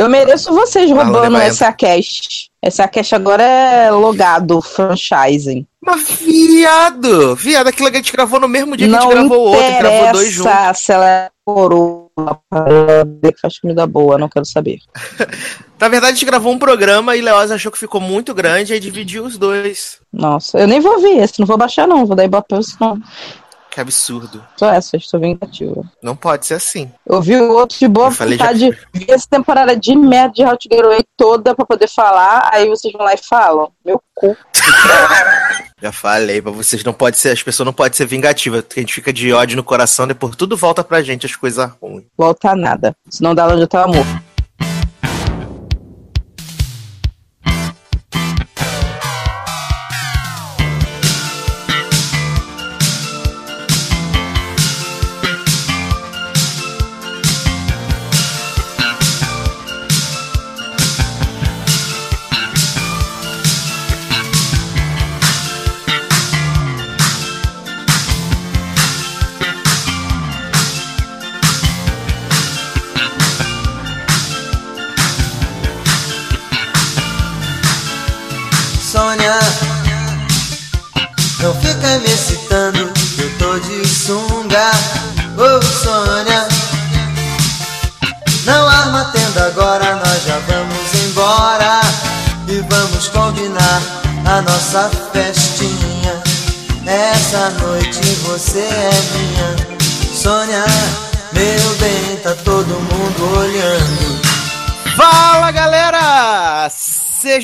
Eu mereço vocês roubando essa cash. Essa cash agora é logado, franchising. Mas viado! Viado, aquilo que a gente gravou no mesmo dia que Não a gente gravou o outro, gravou dois juntos. se ela é coroa, me dá boa, não quero saber. Na verdade, a gente gravou um programa e Leoz achou que ficou muito grande e dividiu os dois. Nossa, eu nem vou ver esse, não vou baixar não, vou dar ibope pra você não. Que absurdo. Só essa, estou vingativa. Não pode ser assim. Eu vi o outro de boa vontade, já... vi essa temporada de merda de How to Get Away toda pra poder falar, aí vocês vão lá e falam, meu cu. Já falei pra vocês, não pode ser, as pessoas não podem ser vingativas, a gente fica de ódio no coração, depois tudo volta pra gente, as coisas ruins. Volta nada, senão dá onde eu tava morto.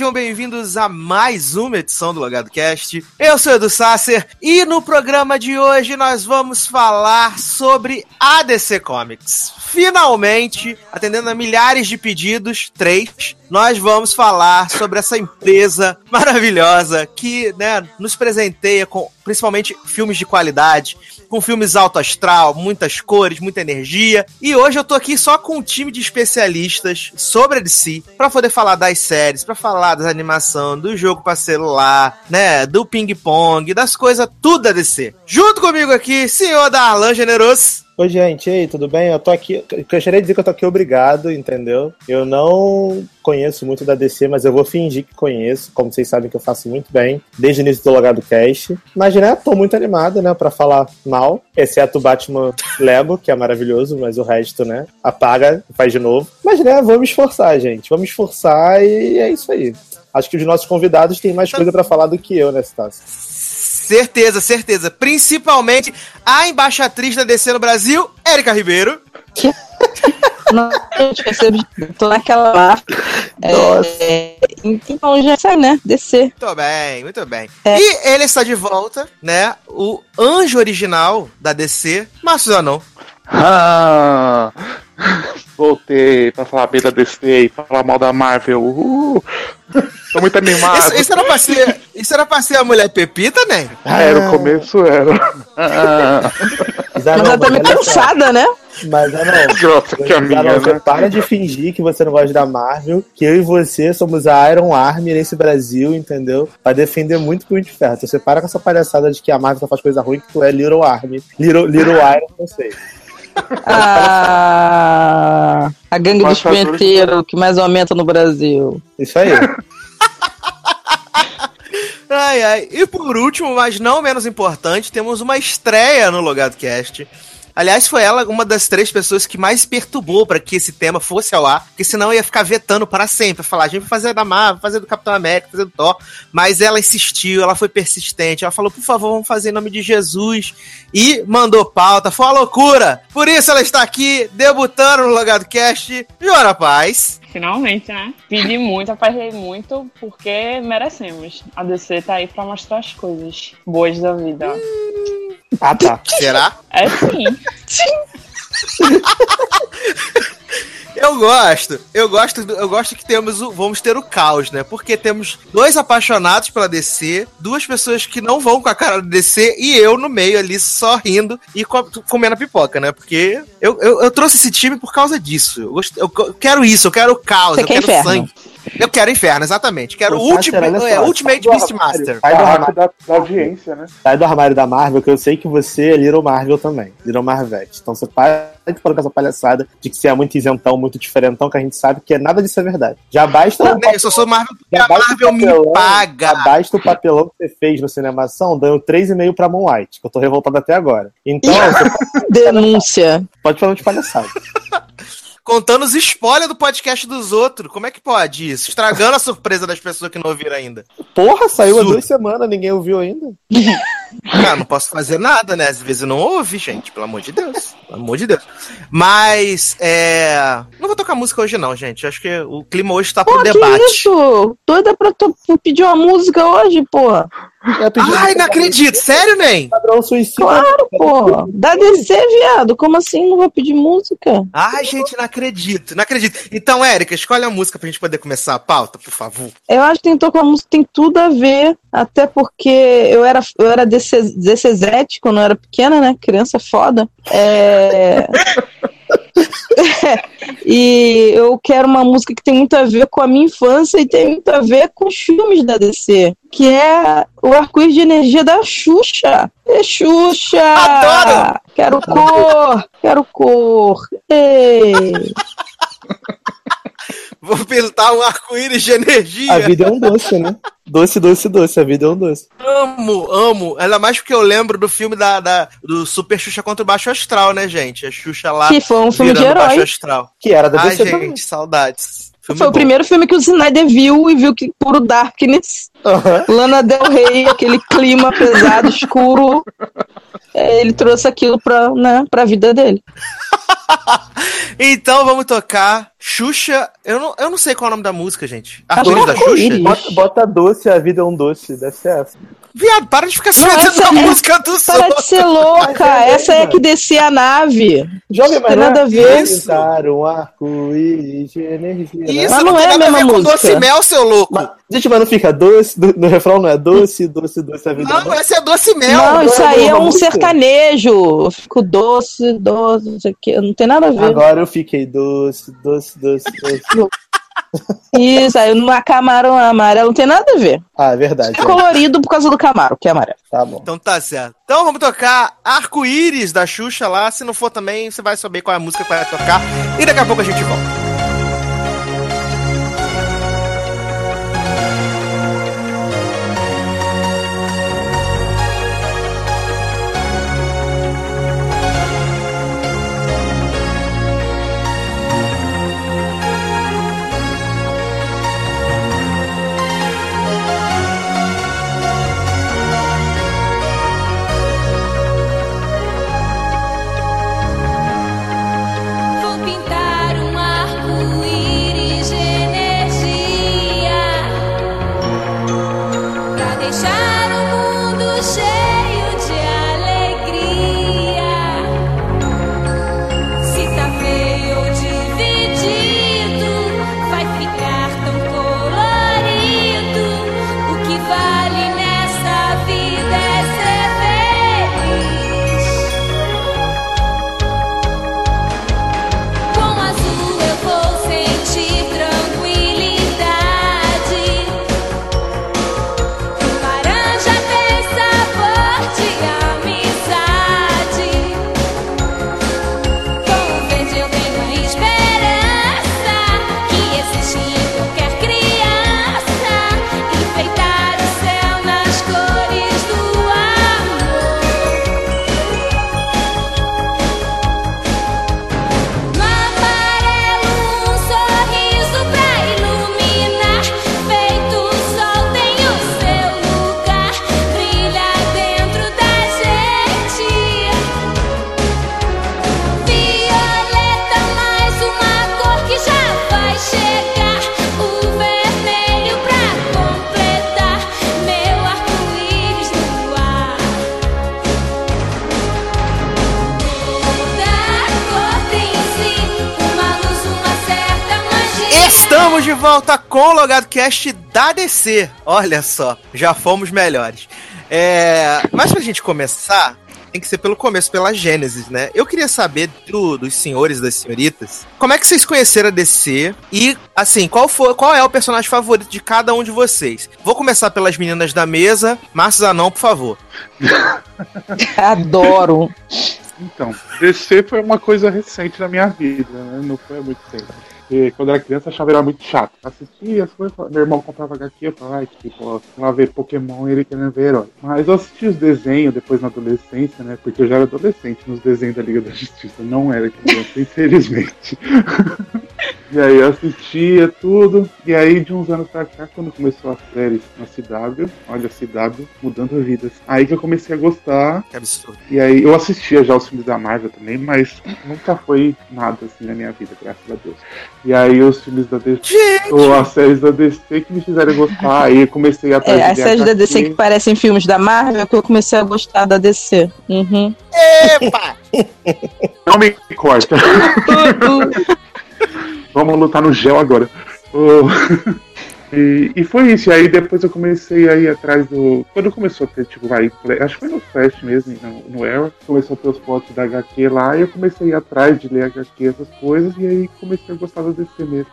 Sejam bem-vindos a mais uma edição do Logado Cast. Eu sou Edu Sasser e no programa de hoje nós vamos falar sobre ADC Comics. Finalmente, atendendo a milhares de pedidos, três, nós vamos falar sobre essa empresa maravilhosa que né, nos presenteia com principalmente filmes de qualidade, com filmes alto astral, muitas cores, muita energia. E hoje eu tô aqui só com um time de especialistas sobre a DC para poder falar das séries, para falar das animação, do jogo para celular, né, do ping-pong, das coisas tudo da DC. Junto comigo aqui, senhor Darlan Generoso. Oi, gente, aí, tudo bem? Eu tô aqui. Eu gostaria de dizer que eu tô aqui obrigado, entendeu? Eu não conheço muito da DC, mas eu vou fingir que conheço, como vocês sabem que eu faço muito bem, desde o início do Logado Cast. Mas, né, tô muito animado, né, pra falar mal, exceto o Batman Lego, que é maravilhoso, mas o resto, né, apaga e faz de novo. Mas, né, vamos esforçar, gente. Vamos esforçar e é isso aí. Acho que os nossos convidados têm mais coisa para falar do que eu nessa taça. Certeza, certeza. Principalmente a embaixatriz da DC no Brasil, Érica Ribeiro. Não, gente, percebo, tô naquela lá. É, então já sai, né? DC. Muito bem, muito bem. É. E ele está de volta, né? O anjo original da DC, Márcio Zanon. Ah, voltei pra falar bem da DC e falar mal da Marvel. Uh, tô muito animado. Isso, isso, era pra ser, isso era pra ser a mulher Pepita, né? Ah, era o começo, era. Ah. Mas ela tá meio cansada, né? Mas é não. Nossa, que amiga, não, você né? para de fingir que você não gosta da Marvel, que eu e você somos a Iron Army nesse Brasil, entendeu? Pra defender muito Punho de Ferro. Então você para com essa palhaçada de que a Marvel só faz coisa ruim, que tu é Little Army. Little, Little Iron, não sei. Ah, a gangue dos penteiros que mais aumenta no Brasil. Isso aí. ai, ai. E por último, mas não menos importante, temos uma estreia no Logado Cast. Aliás, foi ela uma das três pessoas que mais perturbou para que esse tema fosse ao ar, porque senão ia ficar vetando para sempre, falar, a gente vai fazer da Marvel, fazer do Capitão América, fazer do Thor, mas ela insistiu, ela foi persistente, ela falou, por favor, vamos fazer em nome de Jesus, e mandou pauta, foi uma loucura, por isso ela está aqui, debutando no Logado Cast, Joana Paz. Finalmente, né? Pedi muito, apaguei muito, porque merecemos. A DC tá aí pra mostrar as coisas boas da vida. Ah, tá. Será? É sim. sim. Eu gosto, eu gosto, eu gosto que temos o, vamos ter o caos, né? Porque temos dois apaixonados pela DC, duas pessoas que não vão com a cara do DC e eu no meio ali só rindo e comendo a pipoca, né? Porque eu, eu, eu, trouxe esse time por causa disso. Eu, gosto, eu quero isso, eu quero o caos, Você eu quero inferno. sangue. Eu quero Inferno, exatamente. Quero Ô, Ultimate, é, só, Ultimate sai Beastmaster. Sai do, armário, da, da audiência, né? sai do armário da Marvel, que eu sei que você é Little Marvel também. Little Marvete. Então você para de falar com essa palhaçada de que você é muito isentão, muito diferentão, que a gente sabe que é nada disso é verdade. Já basta o Eu só sou Marvel porque Já a basta Marvel o me papelão, paga. Já basta o papelão que você fez no Cinemação, dando 3,5 pra Moonlight, que eu tô revoltado até agora. Então, Denúncia. pode falar de palhaçada. Contando os spoilers do podcast dos outros. Como é que pode isso? Estragando a surpresa das pessoas que não ouviram ainda. Porra, saiu há Absurdo. duas semanas, ninguém ouviu ainda. Ah, não posso fazer nada, né? Às vezes eu não ouve, gente. Pelo amor de Deus. Pelo amor de Deus. Mas, é. Não vou tocar música hoje, não, gente. Acho que o clima hoje tá pro Pô, que debate. isso? Doida pra tu pedir uma música hoje, porra. Ai, não acredito. Sério, nem? Padrão suicida. Claro, pô. Da DC, viado. Como assim não vou pedir música? Ai, gente, não acredito. Não acredito. Então, Érica, escolhe a música pra gente poder começar a pauta, por favor. Eu acho que tem tocar música tem tudo a ver, até porque eu era, eu era DC, DCzete quando eu era pequena, né? Criança foda. É... e eu quero uma música que tem muito a ver com a minha infância e tem muito a ver com os filmes da DC, que é o arco-íris de energia da Xuxa. É Xuxa! Adoro! Quero cor! Quero cor! Ei! Vou pintar um arco-íris de energia. A vida é um doce, né? Doce, doce, doce. A vida é um doce. Amo, amo. Ainda mais porque eu lembro do filme da, da- do Super Xuxa contra o Baixo Astral, né, gente? A Xuxa lá Que foi um filme de virando Baixo herói. Astral. Que era da Ai, DC gente, também. saudades. Filme Foi o bom. primeiro filme que o Snyder viu e viu que puro darkness. Aham. Lana Del Rey, aquele clima pesado, escuro. É, Ele trouxe aquilo pra, né, pra vida dele. Então vamos tocar Xuxa. Eu não, eu não sei qual é o nome da música, gente. Acho Arco-íris é da Xuxa? Bota, bota doce, a vida é um doce. Deve ser essa. Viado, para de ficar metendo essa na é- música do Para de ser louca! É Essa é a que descia a nave. Tem não é nada a ver. Isso. Um arco-íris de energia. né? Isso Mas não, não tem é a nada a ver mesma com música. doce mel, seu louco. Mas, gente, mas não fica doce? Do- no refrão não é doce, doce, doce, a vida é um Não, doce. essa é doce mel. Não, isso aí é um música. sertanejo. Eu fico doce, doce, não sei o quê. Não tem nada a ver. Agora eu fiquei doce, doce, doce, doce. Isso, aí no camarão amarelo não tem nada a ver. Ah, é verdade. É é. colorido por causa do camaro, que é amarelo. Tá bom. Então tá certo. Então vamos tocar Arco-Íris da Xuxa lá. Se não for também, você vai saber qual é a música que vai tocar. E daqui a pouco a gente volta. Volta com o Logado Cast da DC. Olha só, já fomos melhores. É, mas pra gente começar, tem que ser pelo começo, pela Gênesis, né? Eu queria saber do- dos senhores e das senhoritas, como é que vocês conheceram a DC e, assim, qual, foi, qual é o personagem favorito de cada um de vocês? Vou começar pelas meninas da mesa. Márcio Zanon, por favor. Adoro. Então, DC foi uma coisa recente na minha vida, né? Não foi há muito tempo. Porque quando era criança eu achava era muito chato. Assistia as coisas, meu irmão comprava HQ, eu falava, ai, tipo, lá ver Pokémon e ele querendo ver herói. Mas eu assisti os desenhos depois na adolescência, né? Porque eu já era adolescente nos desenhos da Liga da Justiça. Não era criança, infelizmente. E aí eu assistia tudo. E aí de uns anos pra cá, quando começou a série na CW, olha a CW, mudando vidas. Aí que eu comecei a gostar. Que absurdo. E aí eu assistia já os filmes da Marvel também, mas nunca foi nada assim na minha vida, graças a Deus. E aí os filmes da DC, Gente! ou as séries da DC que me fizeram gostar, aí eu comecei a É, as séries da DC que parecem filmes da Marvel é que eu comecei a gostar da DC. Uhum. Epa! Não me corta. Vamos lutar no gel agora. Ô, E, e foi isso, e aí depois eu comecei a ir atrás do. Quando começou a ter, tipo, vai, acho que foi no Flash mesmo, no, no Arrow, começou a ter os fotos da HQ lá, e eu comecei a ir atrás de ler HQ, essas coisas, e aí comecei a gostar da DC mesmo.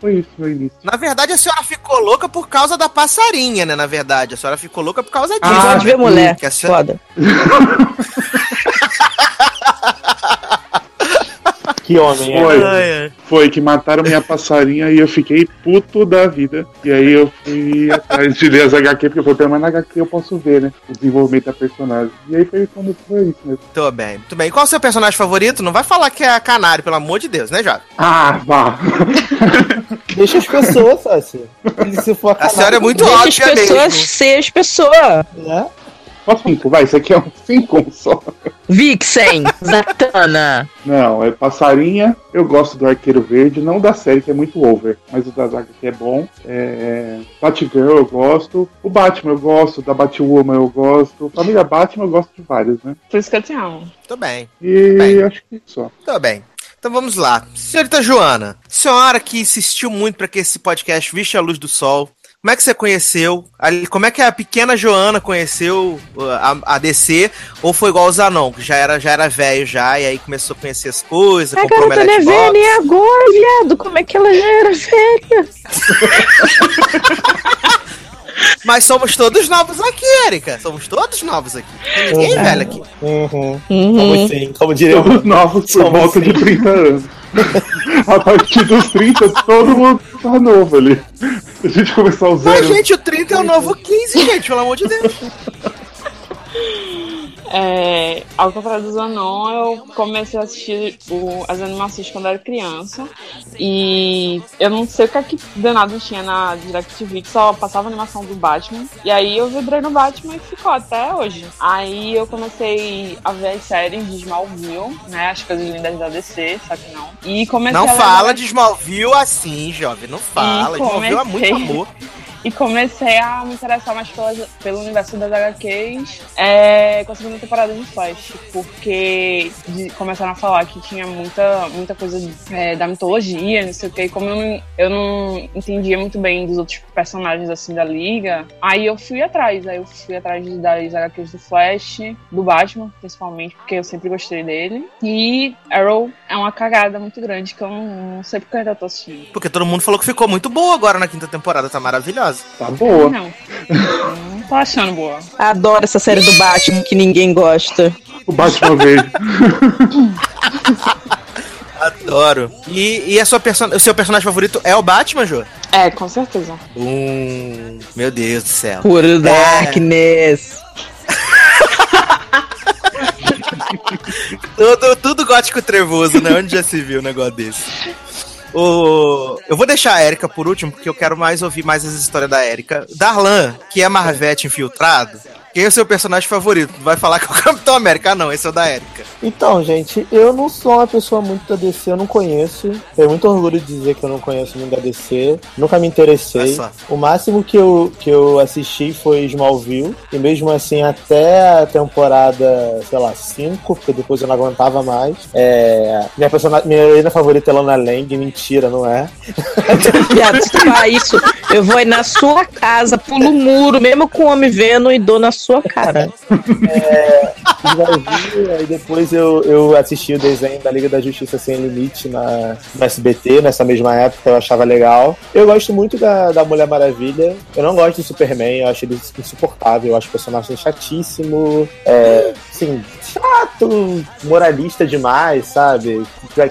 Foi isso meu início. Na verdade, a senhora ficou louca por causa da passarinha, né? Na verdade, a senhora ficou louca por causa disso. Ah, pode ver mulher. Que a senhora... Foda. Que homem, é. Foi. Ai. Foi que mataram minha passarinha e eu fiquei puto da vida. E aí eu fui atrás de ler as HQ, porque eu falei, pelo menos na HQ eu posso ver, né? O desenvolvimento da personagem. E aí foi quando foi isso mesmo. Muito bem, muito bem. Qual é o seu personagem favorito? Não vai falar que é a Canário, pelo amor de Deus, né, Jovem? Ah, vá! Deixa as pessoas, Sassi. Se for A senhora é muito Deixa as óbvia pessoas mesmo. ser as pessoas. Né? Posso cinco, vai, isso aqui é um cinco só. Vixen, Zatanna. Não, é passarinha. Eu gosto do Arqueiro Verde, não da série que é muito over, mas o da Zaga que é bom. É... Batgirl eu gosto. O Batman eu gosto, da Batwoman eu gosto. Família Batman eu gosto de vários, né? Por isso que eu te amo. Muito bem, E Bem. acho que só. muito bem. Então vamos lá. Senhorita Joana, senhora que insistiu muito para que esse podcast visse a luz do sol, como é que você conheceu? Como é que a pequena Joana conheceu uh, a, a DC? Ou foi igual o Zanon, que já era, já era velho já, e aí começou a conhecer as coisas, A comprou garota não é Melete velha nem agora, viado. Como é que ela já era velha? Mas somos todos novos aqui, Erika. Somos todos novos aqui. Tem ninguém Uhum. velho aqui. Uhum. Uhum. Como sim, como diria o Somos novos por volta de 30 anos. A partir dos 30, todo mundo tá novo ali. Se a gente começar o Mas, zero. gente, o 30 é o novo 15, gente, pelo amor de Deus. É, ao contrário do Zanon, eu comecei a assistir o- as animações quando era criança. E eu não sei o que é que danado tinha na DirecTV, que só passava animação do Batman. E aí eu vibrei no Batman e ficou até hoje. Aí eu comecei a ver as séries de Smallville, né? As coisas lindas da DC, só que não. E comecei Não fala de Smallville assim, jovem. Não fala. E Smallville é muito comecei. amor. E comecei a me interessar mais pelo universo das HQs é, com a segunda temporada de Flash, porque de- começaram a falar que tinha muita, muita coisa é, da mitologia, não sei o que, e como eu não, eu não entendia muito bem dos outros personagens assim da liga, aí eu fui atrás, aí eu fui atrás das HQs do Flash, do Batman, principalmente, porque eu sempre gostei dele, e Arrow é uma cagada muito grande que eu não, não sei porque eu ainda tô assistindo. Porque todo mundo falou que ficou muito boa agora na quinta temporada, tá maravilhosa. Tá boa. Não. Não tô achando boa. Adoro essa série do Batman que ninguém gosta. O Batman Verde. Adoro. E, e a sua perso o seu personagem favorito é o Batman, Jô? É, com certeza. Hum, meu Deus do céu. Puro Darkness. Tudo, tudo gótico trevoso, né? Onde já se viu um negócio desse? O... Eu vou deixar a Erika por último, porque eu quero mais ouvir mais as histórias da Erika. Darlan, que é Marvete infiltrado, quem é o seu personagem favorito? Vai falar que é o Capitão América? Ah, não, esse é o da Erika. Então, gente, eu não sou uma pessoa muito da DC, eu não conheço. Tenho muito orgulho de dizer que eu não conheço muito da DC. Nunca me interessei. O máximo que eu, que eu assisti foi Smallville. E mesmo assim, até a temporada, sei lá, 5, porque depois eu não aguentava mais. É, minha, personagem, minha heroína favorita é Lana Lang. Mentira, não é? Viado, se tu falar isso, eu vou aí na sua casa, pulo o muro, mesmo com o homem vendo, e dou na sua cara. Já vi, aí depois eu, eu assisti o desenho da Liga da Justiça Sem Limite na, no SBT, nessa mesma época, eu achava legal. Eu gosto muito da, da Mulher Maravilha. Eu não gosto do Superman, eu acho ele insuportável, eu acho o personagem chatíssimo. É, assim, chato, moralista demais, sabe?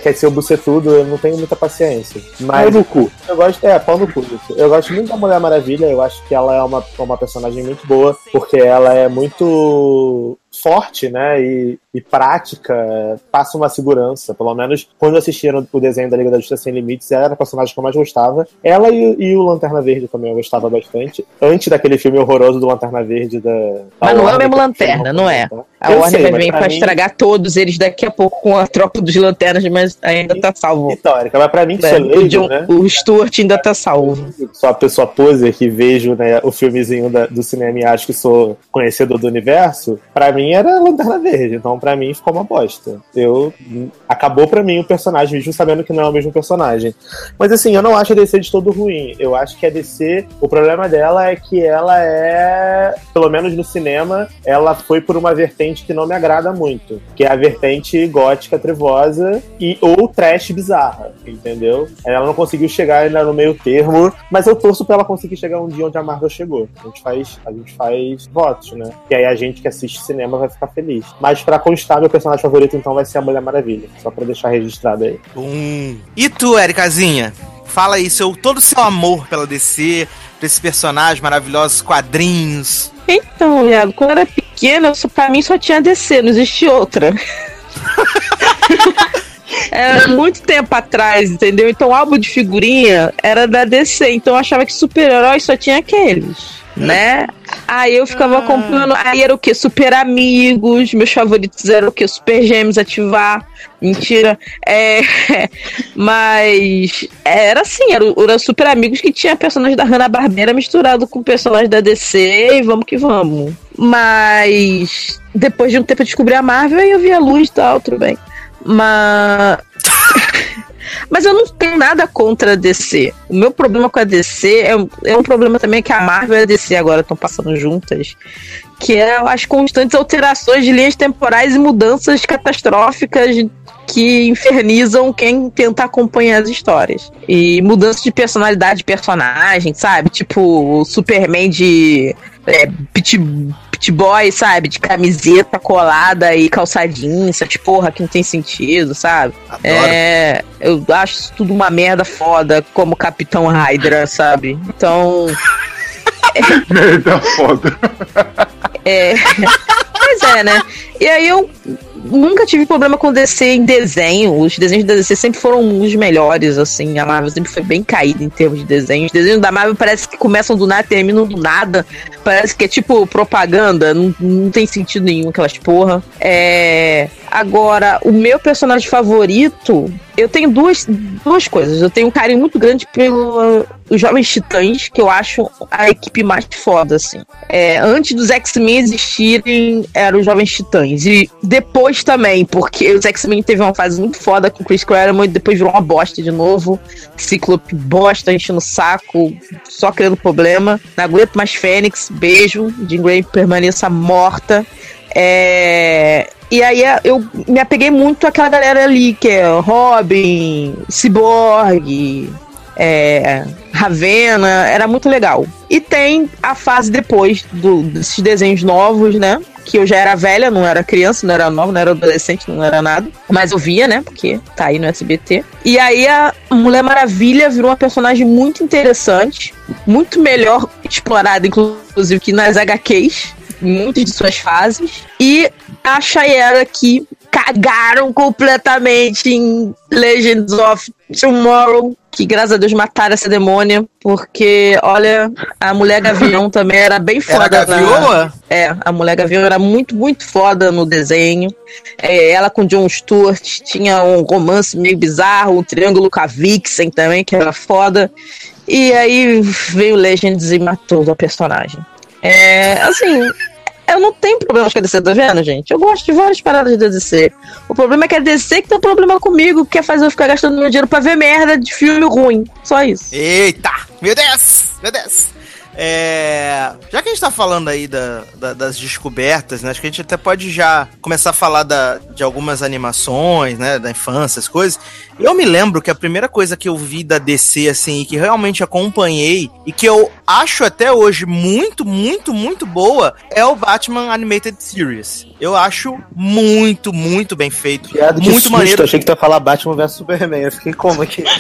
Quer ser o bucetudo, eu não tenho muita paciência. Mas Pau no cu. eu gosto, é, pau no cu. Eu gosto muito da Mulher Maravilha, eu acho que ela é uma, uma personagem muito boa, porque ela é muito forte, né, e, e prática, passa uma segurança, pelo menos quando no- o desenho da Liga da Justiça Sem Limites, ela era a personagem que eu mais gostava. Ela e, e o Lanterna Verde também eu gostava bastante. Antes daquele filme horroroso do Lanterna Verde da... da Mas não é o Warner, mesmo Lanterna, não é? A Eu Warner sei, vai vir pra pra mim- estragar todos eles daqui a pouco com a tropa dos lanternas, mas ainda tá salvo. Erika, mas pra mim que É, o, leigo, John- né? o Stuart ainda tá salvo. sou a pessoa poser que vejo né, o filmezinho da- do cinema e acho que sou conhecedor do universo, pra mim era Lanterna Verde, então pra mim ficou uma bosta. Eu acabou pra mim o personagem, mesmo sabendo que não é o mesmo personagem. Mas assim, eu não acho a DC de todo ruim. Eu acho que a DC, o problema dela é que ela é, pelo menos no cinema, ela foi por uma vertente que não me agrada muito, que é a vertente gótica trevosa e ou trash bizarra, entendeu? Ela não conseguiu chegar ainda no meio termo, mas eu torço pra ela conseguir chegar um dia onde a Marvel chegou. A gente faz, a gente faz votos, né? E aí a gente que assiste cinema vai ficar feliz. Mas pra constar, meu personagem favorito então vai ser a Mulher Maravilha, só pra deixar registrado aí. Hum. E tu, Ericazinha? Fala aí, seu, todo o seu amor pela DC, por esses personagens maravilhosos, quadrinhos. Então, Iago, quando eu era pequena, eu só- pra mim só tinha DC, não existia outra. Era muito tempo atrás, entendeu? Então o álbum de figurinha era da DC, então eu achava que super-heróis só tinha aqueles, né? Aí eu ficava acompanhando. Aí era o que? Super Amigos, meus favoritos eram o que? Super Gêmeos ativar. Mentira. É, mas era assim, era, era Super Amigos que tinha personagens da Hanna-Barbera misturado com personagens da DC e vamos que vamos. Mas depois de um tempo eu descobri a Marvel e eu vi a luz e tal, tudo bem. Mas. Mas eu não tenho nada contra a DC. O meu problema com a DC é, é um problema também que a Marvel e a DC agora estão passando juntas, que é as constantes alterações de linhas temporais e mudanças catastróficas que infernizam quem tenta acompanhar as histórias. E mudança de personalidade de personagem, sabe? Tipo, o Superman de é, pit, pit boy, sabe? De camiseta colada e calçadinho, essa porra que não tem sentido, sabe? Adoro. É, eu acho isso tudo uma merda foda, como Capitão Hydra, sabe? Então, Merda foda. é. Pois é, né? E aí eu nunca tive problema com DC em desenho. Os desenhos da DC sempre foram os melhores, assim. A Marvel sempre foi bem caída em termos de desenho. Os desenhos da Marvel parece que começam do nada, terminam do nada. Parece que é tipo propaganda. Não, não tem sentido nenhum aquelas porra. É. Agora, o meu personagem favorito, eu tenho duas, duas coisas. Eu tenho um carinho muito grande pelos Jovens Titãs, que eu acho a equipe mais foda, assim. É, antes dos X-Men existirem, eram os Jovens Titãs. E depois também, porque os X-Men teve uma fase muito foda com Chris Claremont depois virou uma bosta de novo. Ciclope bosta, enchendo o saco, só criando problema. Não aguento mais Fênix, beijo. Jean Grey permaneça morta. É, E aí eu me apeguei muito àquela galera ali, que é Robin, Cyborg, é, Ravena, era muito legal. E tem a fase depois do- desses desenhos novos, né? Que eu já era velha, não era criança, não era nova, não era adolescente, não era nada. Mas eu via, né? Porque tá aí no SBT. E aí a Mulher Maravilha virou uma personagem muito interessante, muito melhor explorada, inclusive, que nas HQs muitas de suas fases. E a Chayera que cagaram completamente em Legends of Tomorrow. Que graças a Deus mataram essa demônia. Porque, olha, a mulher gavião também era bem Era foda. na- gavioa? é, a mulher gavião era muito, muito foda no desenho. É, ela com John Stewart tinha um romance meio bizarro, um triângulo com a Vixen também, que era foda. E aí veio Legends e matou a personagem. É, assim, eu não tenho problemas com a DC, tá vendo, gente? Eu gosto de várias paradas da DC. O problema é que a DC que tem um problema comigo, que quer fazer eu ficar gastando meu dinheiro pra ver merda de filme ruim. Só isso. Eita! Meu Deus! Meu Deus! É, já que a gente tá falando aí da- da- das descobertas, né? Acho que a gente até pode já começar a falar da- de algumas animações, né? Da infância, as coisas. Eu me lembro que a primeira coisa que eu vi da DC, assim, e que realmente acompanhei, e que eu acho até hoje muito, muito, muito boa, é o Batman Animated Series. Eu acho muito, muito bem feito. Muito susto, maneiro. achei que tu ia falar Batman vs Superman. Eu fiquei como aqui?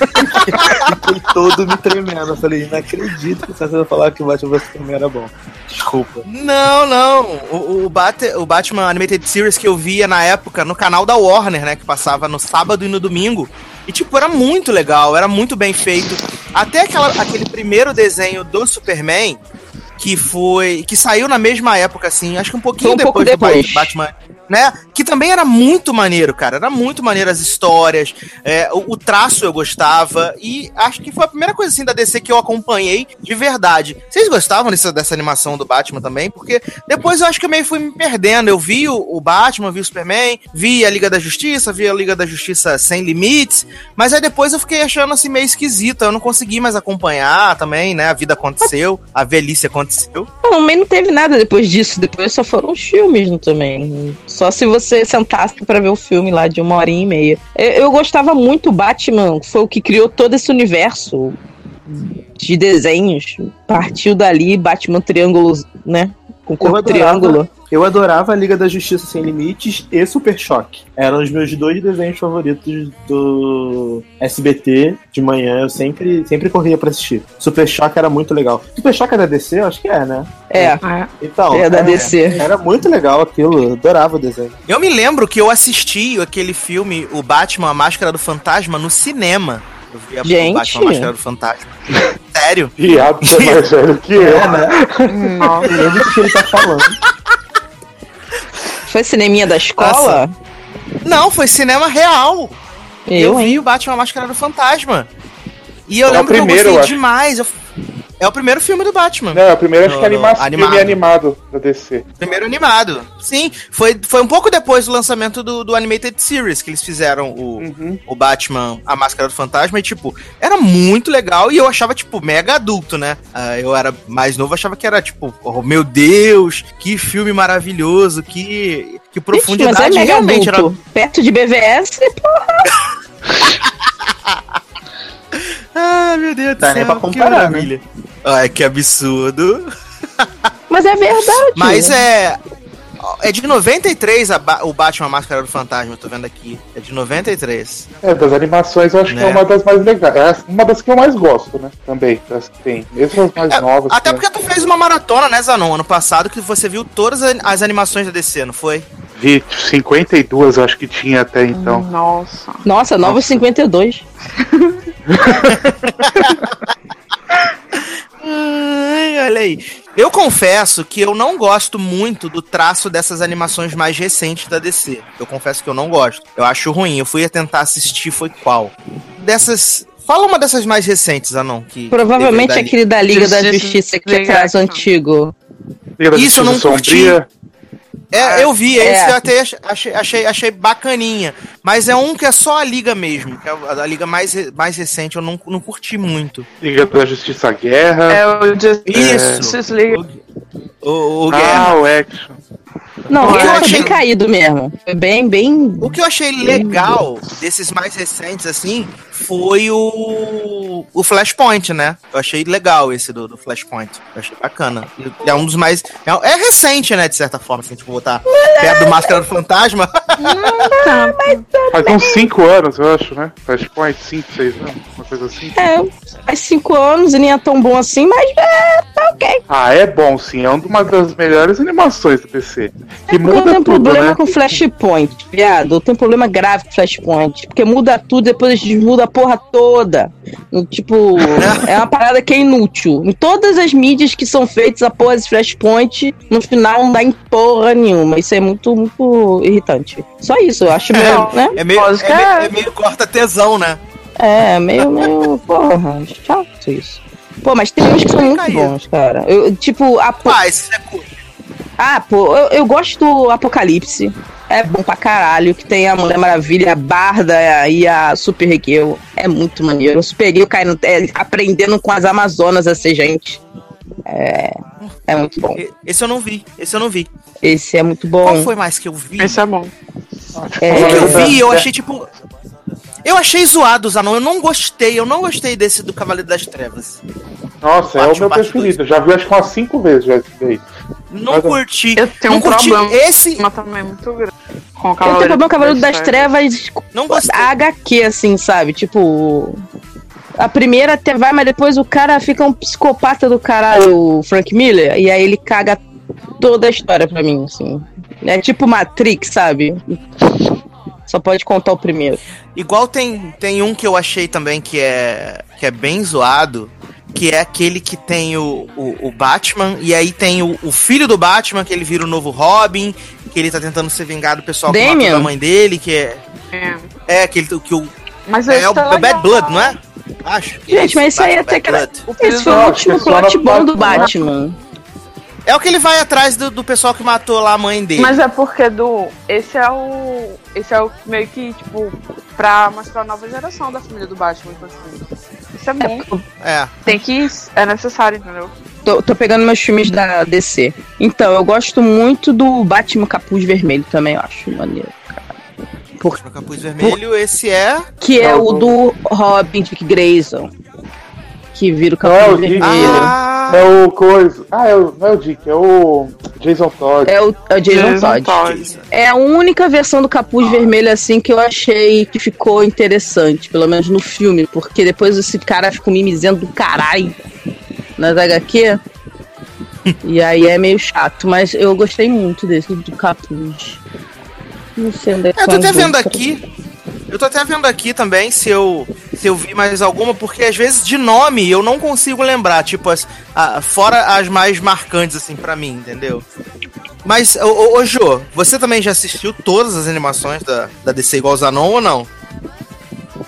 fiquei todo me tremendo. Eu falei, não acredito que você vai falar que o Batman vs Superman era bom. Desculpa. Não, não. O, o, Bat- o Batman Animated Series que eu via na época no canal da Warner, né? Que passava no sábado e no domingo. E, tipo, era muito legal, era muito bem feito. Até aquela, aquele primeiro desenho do Superman, que foi. que saiu na mesma época, assim, acho que um pouquinho um pouco depois, do Ba- depois. Batman. Né? Que também era muito maneiro, cara. Era muito maneiro as histórias. é, o, o traço eu gostava. E acho que foi a primeira coisa assim da DC que eu acompanhei de verdade. Vocês gostavam dessa, dessa animação do Batman também? Porque depois eu acho que eu meio fui me perdendo. Eu vi o, o Batman, vi o Superman, vi a Liga da Justiça, vi a Liga da Justiça sem limites. Mas aí depois eu fiquei achando assim meio esquisito. Eu não consegui mais acompanhar também, né? A vida aconteceu, a velhice aconteceu. Não, mas não teve nada depois disso. Depois só foram os filmes também. Só se você sentasse pra ver o filme lá de uma horinha e meia. Eu, eu gostava muito. Batman foi o que criou todo esse universo de desenhos. Partiu dali, Batman Triângulo, né? Com Eu corpo adorava, triângulo. eu adorava a Liga da Justiça Sem Limites e Super Choque. Eram os meus dois desenhos favoritos do SBT de manhã. Eu sempre, sempre corria pra assistir. Super Choque era muito legal. Super Choque é da DC? Eu acho que é, né? É, Então, é da DC. Era muito legal aquilo. Eu adorava o desenho. Eu me lembro que eu assisti aquele filme, o Batman, a Máscara do Fantasma, no cinema. Eu vi a- Gente. Batman, Máscara do Fantasma. Sério? Viado, você é mais velho que eu. É, né? Eu lembro do que ele tá falando. Foi cineminha da escola? Não, foi cinema real. Eu, Eu, hein? vi o Batman, Máscara do Fantasma. E eu É lembro primeiro, que eu eu gostei acho. demais. Eu- É o primeiro filme do Batman. Não, a primeira acho No- que é no- anima animado. filme animado da DC. Primeiro animado. Sim, foi, foi um pouco depois do lançamento do, do Animated Series que eles fizeram o, Uhum. o Batman, a Máscara do Fantasma, e, tipo, era muito legal e eu achava, tipo, mega adulto, né? Ah, eu era mais novo, achava que era, tipo, oh, meu Deus, que filme maravilhoso, que, que profundidade mas é mega realmente adulto. Perto de BVS, Ah, meu Deus do Dá céu, nem pra que comparar, maravilha. Ai, que absurdo. mas é verdade. Mas é. É de 93 a Ba- o Batman Máscara do Fantasma, eu tô vendo aqui. É de 93. É, das animações eu acho que é Né? uma das mais legais. É uma das que eu mais gosto, né? Também, das que tem. Mesmo as mais É, novas. até né? porque tu fez uma maratona, né, Zanon, ano passado, que você viu todas as- as animações da DC, não foi? Vi 52, eu acho que tinha até então. Nossa. Nossa, Novos 52. Olha aí. Eu confesso que eu não gosto muito do traço dessas animações mais recentes da DC. Eu confesso que eu não gosto. Eu acho ruim. Eu fui tentar assistir, foi qual? Dessas. Fala uma dessas mais recentes, Anon. Que Provavelmente aquele da Liga da Justiça que é Action. antigo. Liga da Isso eu Justiça não curti. Sombria. É, eu vi, esse É. eu até ach- achei, achei, achei bacaninha. Mas é um que é só a liga mesmo, que é a, a liga mais, mais recente, eu não, não curti muito. Liga da Justiça Guerra. É o Just- Isso! Justice League. O, o, Guerra. ah, o Action. Não, O eu foi achei- bem caído mesmo. Foi bem, bem. O que eu achei legal desses mais recentes, assim, foi o, o Flashpoint, né? Eu achei legal esse do, do Flashpoint. Eu achei bacana. É um dos mais. É, é recente, né? De certa forma, se a gente botar perto do Máscara do Fantasma. Tá. Faz uns 5 anos, eu acho, né? Flashpoint, 5, 6 anos, uma coisa assim. É, faz cinco anos e nem é tão bom assim, mas é, tá ok. Ah, é bom sim, é uma das melhores animações do PC. Que Eu muda tenho tudo, problema né? com Flashpoint, viado. Eu tenho problema grave com Flashpoint. Porque muda tudo, depois eles mudam a porra toda. Tipo, é uma parada que é inútil. Em todas as mídias que são feitas, a porra de Flashpoint, no final não dá em porra nenhuma. Isso é muito, muito irritante. Só isso, eu acho meio, né? É meio, é meio, é meio corta tesão, né? É, meio, meio, porra, chato isso. Pô, mas tem uns que são muito bons, cara. Eu, tipo, a, Paz, você curte. Ah, pô, eu, eu gosto do Apocalipse. é bom pra caralho. Que tem a Mulher Maravilha, a Barda e a Super Girl. É muito maneiro. O Super Girl caindo, é, aprendendo com as Amazonas a ser gente. É, é muito bom. Esse eu não vi, esse eu não vi. Esse é muito Qual bom. foi mais que eu vi? Esse é bom. É, O que eu vi, eu achei tipo. Eu achei zoado os anões, eu não gostei, eu não gostei desse do Cavaleiro das Trevas. Nossa, é o meu preferido. Já vi acho que umas cinco vezes já esse daí. Não Mas- curti. Eu tenho não um curti problema. esse. Mas também é muito grande. Com o Eu tenho problema com o Cavaleiro das Trevas Não gostei. a HQ, assim, sabe? Tipo. A primeira até vai, mas depois o cara fica um psicopata do caralho, o Frank Miller, e aí ele caga toda a história pra mim, assim. É tipo Matrix, sabe? Só pode contar o primeiro. Igual tem, tem um que eu achei também que é, que é bem zoado, que é aquele que tem o, o, o Batman, e aí tem o, o filho do Batman, que ele vira o novo Robin, que ele tá tentando ser vingado do pessoal que matou Damian? a mãe dele, que é. É. É, que, ele, que o. Mas É, esse o tá é Bad. Blood, não é? Acho. Gente, mas isso aí Batman até que era- Esse foi o último é plot bom do parte- Batman. É o que ele vai atrás do, do pessoal que matou lá a mãe dele. Mas é porque do. Esse é o. Esse é o meio que, tipo, pra mostrar a nova geração da família do Batman. Então, assim, isso é bom. É. Tem que. É necessário, entendeu? Tô, tô pegando meus filmes da DC. Então, eu gosto muito do Batman Capuz Vermelho também, eu acho maneiro. No Capuz Vermelho, esse é. Que é o o do Robin Dick Grayson. Que vira o é o Capuz. Vermelho. Ah, É o coisa. Ah, é o, não é o Dick, é o Jason Todd. É o, é o Jason, Jason Todd. Todd. É a única versão do Capuz Vermelho, assim, que eu achei que ficou interessante, pelo menos no filme, porque depois esse cara ficou mimizendo do caralho nas HQ. e aí é meio chato, mas eu gostei muito desse do Capuz. Não sei onde é que Eu tô até vendo aqui. Eu tô até vendo aqui também se eu, se eu vi mais alguma, porque às vezes de nome eu não consigo lembrar, tipo, as, a- fora as mais marcantes, assim, pra mim, entendeu? Mas, ô, ô, ô Jô, você também já assistiu todas as animações da, da DC igual Zanon ou não?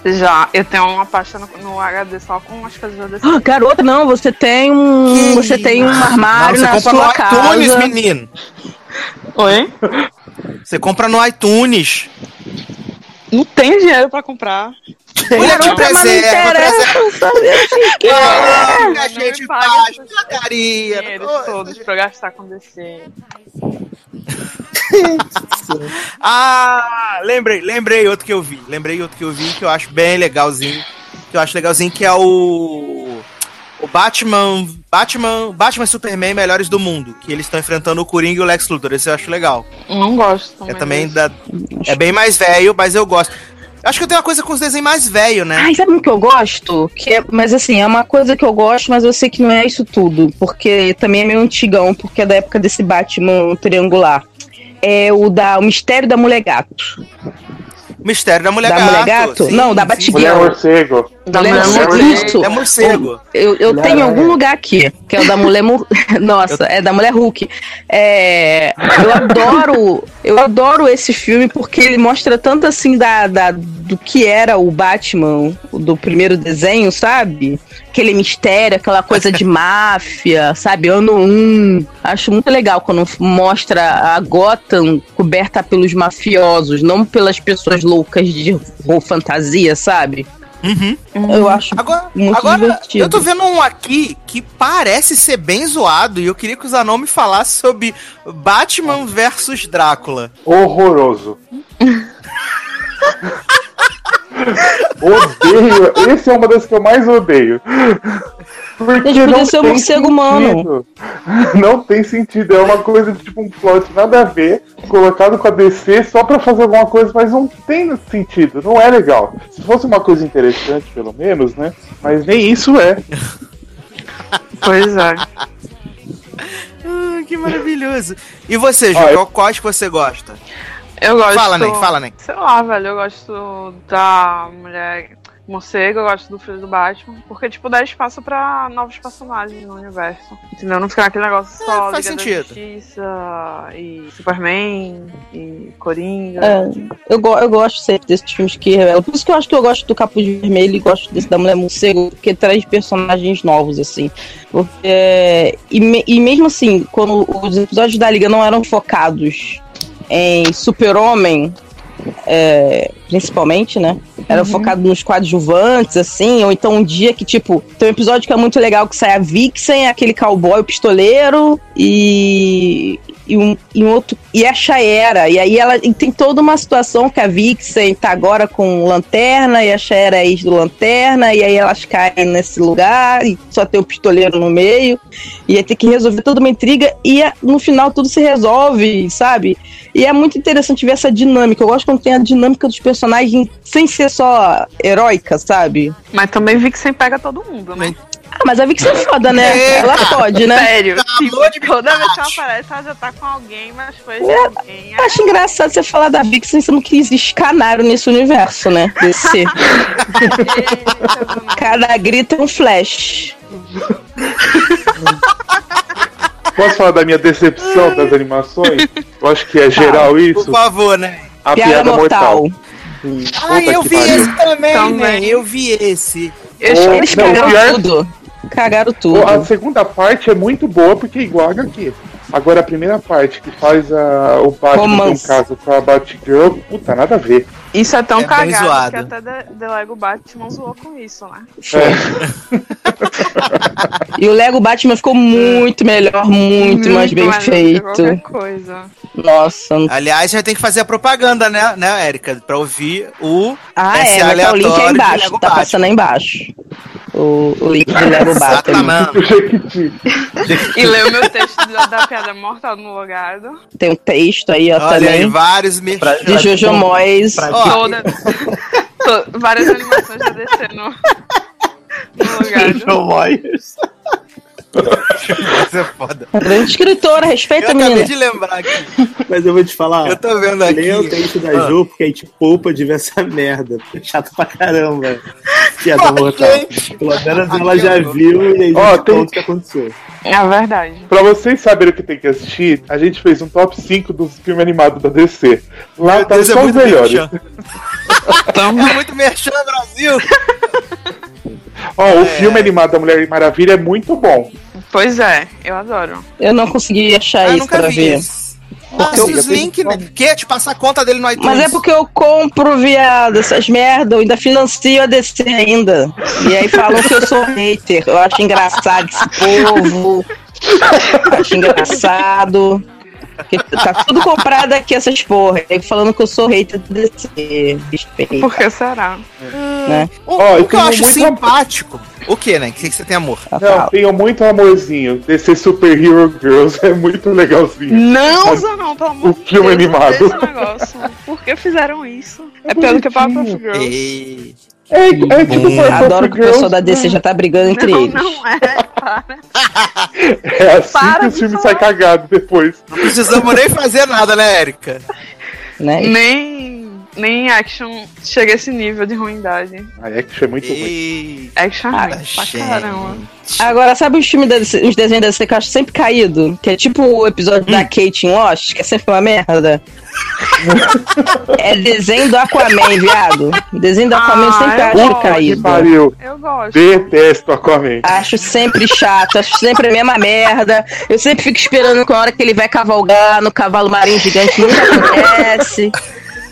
Já, eu tenho uma pasta no, no HD só com as coisas da DC. Ah, garota, não, você tem um. Que Você tem um armário Não, na você compra sua no iTunes, casa. menino. Oi? Você compra no iTunes. Não tenho dinheiro pra comprar. Mulher interessa, sabe? Assim, que- Ah, a gente faz. Dinheiros todos pra gastar com DC. Ah, lembrei, lembrei outro que eu vi. Lembrei outro que eu vi que eu acho bem legalzinho. Que eu acho legalzinho, que é o. O Batman. Batman. Batman e Superman melhores do mundo. Que eles estão enfrentando o Coringa e o Lex Luthor. Esse eu acho legal. Não gosto também. É também desse. da. É bem mais velho, mas eu gosto. Acho que eu tenho uma coisa com os desenhos mais velhos, né? Ai, sabe o que eu gosto? Que é, mas assim, é uma coisa que eu gosto, mas eu sei que não é isso tudo. Porque também é meio antigão, porque é da época desse Batman triangular. É o da o Mistério da Mulher Gato. Mistério da Mulher Da Gato. Mulher Gato? sim, Não, da. Batgirl. Mulher Morcego. Da Mulher Mulher Morcego. Isso. É morcego. Eu, eu Mulher tenho algum lugar aqui, que é o da mulher. Mu- Nossa, é da mulher Hulk. É, eu adoro. Eu adoro esse filme porque ele mostra tanto assim da, da- do que era o Batman do primeiro desenho, sabe? Aquele mistério, aquela coisa de máfia, sabe? Ano 1. Acho muito legal quando mostra a Gotham coberta pelos mafiosos, não pelas pessoas loucas de fantasia, sabe? Uhum. Eu acho Agora, muito agora divertido. eu tô vendo um aqui que parece ser bem zoado e eu queria que o Zanon me falasse sobre Batman versus Drácula. Horroroso. odeio. Esse é uma das que eu mais odeio. Porque podia não ser um tem morcego humano. Não tem sentido. É uma coisa de tipo um plot nada a ver, colocado com a DC só pra fazer alguma coisa, mas não tem sentido. Não é legal. Se fosse uma coisa interessante, pelo menos, né? Mas nem isso é. Pois é. Ah, que maravilhoso. E você, Ju, Ah, eu- qual, quais que você gosta? Eu gosto. Fala, Ney, fala, Ney. Sei lá, velho. Eu gosto da mulher morcego, eu gosto do filho do Batman. Porque, tipo, dá espaço pra novos personagens no universo. Entendeu? Não ficar aquele negócio só faz Liga sentido. da Justiça e Superman e Coringa. É, eu, go- eu gosto sempre desses filmes que revelam. Por isso que eu acho que eu gosto do Capuz Vermelho e gosto desse da Mulher Morcego, porque traz personagens novos, assim. Porque, e, me- e mesmo assim, quando os episódios da Liga não eram focados em Super-Homem, é, principalmente, né? Era focado nos coadjuvantes, assim, ou então um dia que, tipo, tem um episódio que é muito legal que sai a Vixen, aquele cowboy o pistoleiro e. E um, e um outro. E a Shaera. E aí ela e tem toda uma situação que a Vixen tá agora com lanterna, e a Shaera é ex do lanterna, e aí elas caem nesse lugar, e só tem o pistoleiro no meio. E aí tem que resolver toda uma intriga, e no final tudo se resolve, sabe? E é muito interessante ver essa dinâmica. Eu gosto quando tem a dinâmica dos personagens sem ser só heróica, sabe? Mas também vi que sempre pega todo mundo, né? Ah, mas a Vixen é foda, né? Eita. Ela pode, né? Sério, tipo, amor de toda vez que ela aparece, ela já tá com alguém, mas foi de É. alguém. Eu acho engraçado você falar da Vixen sendo que existe canário nesse universo, né? Desse. Cada grito é um flash. Posso falar da minha decepção das animações? Eu acho que é geral Por isso. favor, né? A Piada, piada, mortal. mortal. Ai, puta eu vi pariu. esse também, Também. né? Eu vi esse. Eu chamo Eles Não, cagaram pior- tudo. Cagaram tudo. A segunda parte é muito boa porque é igual a HQ. Agora a primeira parte que faz a, o Batman um caso com a Batgirl, puta, nada a ver. Isso é tão É cagado zoado. que até The, The Lego Batman zoou com isso, né? E o Lego Batman ficou muito melhor, muito, mais bem feito. Qualquer coisa. Nossa. Aliás, já tem que fazer a propaganda, né, né, Érica? Pra ouvir o. Ah, é, vai estar o link aí embaixo. Tá Batman. passando aí embaixo. O, o link de Lego Batman. E leu meu texto da, piada mortal no logado. Tem um texto aí, ó, Olha aí, também. vários merchan. De Jojo Moyes. Pra- Ó, Toda, to- várias animações já descendo no logado. João Moyes. Isso é foda. Grande escritora, Eu respeita, acabei menina. de lembrar aqui. Mas eu vou te falar. Eu tô vendo aqui. Lê o texto da Ah. Ju, porque aí te poupa de ver essa merda. É chato pra caramba. Piada Ok. mortal. Pelo menos ela já viu e aí já tem- conta o que aconteceu. É verdade. Pra vocês saberem o que tem que assistir, a gente fez um top 5 dos filmes animados da DC. Lá Meu tá Deus, é só os muito melhores. merchan. É muito merchan, Brasil. Ó, É. o filme animado da Mulher Maravilha é muito bom. Pois é, eu adoro. Eu não consegui achar eu isso nunca pra vi ver. esse. Nossa, os links, né? Quer te passar a conta dele no iTunes? Mas é porque eu compro, viado, essas merda, eu ainda financio a DC ainda. E aí falam que eu sou hater. Eu acho engraçado esse povo. acho engraçado. Porque tá tudo comprado aqui, essas porra. E falando que eu sou hater da DC. Respeita, Por que será? né? O, Ó, o eu que eu acho muito- simpático. O que, né? O que que você tem amor? Não, tenho muito amorzinho. DC Super Hero Girls é muito legalzinho. Não, Zanão, pelo amor O filme de Deus, animado. esse negócio. Por que fizeram isso? É pior do que Powerpuff Girls. Ei. É, é tipo Hum. Adoro que o pessoal da DC já tá brigando entre Não, eles. não é. Para. É assim Para que o filme falar. sai cagado depois. Não precisamos nem fazer nada, né, Érica? Né? Nem, nem action chega a esse nível de ruindade. A action é muito ruim. Ei. Action é ruim pra gente. caramba. Agora, sabe os filmes da DC, os desenhos DC que eu acho sempre caído? Que é tipo o episódio da Kate em Lost, que é sempre uma merda. é desenho do Aquaman, viado. Desenho do Aquaman eu Ah, sempre eu acho gosto. Caído. pariu. Eu gosto. Detesto Aquaman. Acho sempre chato, acho sempre a mesma merda. Eu sempre fico esperando com a hora que ele vai cavalgar no cavalo marinho gigante, nunca acontece.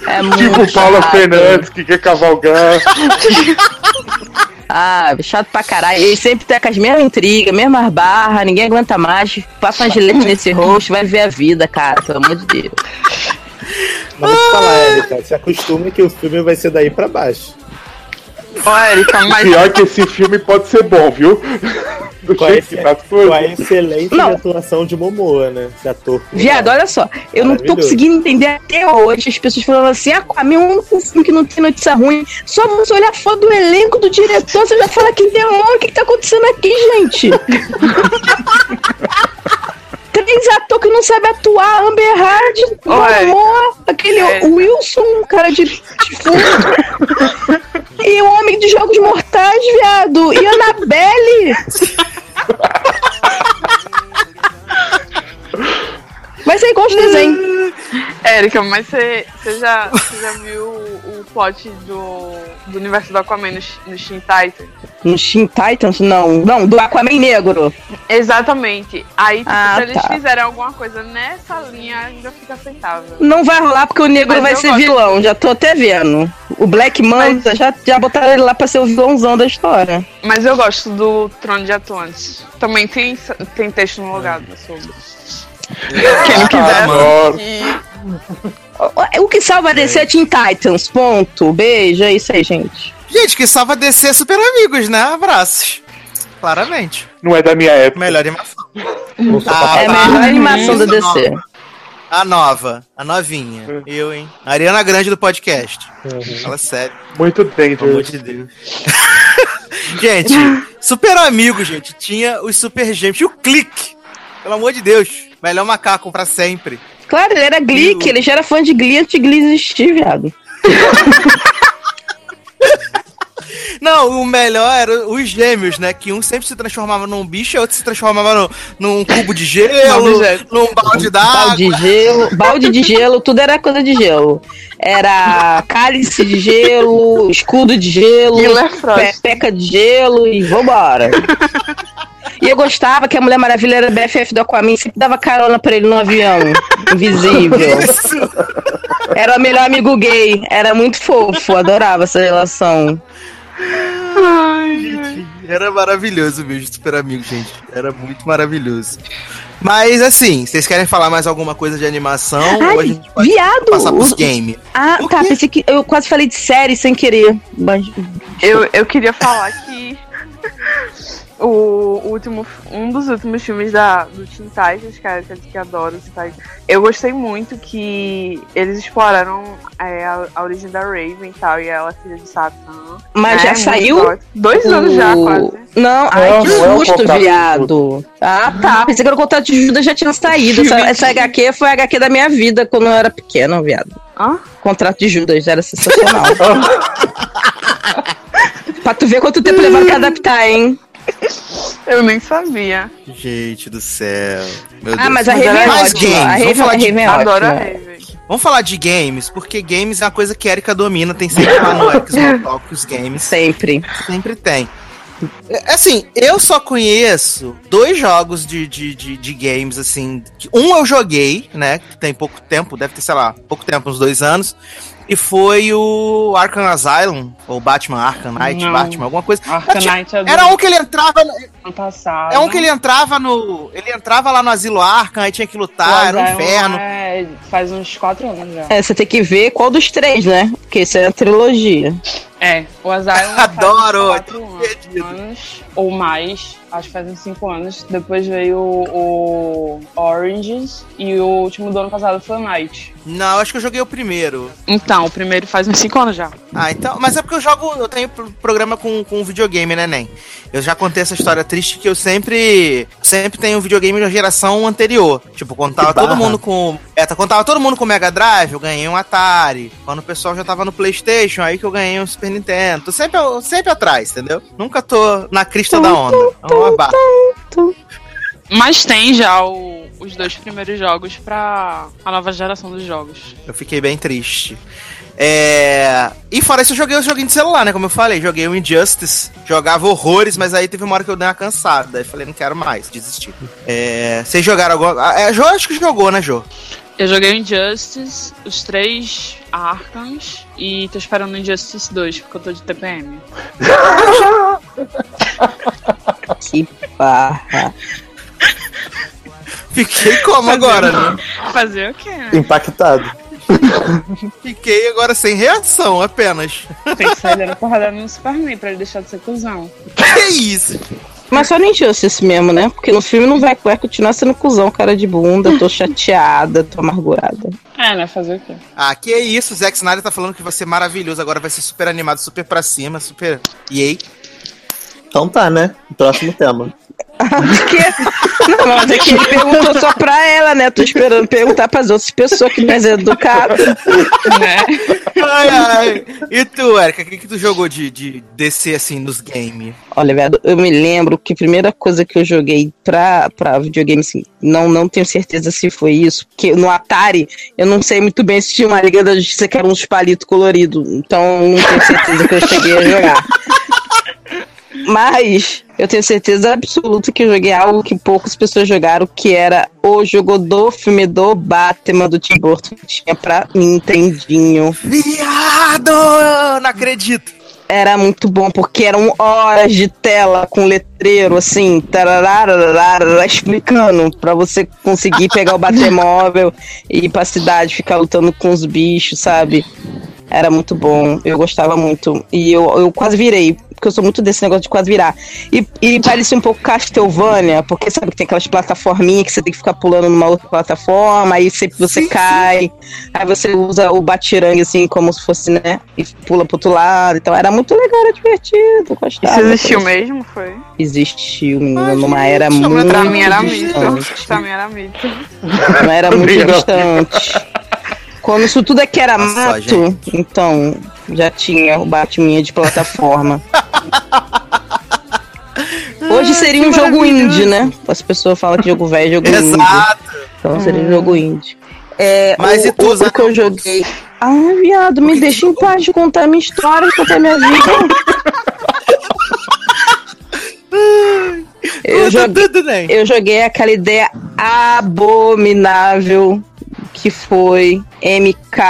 É Tipo chato. Fernandes que quer cavalgar. Ah, chato pra caralho. Ele sempre tá com as mesmas intrigas, mesmas barras, ninguém aguenta mais. Passa uma gilete nesse rosto, vai ver a vida, cara, pelo amor de Deus. Mas vou te falar, Erika, se acostume que o filme vai ser daí pra baixo. Ô, Erika, mas Pior que esse filme pode ser bom, viu? Do Com a, jeito que tá com a excelente Não. atuação de Momoa, né? Esse ator. Viado, olha só, eu não tô conseguindo entender até hoje as pessoas falando assim, Aquaman é o único filme que não tem notícia ruim. Só você olhar a foto do elenco, do diretor, você já fala que demônio, o que, que tá acontecendo aqui, gente? Três atores que não sabem atuar, Amber Hard, Oi. Momoa, aquele É. Wilson, cara de defunto. e o Homem de Jogos Mortais, viado. E Annabelle. Mas é igual de desenho. Érica, mas você você já, você já viu o, o plot do, do universo do Aquaman no, no Shin Titan? No Teen Titans? Não, não, do Aquaman Negro. Exatamente. Aí, tipo, Ah, se eles tá. fizerem alguma coisa nessa linha, ainda fica aceitável. Não vai rolar porque o negro Mas vai eu ser gosto. vilão, já tô até vendo. O Black Manta já, já botaram ele lá pra ser o vilãozão da história. Mas eu gosto do Trono de Atlantis. Também tem, tem texto no logado sobre. Quem quiser. O que salva a DC é Teen Titans, ponto. Beijo, é isso aí, gente. Gente, que salva DC Super Amigos, né? Abraços. Claramente. Não é da minha época. Melhor animação. é a melhor animação da DC. nova. A nova, a novinha. Eu, hein? Ariana Grande do podcast. Fala sério, Muito pelo amor de Deus. gente, Super Amigo, gente. Tinha os Super Gêmeos. Tinha o Clique. Pelo amor de Deus. Melhor macaco pra sempre. Claro, ele era Glick, ele já era fã de Glee antes de Glee existir, viado. Não, o melhor era os gêmeos, né? Que um sempre se transformava num bicho e outro se transformava no, num cubo de gelo, objeto. num balde Balde d'água. de gelo, balde de gelo, tudo era coisa de gelo. Era cálice de gelo, escudo de gelo, peca de gelo e vambora. E eu gostava que a Mulher Maravilha era BFF do Aquaman, sempre dava carona pra ele no avião, invisível. Era o melhor amigo gay, era muito fofo, adorava essa relação. Era maravilhoso mesmo, Super Amigo, gente. Era muito maravilhoso. Mas assim, vocês querem falar mais alguma coisa de animação? ou a Ai, gente pode viado! passar pros os- games? Ah, O tá, quê? pensei que eu quase falei de série sem querer. Mas- Eu, eu queria falar que o último, um dos últimos filmes da, do Teen Titans, cara, que, que adoro os Teen Titans, eu gostei muito que eles exploraram é, a, a origem da Raven e tal, e ela é filha de Satã. Mas É, já muito saiu? Dois anos já, O- quase. Não, ai, que é o susto, viado. Ah, tá. Pensei que era o contrato de Judas já tinha saído. Essa, essa HQ foi a HQ da minha vida quando eu era pequena, viado. Hã? Contrato de Judas era sensacional. pra tu ver quanto tempo levaram pra adaptar, hein? Eu nem sabia. Gente do céu. Meu Ah, Deus. mas a Raven é mais ótima. games, A vamos Raven, falar de- Raven é Adoro a. Raven. Vamos falar de games, porque games é uma coisa que a Erika domina, tem sempre lá no Xbox os games. Sempre. Sempre tem. É, Assim, eu só conheço dois jogos de, de, de, de games, assim. Um eu joguei, né? Que tem pouco tempo, deve ter, sei lá, pouco tempo, uns dois anos. E foi o Arkham Asylum, ou Batman Arkham Knight, Não. Batman, alguma coisa. Arcanite é do Era um que ele entrava. No- ano passado. É um que ele entrava no. Ele entrava lá no Asilo Arkham, aí tinha que lutar, era um Asylum inferno. é- faz uns quatro anos já. É, você tem que ver qual dos três, né? Porque isso é a trilogia. É, o Asylum Adoro, quatro tô anos, ou mais, acho que faz uns cinco anos. Depois veio o, o Oranges e o último do ano passado foi o Night. Não, acho que eu joguei o primeiro. Então, o primeiro faz uns cinco anos já. Ah, então. Mas é porque eu jogo. Eu tenho pro- programa com, com videogame, né, Nen? Eu já contei essa história triste que eu sempre. Sempre tenho um videogame da geração anterior. Tipo, quando tava todo mundo com. É, tá- quando tava todo mundo com Mega Drive, eu ganhei um Atari. Quando o pessoal já tava no Playstation, aí que eu ganhei um Super Nintendo. Tô sempre, sempre atrás, entendeu? Nunca tô na crista da onda. É uma barra. Mas tem já o- os dois primeiros jogos pra a nova geração dos jogos. Eu fiquei bem triste. É... E fora isso, eu joguei os joguinhos de celular, né? Como eu falei, joguei o Injustice, jogava horrores, mas aí teve uma hora que eu dei uma cansada. Aí falei, não quero mais, desisti. É... Vocês jogaram alguma. Ah, É, Jô, acho que jogou, né, Jô? Eu joguei o Injustice, os três Arkhams e tô esperando o Injustice 2, porque eu tô de TPM. Que barra. Fiquei como agora, né? Fazer o quê, né? Impactado. Fiquei agora sem reação, apenas. Tem que sair dando porrada no Superman pra ele deixar de ser cuzão. Que isso? Mas só no Injustice mesmo, né? Porque no filme não vai, vai continuar sendo cuzão, cara de bunda, tô chateada, tô amargurada. É, né? Fazer o quê? Ah, que isso, o Zack Snyder tá falando que vai ser maravilhoso, agora vai ser super animado, super pra cima, super. Yay. Então tá, né? Próximo tema. Que? Não, mas é que ele perguntou só pra ela, né? Tô esperando perguntar pras outras pessoas que mais é educado. né? Ai, ai. E tu, Erika, o que, que tu jogou de, de descer assim nos games? Olha, velho, eu me lembro que a primeira coisa que eu joguei pra, pra videogame, assim, não, não tenho certeza se foi isso, porque no Atari eu não sei muito bem se tinha uma Liga da Justiça que era uns palitos coloridos, então não tenho certeza que eu cheguei a jogar. Mas eu tenho certeza absoluta que eu joguei algo que poucas pessoas jogaram, que era o jogo do filme do Batman do Tim Burton que tinha pra Nintendinho. Viado! Não acredito. Era muito bom, porque eram horas de tela com letreiro, assim, explicando pra você conseguir pegar o batemóvel e ir pra cidade, ficar lutando com os bichos, sabe? Era muito bom, eu gostava muito. E eu, eu quase virei, porque eu sou muito desse negócio de quase virar. E, e parecia um pouco Castlevania, porque sabe que tem aquelas plataforminhas que você tem que ficar pulando numa outra plataforma, aí sempre você cai, aí você usa o batirangue assim, como se fosse, né? E pula pro outro lado. Então era muito legal, era divertido. Gostava. Isso existiu mesmo, foi? Existiu, menina, Ai, numa era chama muito Pra mim era distante. mito. Pra mim era mito. Não era muito distante. Quando isso tudo aqui era Nossa, mato, gente. então já tinha o Batminha de plataforma. Hoje seria um jogo indie, né? As pessoas falam que jogo velho é jogo indie. Exato. Então seria um jogo indie. É, Mas o, e tu, o, o que eu joguei. Ah, viado, me deixa em paz de contar minha história, de contar minha vida. Eu joguei, eu joguei aquela ideia abominável que foi MK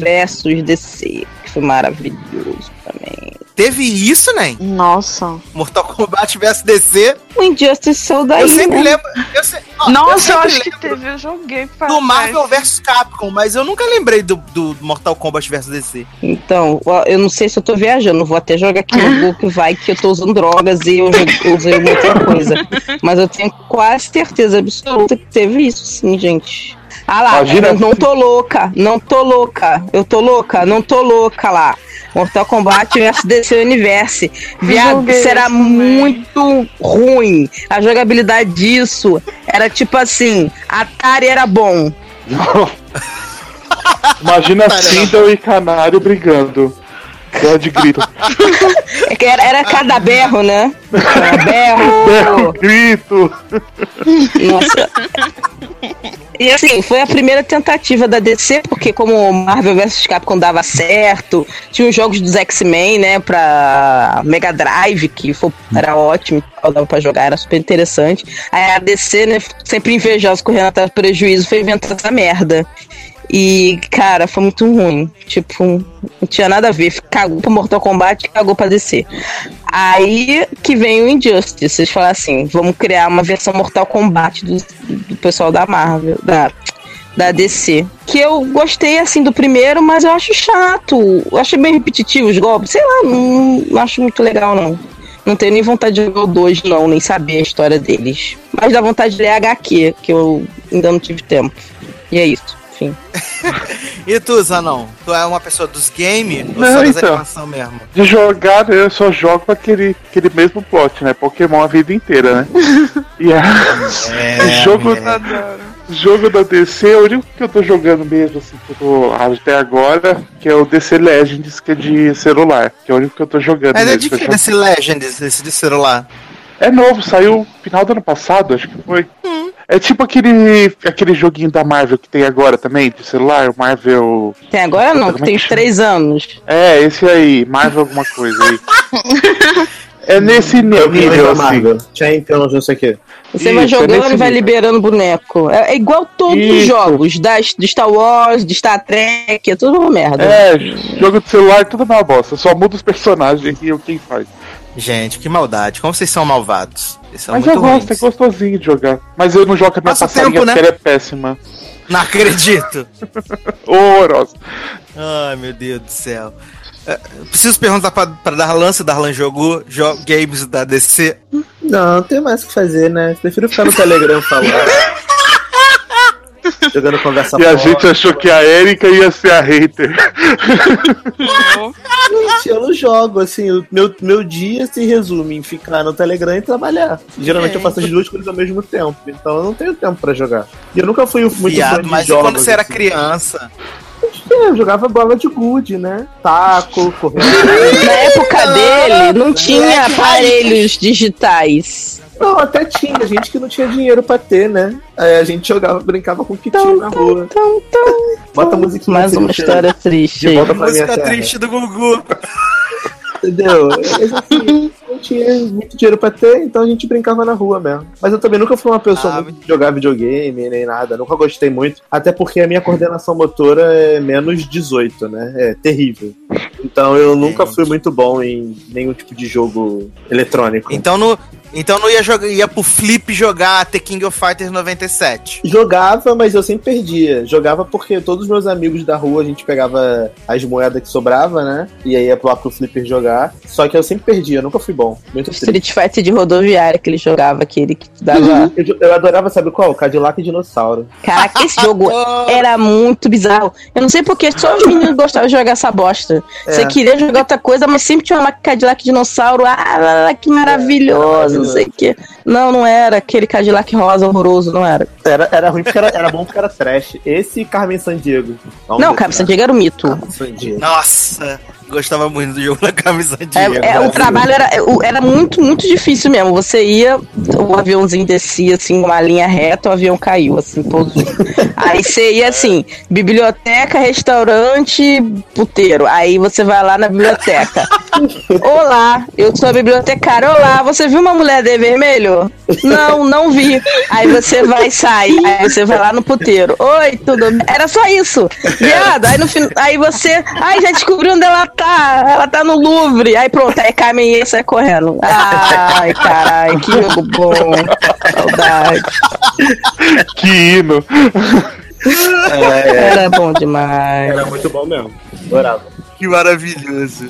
versus DC, que foi maravilhoso também. Teve isso, né? Nossa. Mortal Kombat vs DC. O Injustice saiu daí, Eu sempre né? lembro. Eu se- ó, Nossa, eu, sempre acho que lembro teve, eu joguei pra Do Marvel vs Capcom, mas eu nunca lembrei do, do Mortal Kombat vs DC. Então, eu não sei se eu tô viajando, vou até jogar aqui no Google que vai que eu tô usando drogas e eu eu usei muita coisa. Mas eu tenho quase certeza absoluta que teve isso, sim, gente. Ah lá, Imagina- eu não tô louca, não tô louca, eu tô louca, não tô louca lá. Mortal Kombat vs DC Universe. Viado, Joguei isso era isso também. muito ruim. A jogabilidade disso era tipo assim: Atari era bom. Imagina Sindel e Canário brigando. Guerra de grito. Era, era cada berro, né? Era berro. Berro, grito. Nossa. E assim, foi a primeira tentativa da DC, porque como Marvel vs Capcom dava certo, tinha os jogos dos X-Men, né, pra Mega Drive, que foi, era ótimo, dava pra jogar, era super interessante. Aí a DC, né, sempre invejosa, correndo atrás do prejuízo, foi inventar essa merda. E, cara, foi muito ruim. Tipo, não tinha nada a ver. Cagou pro Mortal Kombat cagou pra DC. Aí que vem o Injustice. Eles falaram assim: vamos criar uma versão Mortal Kombat do, do pessoal da Marvel, da, da DC. Que eu gostei assim do primeiro, mas eu acho chato. Eu achei bem repetitivo os golpes. Sei lá, não, não acho muito legal, não. Não tenho nem vontade de jogar o 2, não, nem saber a história deles. Mas dá vontade de ler HQ, que eu ainda não tive tempo. E é isso, enfim. E tu, Zanão? Tu é uma pessoa dos games ou Não, só das então. animação mesmo? De jogar, eu só jogo aquele, aquele mesmo plot, né? Pokémon a vida inteira, né? E a... É, jogo, Adoro. jogo da DC, o único que eu tô jogando mesmo, assim, que eu tô até agora, que é o DC Legends, que é de celular. Que é o único que eu tô jogando Mas é de que que desse Legends, esse de celular? É novo, saiu final do ano passado, acho que foi. É tipo aquele, aquele joguinho da Marvel que tem agora também, de celular, o Marvel. Tem agora não, que é tem que chama? três anos. É, esse aí, Marvel alguma coisa aí. é nesse nível, Campeões da assim. Marvel. Champions, não sei o quê. Você vai Isso, é jogando nesse e vai nível. liberando boneco. É, é igual todos os Isso. jogos, das, de Star Wars, de Star Trek, é tudo uma merda. É, jogo de celular, tudo uma bosta. Só muda os personagens e o quem faz. Gente, que maldade. Como vocês são malvados? Vocês são Mas muito eu gosto, é ruins. gostosinho de jogar. Mas eu não jogo com a minha Passa passarinha tempo, né? porque ela é péssima. Não acredito. Horrorosa. Ai, meu Deus do céu. É, preciso perguntar pra, pra Darlan se Darlan jogou jo games da DC. Não, não tem mais o que fazer, né? Prefiro ficar no Telegram falando. Jogando conversa E a gente achou que a Erika ia ser a hater. Gente, eu não jogo, assim, o meu, meu dia se resume em ficar no Telegram e trabalhar. Geralmente eu faço as duas coisas ao mesmo tempo, então eu não tenho tempo pra jogar. E eu nunca fui muito fã Viado, de mas e jogos. quando você era assim. criança? Eu jogava bola de gude, né? Taco, correndo. Na época dele, não tinha moleque aparelhos digitais. Não, até tinha gente que não tinha dinheiro pra ter, né? Aí a gente jogava, brincava com o que tinha na rua. Então, então. Bota a musiquinha Mais uma história triste. De aí. volta pra Música triste do Gugu. Entendeu? Mas, assim, não tinha muito dinheiro pra ter, então a gente brincava na rua mesmo. Mas eu também nunca fui uma pessoa Ah, muito de jogar videogame nem nada, nunca gostei muito. Até porque a minha coordenação motora é menos 18, né? É terrível. Então eu nunca fui muito bom em nenhum tipo de jogo eletrônico. Então não, então não ia, jogar, ia pro Flip jogar The King of Fighters 97. Jogava, mas eu sempre perdia. Jogava porque todos os meus amigos da rua, a gente pegava as moedas que sobrava, né? E aí ia lá pro Flipper jogar. Só que eu sempre perdia, eu nunca fui bom. Muito triste. Street Fighter de rodoviária que ele jogava, aquele que dava. Eu, eu adorava, sabe qual? Cadillac e Dinossauro. Caraca, esse jogo era muito bizarro. Eu não sei porque só os meninos gostavam de jogar essa bosta. Você É. queria jogar outra coisa, mas sempre tinha uma Cadillac dinossauro. Ah, que maravilhoso, não sei o quê. Não, não era. Aquele Cadillac rosa horroroso, não era. Era, era ruim porque era, era bom porque era trash. Esse e Carmen Sandiego. Não, ver. cara, San Diego era o mito. Carmen Sandiego. Nossa, gostava muito do jogo da camisa de É, é, o trabalho era, era muito, muito difícil mesmo. Você ia, o aviãozinho descia assim, uma linha reta, o avião caiu, assim, todos. Aí você ia assim, biblioteca, restaurante, puteiro. Aí você vai lá na biblioteca. Olá, eu sou a bibliotecária. Olá, você viu uma mulher de vermelho? Não, não vi. Aí você vai sair, aí você vai lá no puteiro. Oi, tudo bem? Era só isso. Viado, aí no fin... aí você. Ai, já descobriu onde ela tá. Ela tá no Louvre. Aí pronto, aí Carmen e sai correndo. Ai, caralho, que jogo bom. Saudade. Que hino. Era bom demais. Era muito bom mesmo. Adorava. Que maravilhoso.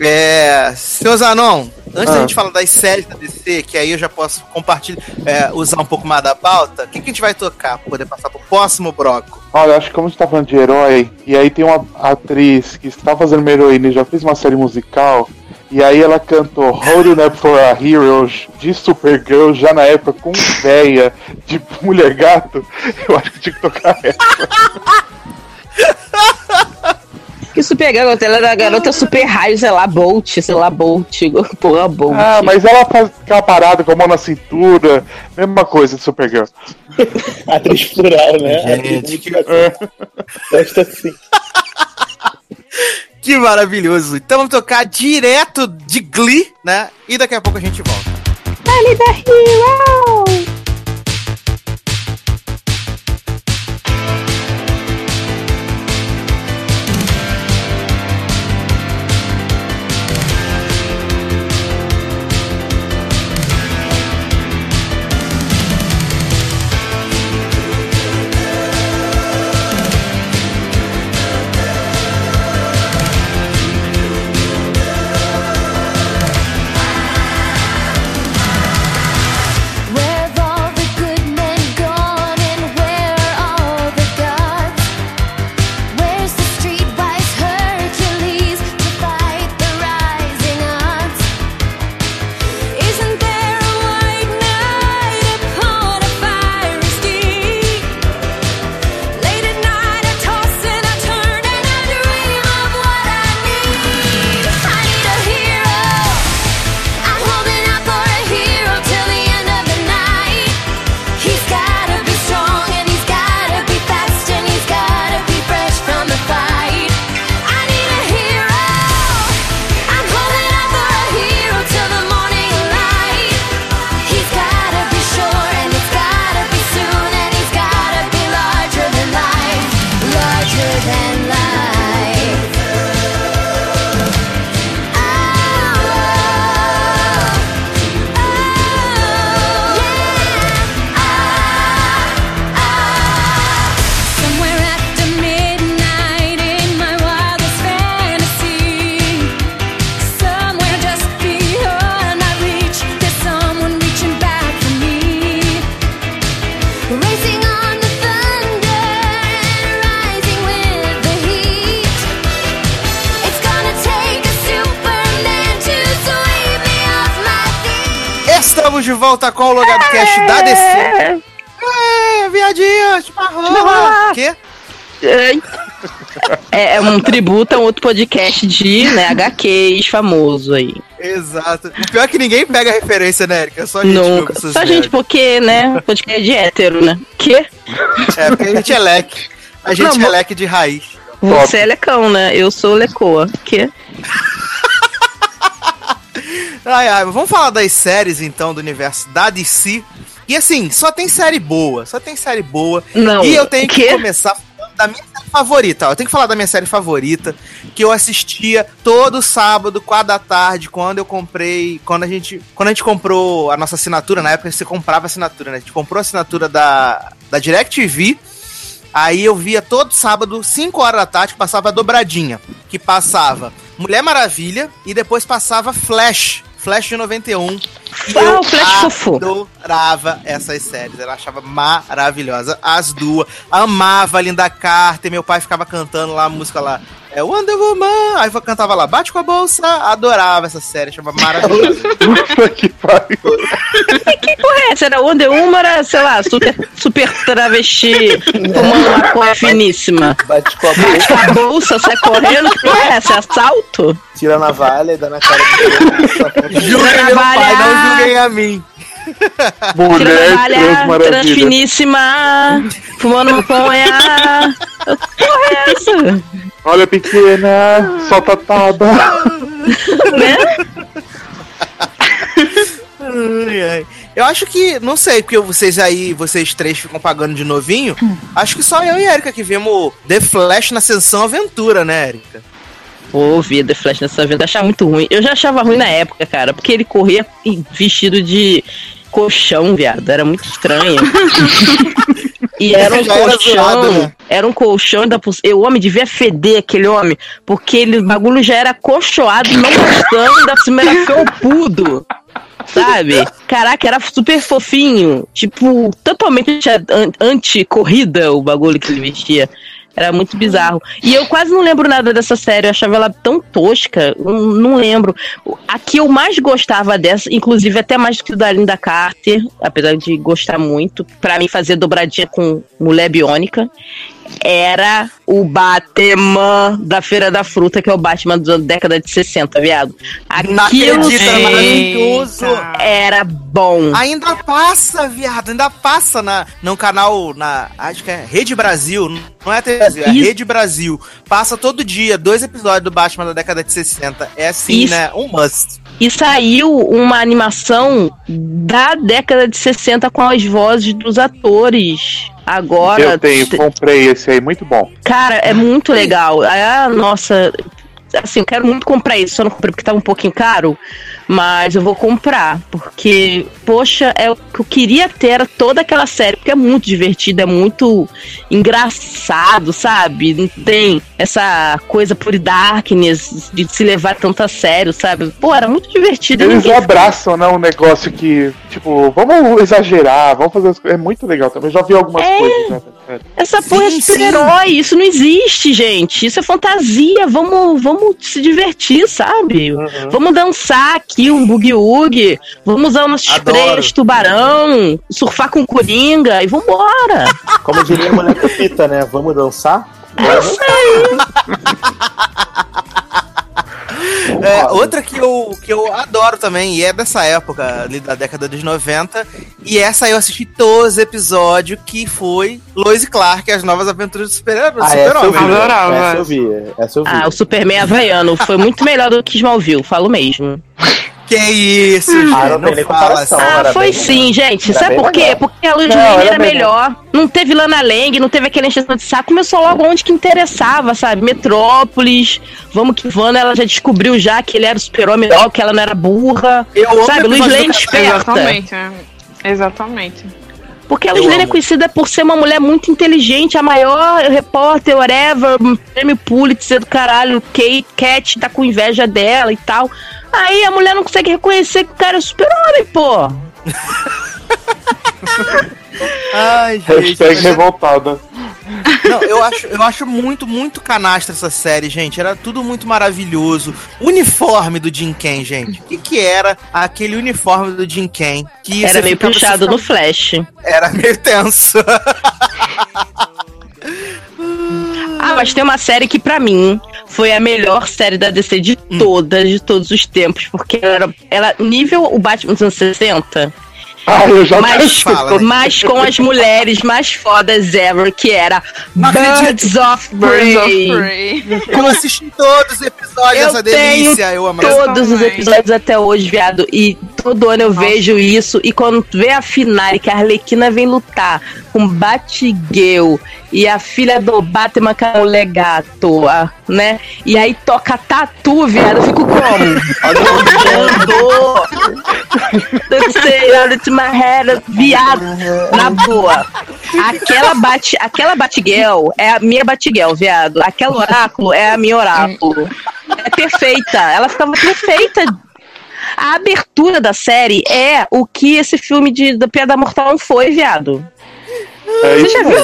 É, seu Zanon, antes da Ah. gente falar das séries da DC, que aí eu já posso compartilhar, é, usar um pouco mais da pauta, o que, que a gente vai tocar pra poder passar pro próximo bloco? Olha, acho que como a gente tá falando de herói, e aí tem uma atriz que está fazendo uma heroína e já fez uma série musical, e aí ela cantou Holding Up for a Hero de Supergirl, já na época com véia de mulher gato, eu acho que tinha que tocar essa. Que super garota, ela era garota super raio, sei lá, Bolt, sei lá, Bolt, porra, Bolt. Ah, mas ela faz aquela parada com a mão na cintura, mesma coisa de Supergirl. Atriz plural, né? Gente, que- multiplicação. Gosto assim. Que maravilhoso! Então vamos tocar direto de Glee, né? E daqui a pouco a gente volta. Ali da Hero! É, é um tributo a um outro podcast de né, HQs famoso aí. Exato. O pior é que ninguém pega a referência, né, Erika? Só a gente Nunca. Só gente, merdas. porque, né? Podcast de hétero, né? Que? É, porque a gente é leque. A gente Não, é leque de raiz. Você é lecão, né? Eu sou lecoa. Que? Ai, ai, vamos falar das séries então do universo da DC. E assim, só tem série boa, só tem série boa. Não. E eu tenho que quê? começar da minha série favorita. Eu tenho que falar da minha série favorita, que eu assistia todo sábado, 4 da tarde, quando eu comprei. Quando a gente. Quando a gente comprou a nossa assinatura, na época você comprava assinatura, né? A gente comprou a assinatura da, da DirecTV. Aí eu via todo sábado, 5 horas da tarde, passava a dobradinha. Que passava Mulher Maravilha e depois passava Flash. Flash de 91. E Ah, eu Flash fofo. adorava essas séries. Eu achava maravilhosa. As duas. Amava a Linda Carter. Meu pai ficava cantando lá a música lá. É Wonder Woman. Aí eu cantava lá, bate com a bolsa. Adorava essa série. Achava maravilhosa. Puta que pariu. Que porra é essa? Era Wonder Woman, era, sei lá, super, super travesti, tomando uma coisa finíssima. Bate com a Bate boca, com a bolsa, sai correndo, que porra é essa? É assalto? tira a navalha e dá na cara do Julguem meu pai, não julguem a mim. Tira Mulher trans finíssima, fumando maconha. Que porra é essa? Olha, pequena, solta a tábua. Né? Ai, ai. Eu acho que, não sei, porque vocês aí, vocês três ficam pagando de novinho. Acho que só eu e a Erika que vimos The Flash na Sessão Aventura, né, Erika? Pô, vi The Flash nessa vida, achava muito ruim. Eu já achava ruim na época, cara, porque ele corria vestido de colchão, viado. Era muito estranho. E era um Já era colchão. zoado, né? Era um colchão da O homem devia feder aquele homem, porque ele, o bagulho já era colchoado não gostando, cima era felpudo. Sabe? Caraca, era super fofinho. Tipo, totalmente an- anti-corrida o bagulho que ele vestia. Era muito bizarro. E eu quase não lembro nada dessa série. Eu achava ela tão tosca. Não, lembro. A que eu mais gostava dessa, inclusive até mais do que da Linda Carter, apesar de gostar muito, pra mim fazer dobradinha com Mulher Biônica, era o Batman da Feira da Fruta, que é o Batman da década de 60, viado. Aquilo maravilhoso. era bom. Ainda passa, viado, ainda passa na, no canal, na, acho que é Rede Brasil, não é TV Brasil, é Isso. Rede Brasil. Passa todo dia, dois episódios do Batman da década de 60. É assim, Isso. né? Um must. E saiu uma animação da década de 60 com as vozes dos atores. Agora, Eu tenho, comprei esse aí, muito bom. cara, é muito legal. Ah, nossa, assim, eu quero muito comprar isso. Só não comprei porque tá um pouquinho caro, mas eu vou comprar. Porque, poxa, é o que eu queria ter era toda aquela série, porque é muito divertido, é muito engraçado, sabe? Não tem essa coisa por darkness de se levar tanto a sério, sabe? Pô, era muito divertido. Eles abraçam, né, um negócio que, tipo, vamos exagerar, vamos fazer as coisas. É muito legal também. Já vi algumas É. coisas, né? Essa porra é Sim, super-herói, isso não existe, gente. Isso é fantasia. Vamos, vamos se divertir, sabe? Vamos dançar aqui um boogie-woogie. Vamos usar umas sprays tubarão, surfar com coringa e vambora. Como diria a mulher capita, né? Vamos dançar? É, outra que eu, que eu adoro também, e é dessa época, ali da década dos 90, e essa eu assisti todos os episódios, que foi Lois e Clark, as novas aventuras do super-herói. Ah, essa eu vi. super-homem. Adorava. Essa eu vi. Essa eu vi. Ah, o Superman havaiano foi muito melhor do que Smallville, falo mesmo. Que isso, gente, Ah, não não tem fala assim. Ah, foi bem sim, gente. Era Sabe por quê? melhor. Porque a Luz Não, Lane era era melhor. melhor. Não teve Lana Lang, não teve aquela encheção de saco. Começou logo onde que interessava, sabe? Metrópolis, vamos que vamos. Ela já descobriu já que ele era o super-homem, ó, que ela não era burra. Eu Sabe, Luz Lane do esperta. Exatamente, é. Exatamente. Porque a Lane é conhecida por ser uma mulher muito inteligente, a maior repórter, whatever, prêmio Pulitzer do caralho, Kate, Cat tá com inveja dela e tal. Aí a mulher não consegue reconhecer que o cara é super-homem, pô. Ai, gente. Hashtag revoltada. Não, eu acho, eu acho muito, muito canastra essa série, gente. Era tudo muito maravilhoso. Uniforme do Jim Ken, gente. O que, que era aquele uniforme do Jim Ken? Que Era meio ficava- puxado no flash. Era meio tenso. Ah, mas tem uma série que pra mim foi a melhor série da DC de Hum. todas, de todos os tempos, porque ela era ela, nível o Batman dos anos 60. Ah, eu já Mas, Fala, né? mas com as mulheres mais fodas ever, que era. Birds of Prey. Eu assisti todos os episódios Eu tenho delícia. Eu amo Todos os episódios até hoje, viado. E todo ano eu vejo isso. E quando vê a finale, que a Arlequina vem lutar com Batgirl e a filha do Batman, que é o legato, a- né? E aí toca tatu, viado. Eu fico como? Don't say all it's my head, viado. Na boa. Aquela, bat, aquela Batgirl é a minha Batgirl, viado. Aquela oráculo é a minha oráculo. É perfeita. Ela ficava perfeita. A abertura da série é o que esse filme de da Piada Mortal não foi, viado. É Você já viu?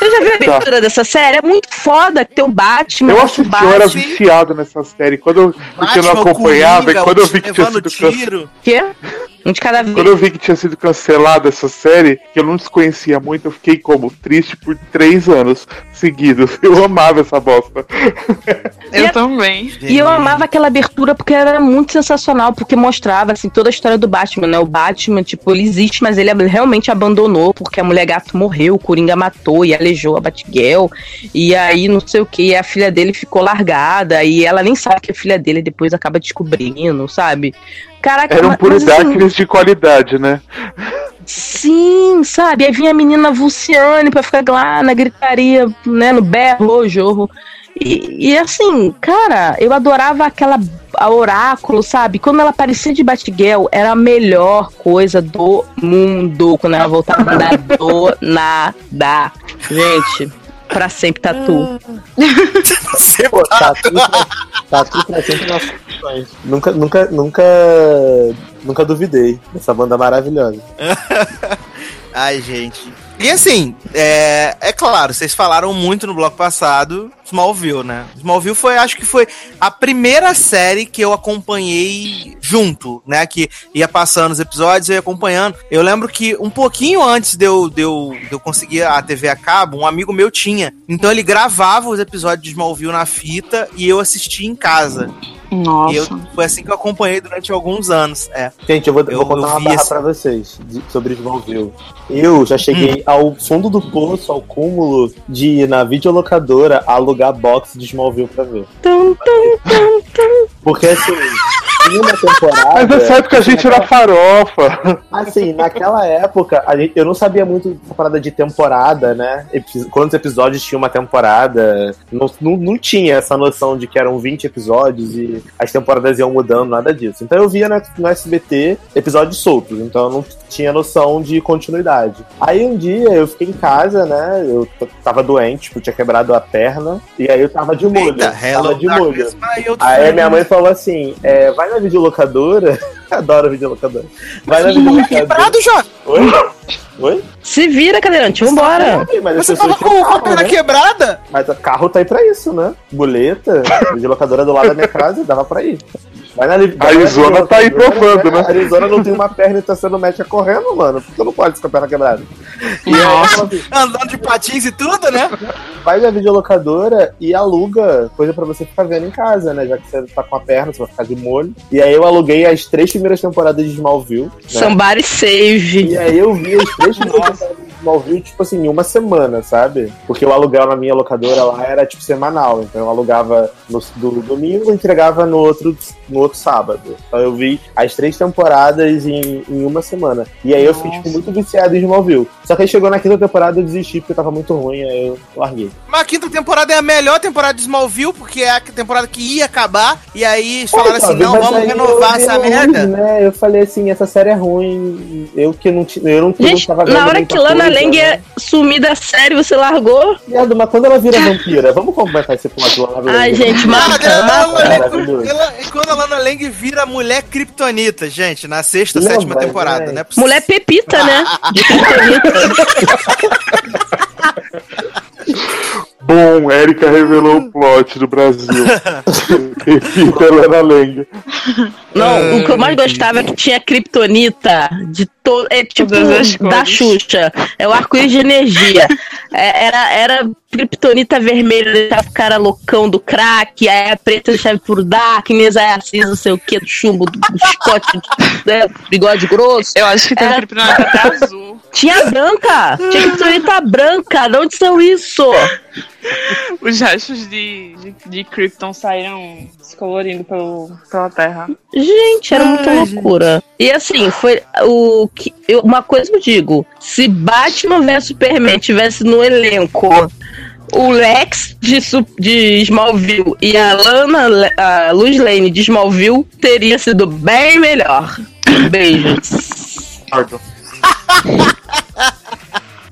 Você já viu a abertura dessa série? É muito foda que tem o Batman. Eu o assisti, Batman. eu era viciado nessa série. Quando eu, porque eu não Batman, acompanhava, Coringa, e quando eu vi que tinha sido cancelado. tiro. Quê? Um de cada vez. Quando eu vi que tinha sido cancelada essa série, que eu não desconhecia muito, eu fiquei como? Triste por três anos seguidos. Eu amava essa bosta. Eu E a- também. E eu amava aquela abertura porque era muito sensacional, porque mostrava assim toda a história do Batman, né? O Batman, tipo, ele existe, mas ele realmente abandonou porque a mulher gato morreu, o Coringa matou e aleijou a Batgirl. E aí não sei o que, e a filha dele ficou largada e ela nem sabe que a filha dele depois acaba descobrindo, sabe? Caraca, Era um mas- puro mas, assim, de qualidade, né? Sim, sabe? Aí vinha a menina Vulciane pra ficar lá na gritaria, né? No berro, jorro. E, e assim, cara, eu adorava aquela a oráculo, sabe? Quando ela aparecia de Batgirl, era a melhor coisa do mundo. Quando ela voltava a andar do nada. Gente, pra sempre tatu. Você Pô, tá tudo pra, tudo pra sempre nas opções. Nunca, nunca, nunca, nunca duvidei dessa banda maravilhosa. Ai, gente. E assim, é, é claro, vocês falaram muito no bloco passado, Smallville, né? Smallville foi, acho que foi a primeira série que eu acompanhei junto, né? Que ia passando os episódios, eu ia acompanhando. Eu lembro que um pouquinho antes de eu, de eu, de eu conseguir a TV a cabo, um amigo meu tinha. Então ele gravava os episódios de Smallville na fita e eu assistia em casa. Nossa. E eu, foi assim que eu acompanhei durante alguns anos. É. Gente, eu vou, Eu- vou contar eu uma barra esse- pra vocês de- sobre Smallville. Eu já cheguei ao fundo do poço, ao cúmulo, de ir na videolocadora alugar box de Smallville pra ver. Tum, tum, tum, tum. Porque assim, uma temporada. Mas nessa época a gente era farofa. Assim, naquela época, a gente- eu não sabia muito dessa parada de temporada, né? Quantos episódios tinha uma temporada. Não, não, não tinha essa noção de que eram 20 episódios e as temporadas iam mudando, nada disso. Então eu via no, no SBT episódios soltos, então eu não tinha noção de continuidade. Aí um dia eu fiquei em casa, né? Eu tava doente, tipo, tinha quebrado a perna, e aí eu tava de molho. Eita, tava de molho. Aí minha mãe falou assim: é, vai na videolocadora. Adoro videolocadora. Vai na videolocadora. quebrado? Oi? Oi? Se vira, cadeirante, vambora. Mas Você tava com, a perna né? quebrada? Mas o carro tá aí pra isso, né? Boleta, videolocadora do lado da minha casa, dava pra ir. Vai na, vai na Arizona tá aí provando, né? Arizona não tem uma perna e tá sendo médica correndo, mano. Por que não pode com a perna quebrada? E falou assim, Andando de patins e tudo, né? vai na videolocadora e aluga coisa pra você ficar vendo em casa, né? Já que você tá com a perna, você vai ficar de molho. E aí eu aluguei as três primeiras temporadas de Smallville. Né? Somebody save. E aí eu vi as três primeiras temporadas Smallville, tipo assim, em uma semana, sabe? Porque o aluguel na minha locadora lá era, tipo, semanal. Então eu alugava no do domingo e entregava no outro, no outro sábado. Então eu vi as três temporadas em, em uma semana. E aí eu fiquei, tipo, muito viciado em Smallville. Só que aí chegou na quinta temporada eu desisti porque tava muito ruim, aí eu larguei. Mas a quinta temporada é a melhor temporada de Smallville, porque é a temporada que ia acabar. E aí eles falaram assim: não, vamos renovar eu essa vi merda. Né? Eu falei assim, essa série é ruim. Eu que não tinha. Eu não, eu Gente, não tava vendo na hora que Lana né? ia sumir da série, você largou? Viado, mas quando ela vira vampira, vamos comentar esse lá na Ai, gente, Maravilhoso. ela- e quando a Lana Lang vira mulher kryptonita, gente, na sexta, Não, sétima temporada, é. né? possível. Mulher Pepita, né? De Kryptonita. Bom, Erika revelou o plot do Brasil. Repita Lana Lang. Não, o que eu mais gostava é que tinha Kryptonita de todo. É tipo da. Xuxa. É o arco-íris de energia. É, Era, era Kryptonita vermelha, deixava o cara loucão do crack, aí a preta deixava por Darkness, aí a cinza, não sei o que, do chumbo, do, do Scott, né, bigode grosso. Eu acho que tem Era- Kryptonita até azul. Tinha branca! Tinha Kryptonita branca! De onde são isso? Os restos de, de, de Krypton saíram se colorindo pelo, pela Terra. Gente, era muita loucura. E assim, foi o que. eu- uma coisa eu digo: se Batman vs Superman tivesse no elenco o Lex de, de Smallville e a Lana, a Luz Lane de Smallville, teria sido bem melhor. Beijos.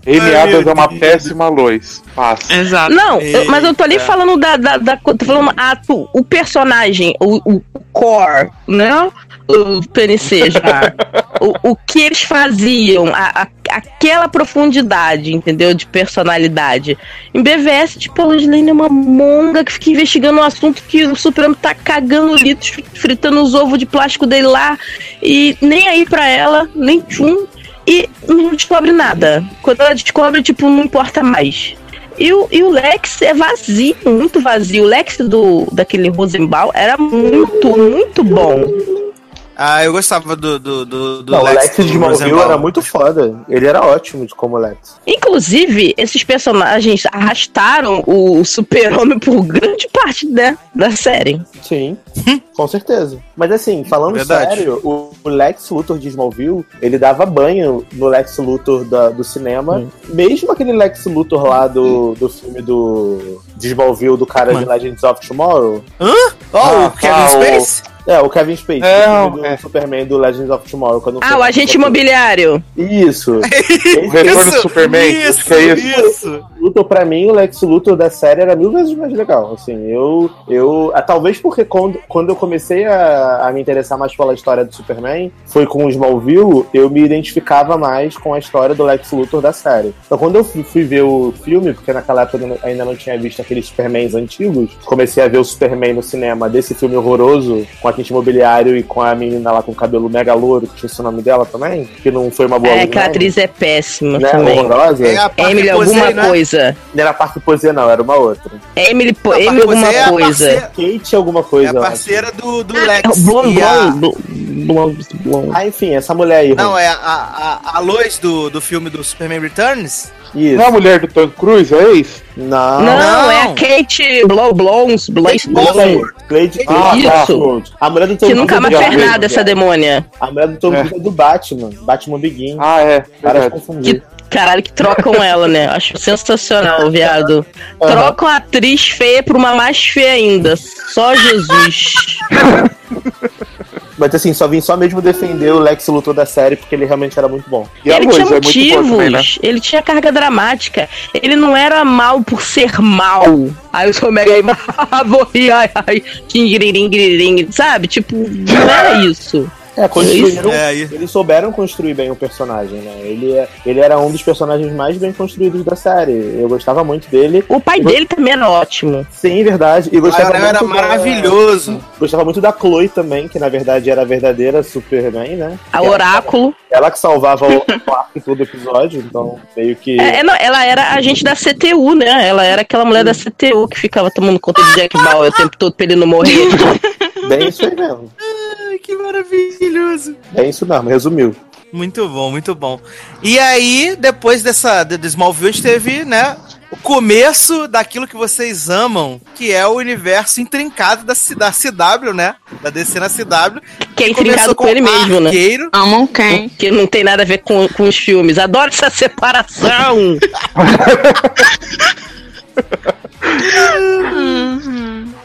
Amy Adams é uma péssima luz. Passa. Exato. Não, eu- mas eu tô ali Eita. falando da. da, da tô falando ah, tu- o personagem, o, o core, né? O PNC já. o, o que eles faziam, a, a- aquela profundidade, entendeu? De personalidade. Em BVS, tipo, a Lane é uma monga que fica investigando um assunto que o Supremo tá cagando litros, fritando os ovos de plástico dele lá. E nem aí pra ela, nem tchum. E não descobre nada. Quando ela descobre, tipo, não importa mais. E o, e o Lex é vazio, muito vazio. O Lex do, daquele Rosenbaum era muito, muito bom. Ah, eu gostava do, do, do, do Não, o Lex de Smallville era muito foda. Ele era ótimo de como Lex. Inclusive, esses personagens arrastaram o super-homem por grande parte né, da série. Sim, com certeza. Mas assim, falando Verdade. sério, o, o Lex Luthor de Smallville, ele dava banho no Lex Luthor da- do cinema. Mesmo aquele Lex Luthor lá do, do filme do de Smallville, do cara de Legends of Tomorrow. Ó, Ah, o Kevin ah, o- Space? É, o Kevin Spacey, É, do é. Superman do Legends of Tomorrow. sei Ah, o agente é que imobiliário. Isso. O retorno do Superman. Isso, que é isso. isso. Luthor, pra mim, o Lex Luthor da série era mil vezes mais legal. Assim, eu. eu ah, talvez porque quando, quando eu comecei a, a me interessar mais pela história do Superman, foi com o Smallville, eu me identificava mais com a história do Lex Luthor da série. Então, quando eu fui, fui ver o filme, porque naquela época eu ainda não tinha visto aqueles Supermans antigos, comecei a ver o Superman no cinema desse filme horroroso, com a quinta imobiliário e com a menina lá com o cabelo mega louro, que tinha o nome dela também, que não foi uma boa É, aquela não, atriz é péssima né? também. Horrorosa. É a Emily Posey, alguma né? coisa. Não era a Parque Poesia, não, era uma outra. Emily, po A Emily alguma Posey é a coisa. parceira- Kate alguma É coisa. a eu acho. parceira do, do É Lex. Blond, e a- blond, blond, blond. Ah, enfim, essa mulher aí. Não, Ron. é a, a, a Lois do, do filme do Superman Returns. Isso. Não é a mulher do Tom Cruise, é isso? Não. Não, não. é a Kate Blow Blons, Blaze Kate Blons, Glade Ah, Isso. tá. A mulher do Tom que nunca é mais fez Batman, nada, essa demônia. A mulher do Tom É. É do Batman. Batman Begin. Ah, é. Para de confundir. Caralho, que trocam ela, né? Acho sensacional, viado. Trocam a atriz feia por uma mais feia ainda. Só Jesus. Mas assim, só vim só mesmo defender o Lex Luthor da série porque ele realmente era muito bom. E ele tinha é motivos, também, né? ele tinha carga dramática. Ele não era mal por ser mal. Aí eu sou mega aí, vou rir, ai, ai, sabe? Tipo, não era isso. É, construíram. É, aí. Eles souberam construir bem o personagem, né? Ele, é, ele era um dos personagens mais bem construídos da série. Eu gostava muito dele. O pai dele também era ótimo. Sim, verdade. E O gostava Arão era muito da- maravilhoso. Gostava muito da Chloe também, que na verdade era a verdadeira Superman, né? A Oráculo. Ela que salvava o arco em todo episódio, então meio que. É, não, ela era agente da CTU, né? Ela era aquela mulher da CTU que ficava tomando conta de Jack Bauer o tempo todo pra ele não morrer. Bem isso aí mesmo. Que maravilhoso. Bem isso mesmo, resumiu. Muito bom, muito bom. E aí, depois dessa do do Smallville, a gente teve, né, o começo daquilo que vocês amam, que é o universo intrincado da, C- da CW, né? Da DC na CW. Que é Começou intrincado com ele mesmo, né? Arqueiro. Amam quem? Que não tem nada a ver com, com os filmes. Adoro essa separação.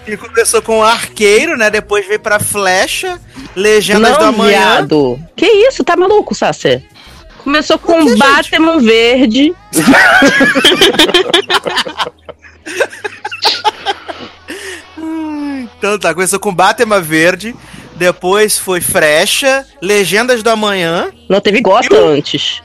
Que começou com o Arqueiro, né? Depois veio pra Flecha, Legendas do não, Amanhã. viado. Que isso? Tá maluco, Sasser? Começou com que, gente? Batman verde. Então tá, começou com Batman Verde, depois foi Frecha, Legendas do Amanhã. Não teve Gotham antes.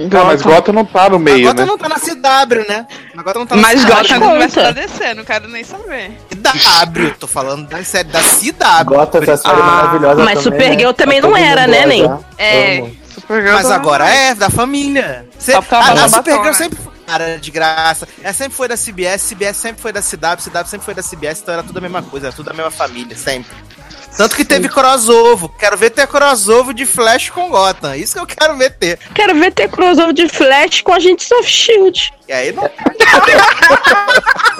Ah, mas Gotham não tá no meio, Agora né? não tá na CW, né? Agora não tá na Mas CW. Gotham conta. começa a descer, não quero nem saber. CW, tô falando da série da CW. Gota essa série Ah, maravilhosa mas também, Supergirl né? também Tá não era, né, nem? É. Amo. Supergirl Mas tá- agora é da família. Cê, a, bota a batom, Supergirl né? sempre. Para de graça. Ela sempre foi da CBS, CBS sempre foi da CW, CW sempre foi da CBS, então era tudo a mesma coisa, era tudo a mesma família, sempre. Tanto que teve crossover. Quero ver ter crossover de Flash com Gotham. Isso que eu quero ver ter. Quero ver ter crossover de Flash com Agentes of Shield. E aí não.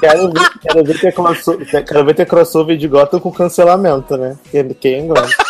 Quero ver, quero, ver ter crossover, quero ver ter crossover de Gotham com cancelamento, né? Quem, quem gosta?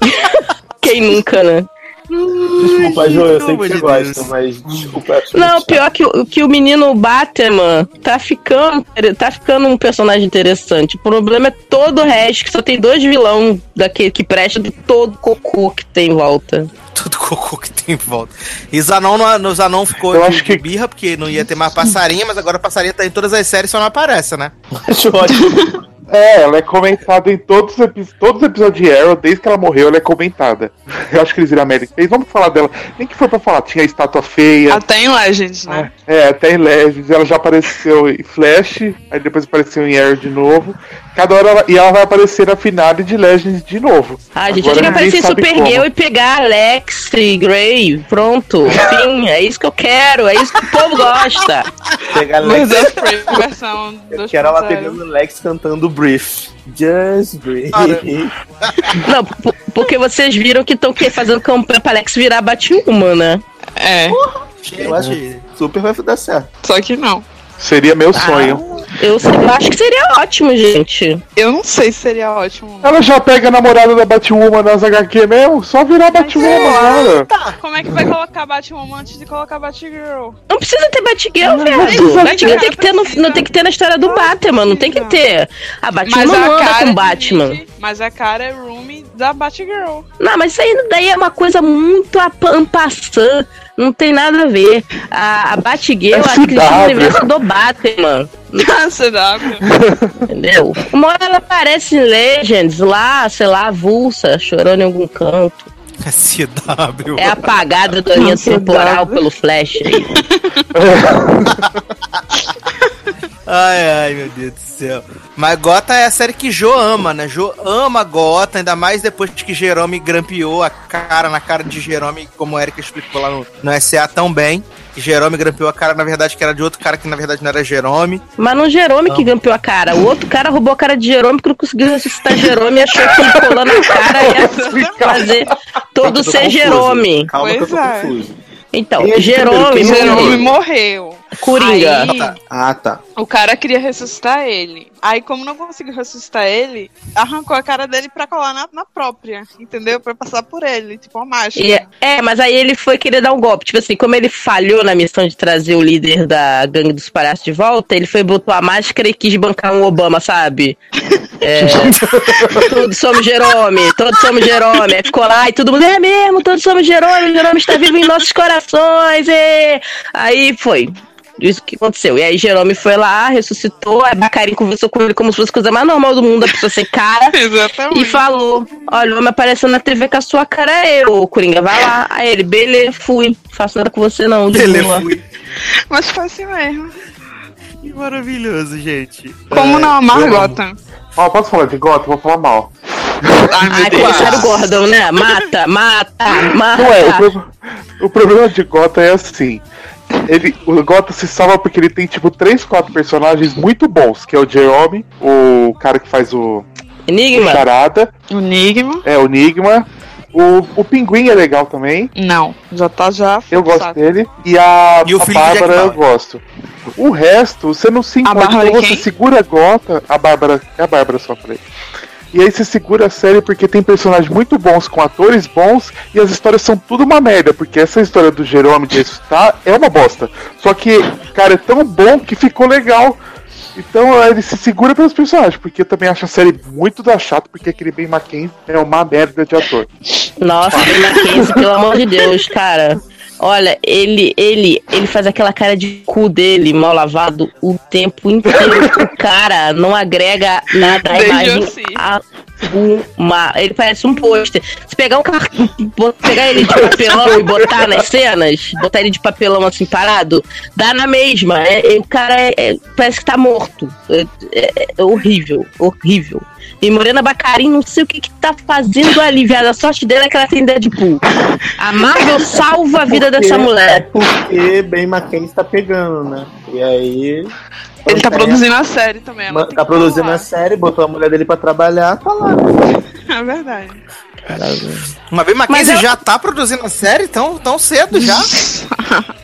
Quem nunca, né? Desculpa, Jo, eu sei que você de gosta, Deus. mas desculpa. Não, pior que, o- que o menino Batman tá ficando, tá ficando um personagem interessante. O problema é todo o resto, que só tem dois vilão daquele que presta de todo cocô que tem em volta. Tudo cocô que tem em volta. E Zanon, no, no Zanon ficou Eu de, acho que- de birra, porque não ia ter mais passarinha, mas agora a passarinha tá em todas as séries, só não aparece, né? Acho ótimo. É, ela é comentada em todos os, epi- todos os episódios de Arrow, desde que ela morreu, ela é comentada. Eu acho que eles viram a Mary Kay. Vamos falar dela. Nem que foi pra falar, tinha estátua feia. Até em Legends, né? É, até em Legends, ela já apareceu em Flash, aí depois apareceu em Arrow de novo. Cada hora ela, e ela vai aparecer na finale de Legends de novo. Ah, a gente tinha que aparecer em Supergirl e pegar Alex e Grey. Pronto. Fim. É isso que eu quero. É isso que o povo gosta. Pegar Mas Lex, foi a versão eu 2.0. quero ela pegando Lex cantando Brief. Just Brief. Não, porque vocês viram que estão fazendo campanha pra Alex virar Batwoman, né? É, Eu acho que super vai dar certo. só que não. Seria meu sonho. Eu, eu acho que seria ótimo, gente. Eu não sei se seria ótimo. Ela já pega a namorada da Batwoman nas HQ mesmo? Só virar Batwoman agora. Como é que vai colocar Batwoman antes de colocar Batgirl? Não precisa ter Batgirl, velho. precisa, Batgirl tem que ter no, não tem que ter na história do Batman, não tem que ter. A Batwoman não anda com Batman. divide, mas a cara é room da Batgirl. Não, mas isso aí daí é uma coisa muito ampassã. Não tem nada a ver. A, a Batgirl, É eu acho que eles estão no CW. universo do Batman. CW. Entendeu? Uma hora ela aparece em Legends lá, sei lá, avulsa, chorando em algum canto. É CW. É apagada da linha Nossa, temporal pelo Flash aí. Ai, ai, meu Deus do céu. Mas Gota é a série que Jo ama, né? Jo ama Gota, ainda mais depois que Jerome grampeou a cara na cara de Jerome, como a Erika explicou lá no, no SA tão bem. Que Jerome grampeou a cara, na verdade, que era de outro cara que na verdade não era Jerome. Mas não Jerome que gampeou a cara. O outro cara roubou a cara de Jerome porque não conseguiu ressuscitar Jerome e achou que ele colando a cara ia fazer todo ser confuso. Jerome. Calma que eu tô Pois é. confuso. Então, Jerome, Jerome morreu. morreu. Coringa. Aí, Ah, tá. o cara queria ressuscitar ele. Aí, como não conseguiu ressuscitar ele, arrancou a cara dele pra colar na, na própria, entendeu? Pra passar por ele, tipo uma máscara. E- é, mas aí ele foi querer dar um golpe. Tipo assim, como ele falhou na missão de trazer o líder da gangue dos palhaços de volta, ele foi, botou a máscara e quis bancar um Obama, sabe? É, todos somos Jerome, todos somos Jerome. Aí ficou lá e todo mundo, é mesmo, todos somos Jerome, Jerome está vivo em nossos corações. E... Aí foi. Isso que aconteceu. E aí Jerome foi lá, ressuscitou, aí Bacarim conversou com ele como se fosse a coisa mais normal do mundo, a pessoa sem cara. Exatamente. E falou: Olha, o homem apareceu na TV com a sua cara, é eu, Coringa, vai lá. Aí ele, beleza, fui. Faço nada com você, não. de Ele boa." foi. Mas foi assim mesmo. Que maravilhoso, gente. Como É, não amar amo. Gotham? Ó, posso falar de Gotham? Vou falar mal. Ai, meu Ai, Deus. comissário Gordon, né? Mata, mata, mata. Não é, o, pro- o problema de Gotham é assim. Ele, o Gotham se salva porque ele tem, tipo, três, quatro personagens muito bons, que é o Jerome, o cara que faz o Enigma. Charada, Enigma? é o Enigma, o, o Pinguim é legal também, Não. Já tá já. eu gosto saco. dele, e a, E o a Bárbara eu gosto. O resto, você não se importa, você segura Gotham, a Bárbara, é a Bárbara só falei. E aí você segura a série porque tem personagens muito bons, com atores bons, e as histórias são tudo uma merda, porque essa história do Jerome de ressuscitar é uma bosta. Só que, cara, é tão bom que ficou legal. Então ele se segura pelos personagens, porque eu também acho a série muito da chata, porque aquele Ben McKenzie é uma merda de ator. Nossa, Ben Mackenzie, pelo amor de Deus, cara. Olha, ele, ele, ele faz aquela cara de cu dele mal lavado o tempo inteiro. O cara não agrega nada à imagem. assim. a- uma. Ele parece um pôster. Se pegar um car... pegar ele de papelão e botar nas cenas, botar ele de papelão assim parado, dá na mesma. É, é- o cara é- é- parece que tá morto. É, é- é horrível, horrível. E Morena Bacarin, não sei o que, que tá fazendo ali, viado. A sorte dela é que ela tem Deadpool. A Marvel salva a vida Porque- dessa É mulher. porque Ben McKenzie tá pegando, né? E aí. Ele tá produzindo a série também. ela Tá produzindo falar. a série, botou a mulher dele pra trabalhar, tá lá. É verdade. Uma vez Mas Mackenzie eu- já tá produzindo a série tão, tão cedo já.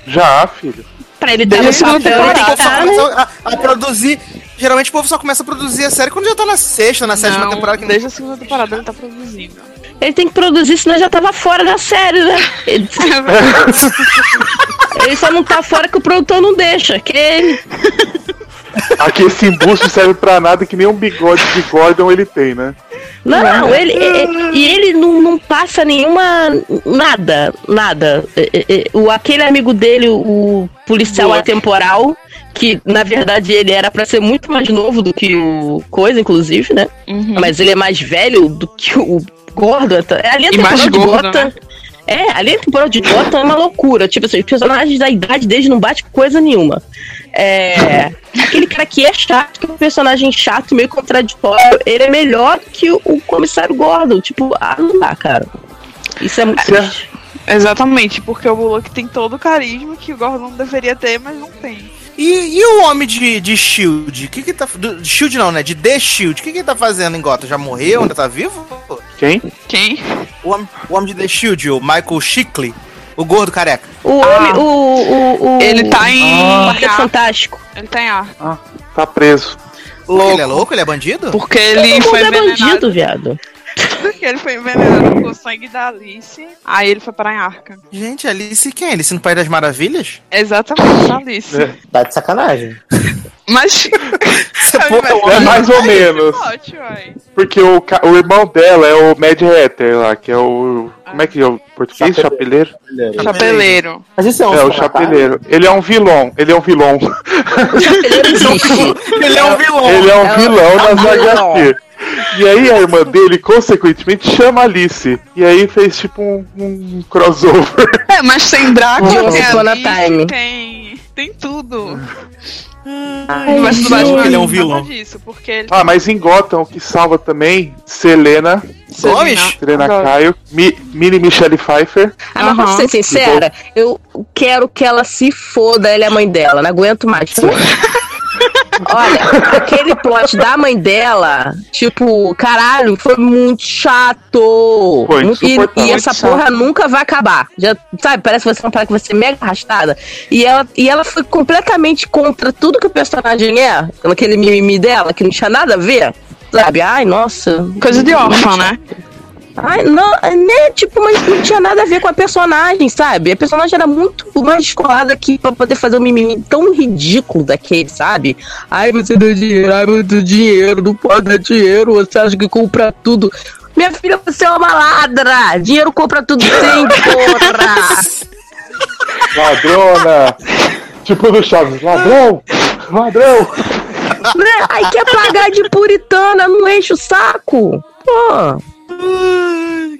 Já, filho. Pra ele dar Desde no a segunda papel, ele Geralmente o tem povo que só tá, a, a produzir. Geralmente o povo só começa a produzir a série quando já tá na sexta, na sétima Não, temporada. Que... Desde a segunda temporada ele tá produzindo. Ele tem que produzir, senão já tava fora da série, né? Ele, ele só não tá fora que o produtor não deixa. Que ele- Aqui esse embuste serve pra nada que nem um bigode de Gordon ele tem, né? Não, não, ele, e- e ele não, não passa nenhuma. Nada, nada. É, é, é, O, aquele amigo dele, o policial Boa. atemporal, que na verdade ele era pra ser muito mais novo do que o Coisa, inclusive, né? Uhum. Mas ele é mais velho do que o Gordon. então- É, a linha E mais gordo, Gotham. né? É, a linha temporal de Gotham é uma loucura. Tipo assim, os personagens da idade deles não bate com coisa nenhuma. É. Aquele cara que é chato, que é um personagem chato, meio contraditório, ele é melhor que o, o comissário Gordon. Tipo, ah, não dá, cara. Isso é muito é- triste. Exatamente, porque o Bullock tem todo o carisma que o Gordon deveria ter, mas não tem. E, e o homem de, de Shield? O que que tá. Do, Shield não, né? De The Shield. O que que ele tá fazendo em Gotham? Já morreu? Ainda tá vivo? Quem? Quem? O homem, o homem de The Shield, o Michael Shickley. O gordo careca. O Ah. homem, o, o, o. Ele tá em. o Quarteto ar. Fantástico. Ele tá em ar. Tá preso. Ele é louco? Ele é bandido? Porque ele Todo foi mundo é envenenado. bandido, viado. Porque ele foi envenenado com o sangue da Alice. Aí ele foi parar em Arca. Gente, Alice quem? Alice no País das Maravilhas? Exatamente, a Alice. É. Tá de sacanagem. Mas. pô, É mais ou menos. Plot, uai. Porque o, ca- o irmão dela é o Mad Hatter lá, que é o. Como é que é o português? Chapeleiro? Chapeleiro. Mas isso é um É, o chapeleiro. Ele é um vilão. Ele é um vilão. O chapeleiro existe. Ele é um vilão. Ele é um É vilão é um nas. HQ. E aí a irmã dele, consequentemente, chama Alice. E aí fez tipo um, um crossover. É, mas tem Drácula, tem Alice, time. tem. Tem tudo. Ai, Mas do Batman ele é um vilão. disso, porque ele Ah, mas em Gotham, o que salva também, Selena, Gomes? Selena. Caio, Mi- Mini Michelle Pfeiffer. Ah, mas pra Aham. ser sincera, eu quero que ela se foda, ela é a mãe dela, não aguento mais. Olha, aquele plot da mãe dela, tipo, caralho, foi muito chato. Foi Muito- e, e essa porra nunca vai acabar. Já, sabe, parece que você é uma parada que vai ser mega arrastada. E ela, e ela foi completamente contra tudo que o personagem é, aquele mimimi dela, que não tinha nada a ver. Sabe? Ai, nossa. Coisa de órfã, né? Ai, não, né? Tipo, mas não tinha nada a ver com a personagem, sabe? A personagem era muito mais descolada aqui pra poder fazer um mimimi tão ridículo daquele, sabe? Ai, você deu dinheiro, ai, muito dinheiro, não pode dar dinheiro, você acha que compra tudo. Minha filha, você é uma ladra! Dinheiro compra tudo sim, porra! Ladrona! tipo do Chaves, ladrão! Ladrão! né? Aí quer pagar de puritana, não enche o saco! Pô!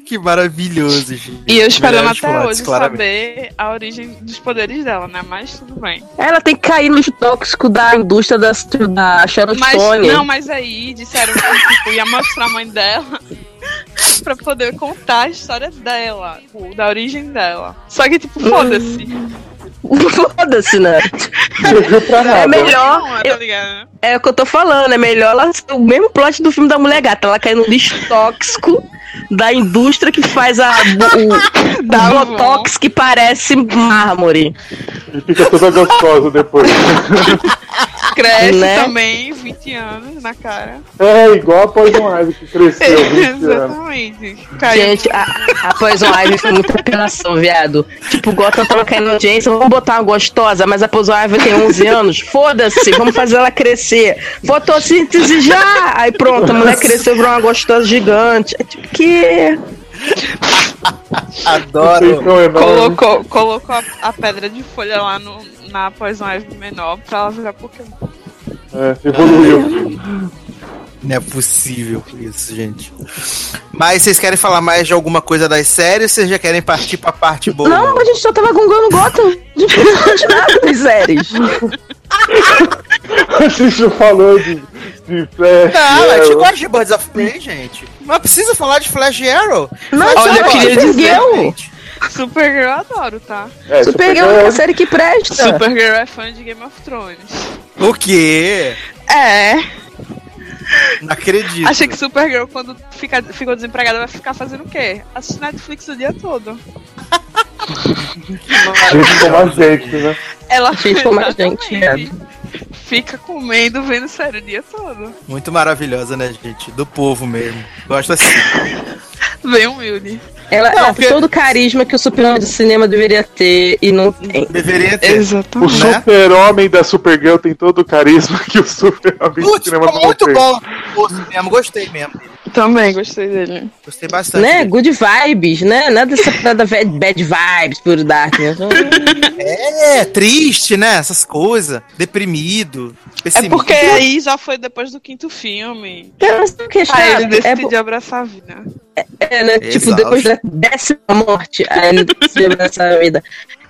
Que maravilhoso, gente. E eu esperando Melhores até hoje claramente. saber a origem dos poderes dela, né? Mas tudo bem. Ela tem que cair no tóxico da indústria da, da Sharon Mas Stone. não, mas aí disseram que tipo, ia mostrar a mãe dela pra poder contar a história dela, da origem dela. Só que, tipo, foda-se. Foda-se, né? É melhor. Não, eu- tá ligado? É o que eu tô falando, é melhor ela ser o mesmo plot do filme da Mulher Gata. Ela cair no lixo tóxico da indústria que faz a, o, Da o Avon. botox que parece mármore. E fica toda gostosa depois. Cresce Né? também, 20 anos na cara. É, igual a Poison Ivy que cresceu 20 anos. Exatamente. Caiu. Gente, a, a Poison Ivy foi muita apelação, viado. Tipo, o Gotham tava caindo na audiência, vamos botar uma gostosa, mas a Poison Ivy tem 11 anos, foda-se, vamos fazer ela crescer. Fotossíntese já! Aí pronto, a mulher cresceu e virou uma gostosa gigante. É tipo que... Adoro. Colocou, colocou a, a pedra de folha lá no, na Poison Ivy menor pra ela virar Pokémon. É, evoluiu. Não é possível isso, gente. Mas vocês querem falar mais de alguma coisa das séries ou vocês já querem partir pra parte boa? Não, a gente só tava gongando Gotham. A gente não falou de nada das séries. A gente falou de, de Flash. Não, a gente gosta de Birds of Prey, gente. Mas precisa falar de Flash Arrow. Não, Flash olha, eu queria dizer- Supergirl eu adoro, tá? É, Supergirl é uma série que presta. Supergirl é fã de Game of Thrones. O quê? É. Não acredito. Achei que Supergirl, quando fica, ficou desempregada, vai ficar fazendo o quê? Assistir Netflix o dia todo. Gente como a gente, né? Ela a gente, exatamente, Fica comendo, vendo série o dia todo. Muito maravilhosa, né, gente? Do povo mesmo. Gosto assim. Bem humilde. Ela, Não, ela porque- tem todo o carisma que o super do cinema deveria ter e não tem. Deveria ter. O Exatamente. Né? super-homem da Supergirl tem todo o carisma que o super-homem do cinema ficou não muito tem. bom. Pô, mesmo, gostei mesmo. Também gostei dele. Gostei bastante. Né? dele. Good vibes, né? Nada dessa parada bad, bad vibes, puro darkness. É, triste, né? Essas coisas. Deprimido. É porque aí já foi depois do quinto filme. Cara, mas sabe o que é Aí ele É, decidiu abraçar a vida. é, né? Tipo, depois da décima morte, aí ele decidiu essa vida.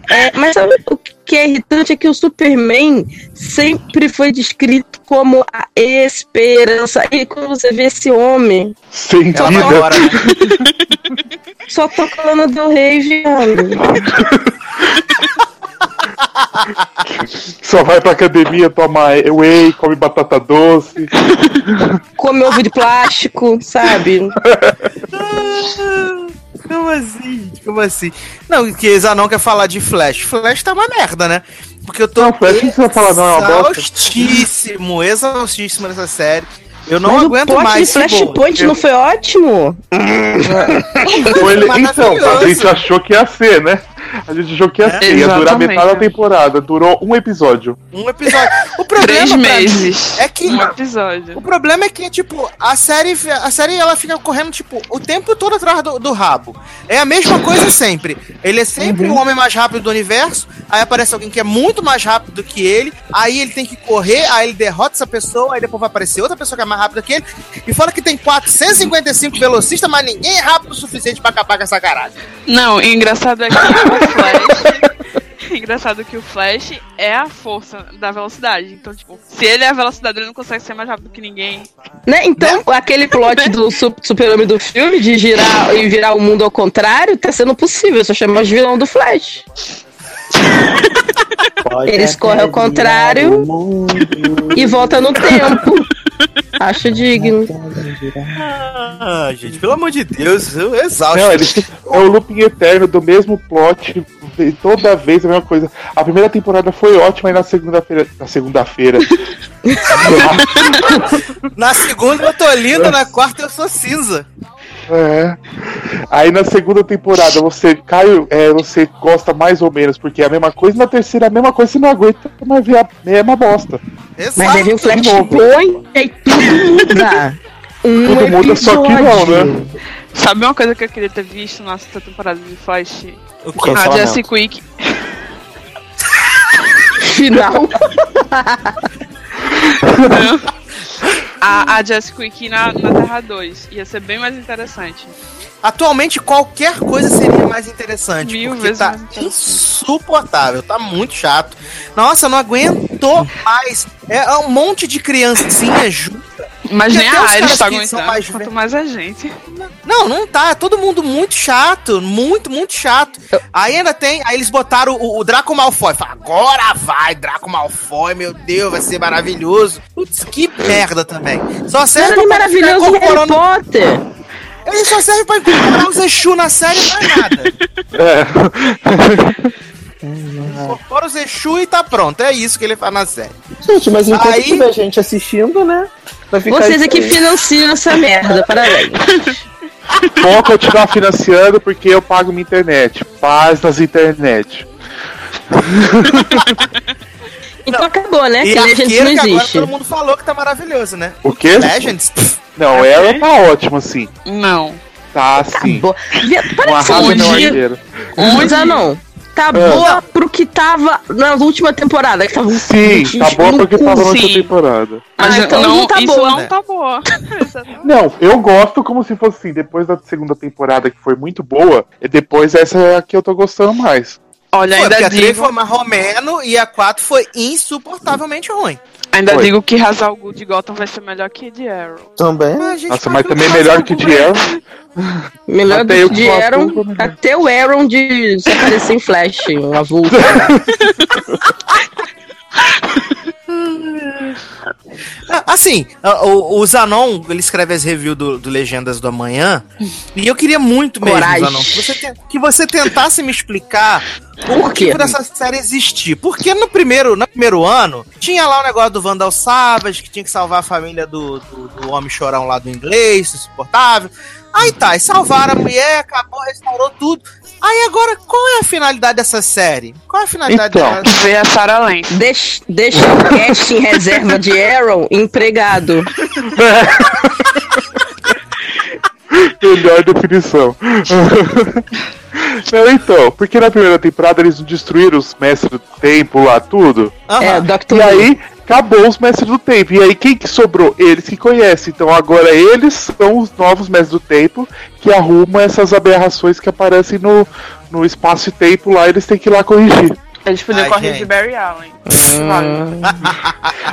É, mas sabe o que é irritante é que o Superman sempre foi descrito como a esperança. E quando você vê esse homem, Sem Ela vida. embora, né? só toca Lana Del Rey, viado. Só vai pra academia, toma whey, come batata doce. Come ovo de plástico, sabe? Como assim, gente? Como assim? Não, que Zanon quer falar de Flash. Flash tá uma merda, né? Porque eu tô Não, Flash não precisa falar, não, é uma bosta. exaustíssimo, exaustíssimo nessa série. Eu não Mas aguento o mais. bolo. Flashpoint não foi ótimo? Foi ele- Então, a Maravilhoso. gente achou que ia ser, né? A gente achou que ia É, ser, ia durar metade da temporada. Durou um episódio. Um episódio. O Três problema mim meses. é que Um episódio. O problema é que, tipo, a série, a série ela fica correndo, tipo, o tempo todo atrás do, do rabo. É a mesma coisa sempre. Ele é sempre o homem mais rápido do universo, aí aparece alguém que é muito mais rápido do que ele, aí ele tem que correr, aí ele derrota essa pessoa, aí depois vai aparecer outra pessoa que é mais rápida que ele, e fala que tem 455 velocistas, mas ninguém é rápido o suficiente pra acabar com essa caralho. Não, engraçado é que Flash. engraçado que o Flash é a força da velocidade. Então, tipo, se ele é a velocidade, ele não consegue ser mais rápido que ninguém. Né? Então, aquele plot do su- super-homem do filme de girar e virar o mundo ao contrário tá sendo possível. Só chama de vilão do Flash. Pode Eles correm ao contrário. E volta no tempo. Acho digno. Ah, gente, pelo amor de Deus, eu exausto. Não, ele é o looping eterno do mesmo plot, toda vez a mesma coisa. A primeira temporada foi ótima e na segunda-feira. Na segunda-feira. Na segunda eu tô lindo, na quarta eu sou cinza. É. Aí na segunda temporada você cai, é, você gosta mais ou menos, porque é a mesma coisa, na terceira é a mesma coisa, você não aguenta mais ver a mesma bosta. Exato. Mas aí o Flashpoint e tudo muda. Um Tudo muda, só que não, episódio. né? Sabe uma coisa que eu queria ter visto na sexta temporada de Flash? O quê? A. Jessie Quick. Final. A, a Jessie Quick na, na Terra 2. Ia ser bem mais interessante. Atualmente qualquer coisa seria mais interessante, Mil porque vezes tá mais interessante. insuportável, tá muito chato. Nossa, não aguento mais. É um monte de criancinha junto. Mas Porque nem a Ares tá aguentando, mais quanto mais a gente. Não, não tá. É todo mundo muito chato, muito, muito chato. Aí ainda tem, aí eles botaram o, o Draco Malfoy. Fala, agora vai, Draco Malfoy, meu Deus, vai ser maravilhoso. Putz, que merda também. Só serve Era pra maravilhoso ficar em Harry incorporando- Potter. Ele só serve pra incorporar os Exu na série e mais nada. É. Incorpora os Exu e tá pronto. É isso que ele faz na série. Gente, mas enquanto Aí- tiver gente assistindo, né? Vai ficar Vocês aqui aí. financiam essa merda, parabéns. Vou continuar financiando porque eu pago minha internet. Paz nas internet. Então acabou, né? E Que Legends não que agora existe. todo mundo falou que tá maravilhoso, né? O quê? Legends? Não, ela tá ótima, sim. Não. Tá sim. Acabou. Não Para de ser ah, não. Tá boa pro que tava na última temporada. Que tava um Sim, tá boa no porque cu. tava na última temporada. Mas Ah, então não tá isso boa, não né? tá boa. Não, eu gosto como se fosse assim, depois da segunda temporada que foi muito boa, e depois essa é a que eu tô gostando mais. Olha, Foi, porque ainda a 3 digo, foi mais romeno e a 4 foi insuportavelmente ruim. Ainda Foi. digo que Razal Ghul de Gotham vai ser melhor que de Arrow. Também. Ah, Nossa, mas também melhor que de Arrow. Melhor Até do que de melhor. até o Aaron de se aparecer em Flash, um avulso. Ah, Assim, ah, o, o Zanon, ele escreve as reviews do, do Legendas do Amanhã, e eu queria muito mesmo, Coragem. Zanon, que você, te- que você tentasse me explicar o Por motivo dessa série existir. Porque no primeiro, no primeiro ano, tinha lá o negócio do Vandal Savage, que tinha que salvar a família do, do, do homem chorão lá do inglês, insuportável. Aí tá, e salvaram a mulher, acabou, restaurou tudo. Aí agora, qual é a finalidade dessa série? Qual é a finalidade Então. dela? Ver a Sarah Lance. Deixa, deixa o cast em reserva de Aaron empregado. Melhor definição. Não, então, porque na primeira temporada eles destruíram os mestres do tempo lá, tudo. Aham. É, Dr. E aí, acabou os mestres do tempo. E aí, quem que sobrou? Eles que conhecem. Então, agora eles são os novos mestres do tempo que arrumam essas aberrações que aparecem no, no espaço e tempo lá. Eles têm que ir lá corrigir. Eles podiam correr gente. de Barry Allen.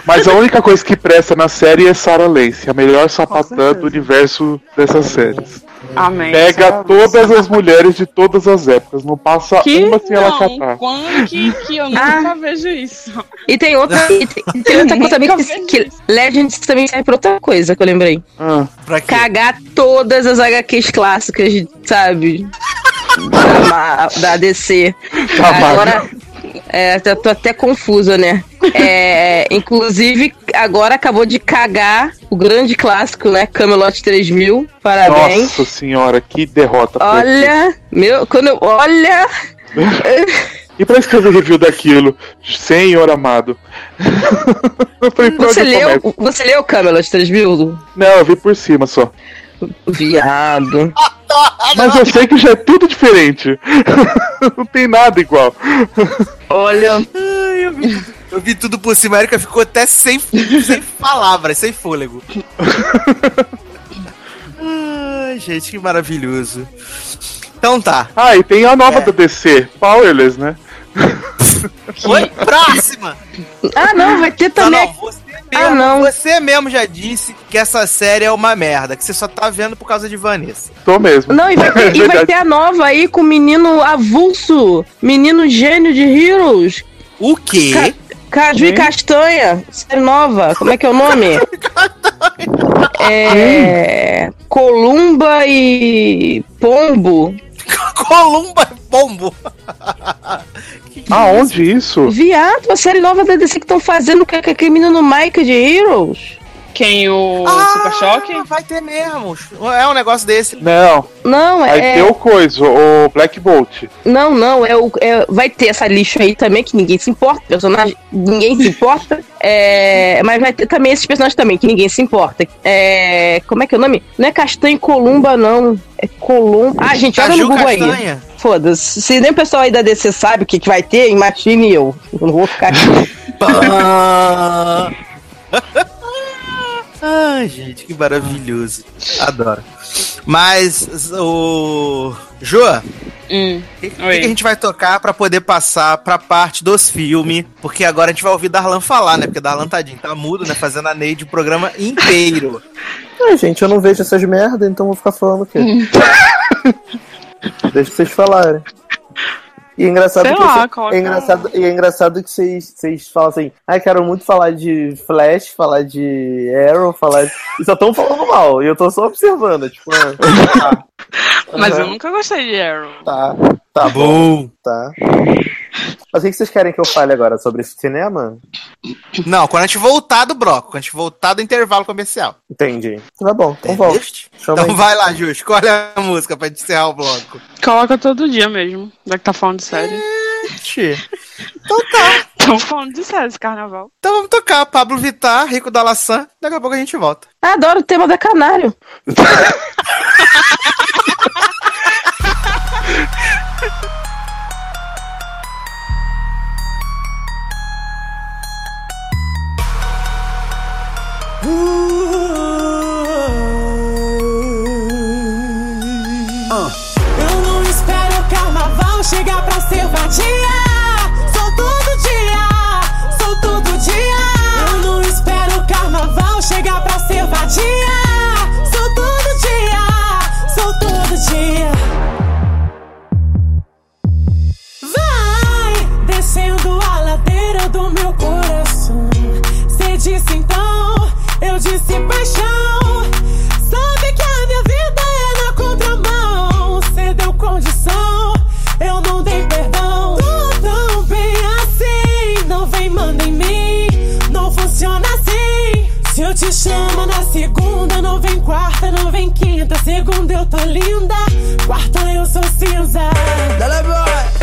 Mas a única coisa que presta na série é Sarah Lance, a melhor sapatã do universo dessas séries. Amém. Pega Sarah Lance. todas as mulheres de todas as épocas, não passa Que uma sem ela não, catar. quando que, que eu Ah. nunca vejo isso. E tem outra, e tem, tem outra coisa também que, que Legends também serve pra outra coisa que eu lembrei. Ah, Pra quê? Cagar todas as HQs clássicas, sabe? Da, da DC. Da Agora. É, tô tô até confusa, né? É, inclusive, agora acabou de cagar o grande clássico, né? Camelot 3000. Parabéns. nossa senhora, que derrota. Olha, meu, quando eu. Olha! E pra escrever review daquilo, senhor amado. falei, Você eu leu, você leu Camelot 3000? Não, eu vi por cima só. Viado. Mas eu sei que já é tudo diferente. não tem nada igual. Olha. Ai, eu, vi, eu vi tudo por cima. A Erika ficou até sem, sem palavras, sem fôlego. Ai, gente, que maravilhoso. Então tá. Ah, e tem a nova É. da DC, Powerless, né? Oi, próxima! Ah, não, vai ter Não, também. não, você mesmo, Ah, não. você mesmo já disse que essa série é uma merda, que você só tá vendo por causa de Vanessa. Tô mesmo. Não, e vai, ter, e vai ter a nova aí com o menino avulso, menino gênio de Heroes, O quê? Caju e Castanha, série nova, como é que é o nome? É. Columba e Pombo. Columba Pombo. Aonde isso? Viado, a série nova da DC que estão fazendo com aquele menino Mike de Heroes. Quem? O Super Choque? Ah, vai ter mesmo. É um negócio desse. Não, Não, vai é. ter o coisa, o Black Bolt. Não, não, é o, é- vai ter essa lixo aí também, que ninguém se importa, personagem, ninguém se importa. É, mas vai ter também esses personagens também, que ninguém se importa. É, como é que é o nome? Não é Castanho Columba, não. É Columba. Ah, gente, olha no Caju Google aí. Castanha. Foda-se. Se nem o pessoal aí da DC sabe o que, que vai ter, imagine eu. Eu não vou ficar aqui. Ai, gente, que maravilhoso. Adoro. Mas o. Joa, Hum. o que, que Oi. a gente vai tocar pra poder passar pra parte dos filmes? Porque agora a gente vai ouvir Darlan falar, né? Porque Darlan tadinho, tá mudo, né? Fazendo a Neide o programa inteiro. Ai, gente, eu não vejo essas merda, então vou ficar falando o quê? Deixa vocês falarem. E é engraçado Sei que lá, cê- coloca- é engraçado, e é engraçado que vocês, vocês falam assim, ai, quero muito falar de Flash, falar de Arrow, falar de... E só estão falando mal, e eu tô só observando, tipo, ah, Mas eu aham, nunca gostei de Arrow. tá, tá bom, tá. Mas o que vocês querem que eu fale agora? Sobre cinema? Não, quando a gente voltar do bloco, quando a gente voltar do intervalo comercial. Entendi. Tá bom, então volta. Então aí. vai lá, Ju, escolhe a música pra gente encerrar o bloco. Coloca todo dia mesmo, já que tá falando de série. Gente, Então tá. Estão falando de série esse carnaval. Então vamos tocar Pablo Vittar, Rico da Laçã. Daqui a pouco a gente volta. Adoro o tema da Canário. Eu não espero o carnaval chegar pra ser vadia. Sou todo dia, sou todo dia. Eu não espero o carnaval chegar pra ser vadia. Sou todo dia, sou todo dia. Vai descendo a ladeira do meu coração. Cê disse então, eu disse paixão. Sabe que a minha vida é na contramão. Cê deu condição, eu não dei perdão. Tô tão bem assim, não vem manda em mim. Não funciona assim. Se eu te chamo na segunda, não vem quarta, não vem quinta. Segunda eu tô linda, quarta eu sou cinza. Dale, boy!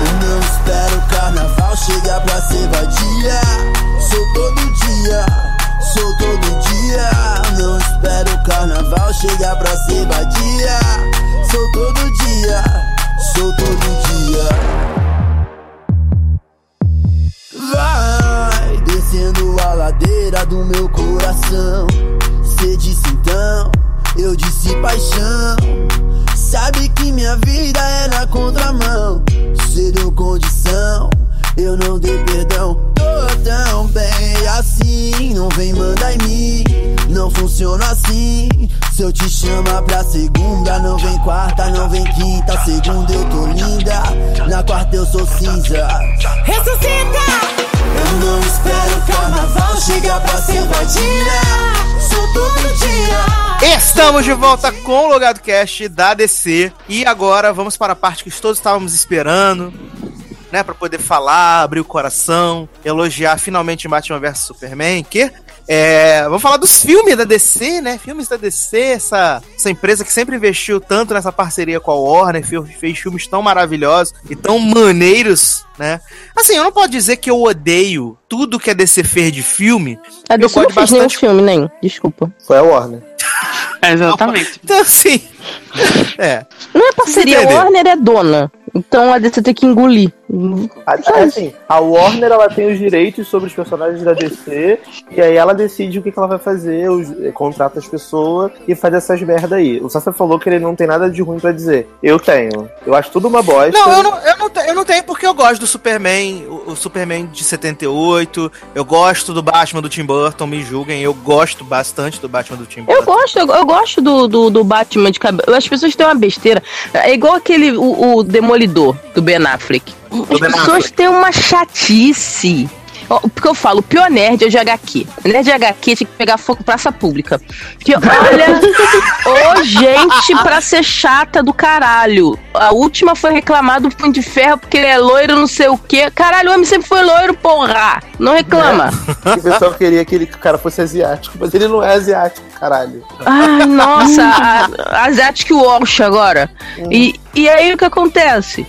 Eu não espero o carnaval chegar pra ser vadia. Sou todo dia, sou todo dia. Não espero o carnaval chegar pra ser vadia. Sou todo dia, sou todo dia. Vai descendo a ladeira do meu coração. Cê disse então, eu disse paixão. Sabe que minha vida é na contramão. Cê deu condição, eu não dei perdão. Tô tão bem assim, não vem mandar em mim. Não funciona assim. Se eu te chamar pra segunda, não vem quarta, não vem quinta. Segunda eu tô linda, na quarta eu sou cinza. Ressuscita! Eu não espero o carnaval chegar pra ser vadia. Sou todo dia. Estamos de volta com o Logado Cast da DC. E agora vamos para a parte que todos estávamos esperando. Né, pra poder falar, abrir o coração, elogiar finalmente Batman vs Superman, que é, vamos falar dos filmes da DC, né? Filmes da DC, essa, essa empresa que sempre investiu tanto nessa parceria com a Warner, fez, fez filmes tão maravilhosos e tão maneiros, né? Assim, eu não posso dizer que eu odeio tudo que a DC fez de filme. A Eu DC não fez nenhum bastante- filme, nem. Desculpa. Foi a Warner. Exatamente. Então, assim. É. Não é parceria, a. Warner é dona. Então a DC tem que engolir. A, é assim, a Warner ela tem os direitos sobre os personagens da DC e aí ela decide o que, que ela vai fazer, os, eh, contrata as pessoas e faz essas merda aí. O Sassa falou que ele não tem nada de ruim pra dizer. Eu tenho. Eu acho tudo uma bosta. Não, eu não, eu, não, eu não tenho porque eu gosto do Superman, o, o Superman de 78. Eu gosto do Batman do Tim Burton, me julguem. Eu gosto bastante do Batman do Tim Eu Burton. gosto, eu, eu gosto do, do, do Batman de cabelo. As pessoas têm uma besteira. É igual aquele, o, o Demolidor do Ben Affleck. As pessoas têm uma chatice. Porque eu falo, o pior nerd é o de HQ. O nerd de HQ tinha que pegar fogo praça pública. Porque, olha, ô gente pra ser chata do caralho. A última foi reclamar do Punho de Ferro porque ele é loiro, não sei o quê. Caralho, o homem sempre foi loiro, porra. Não reclama. O pessoal queria que, ele, que o cara fosse asiático, mas ele não é asiático, caralho. Ai, nossa, a, Asiatic Walsh agora. E, e aí o que acontece?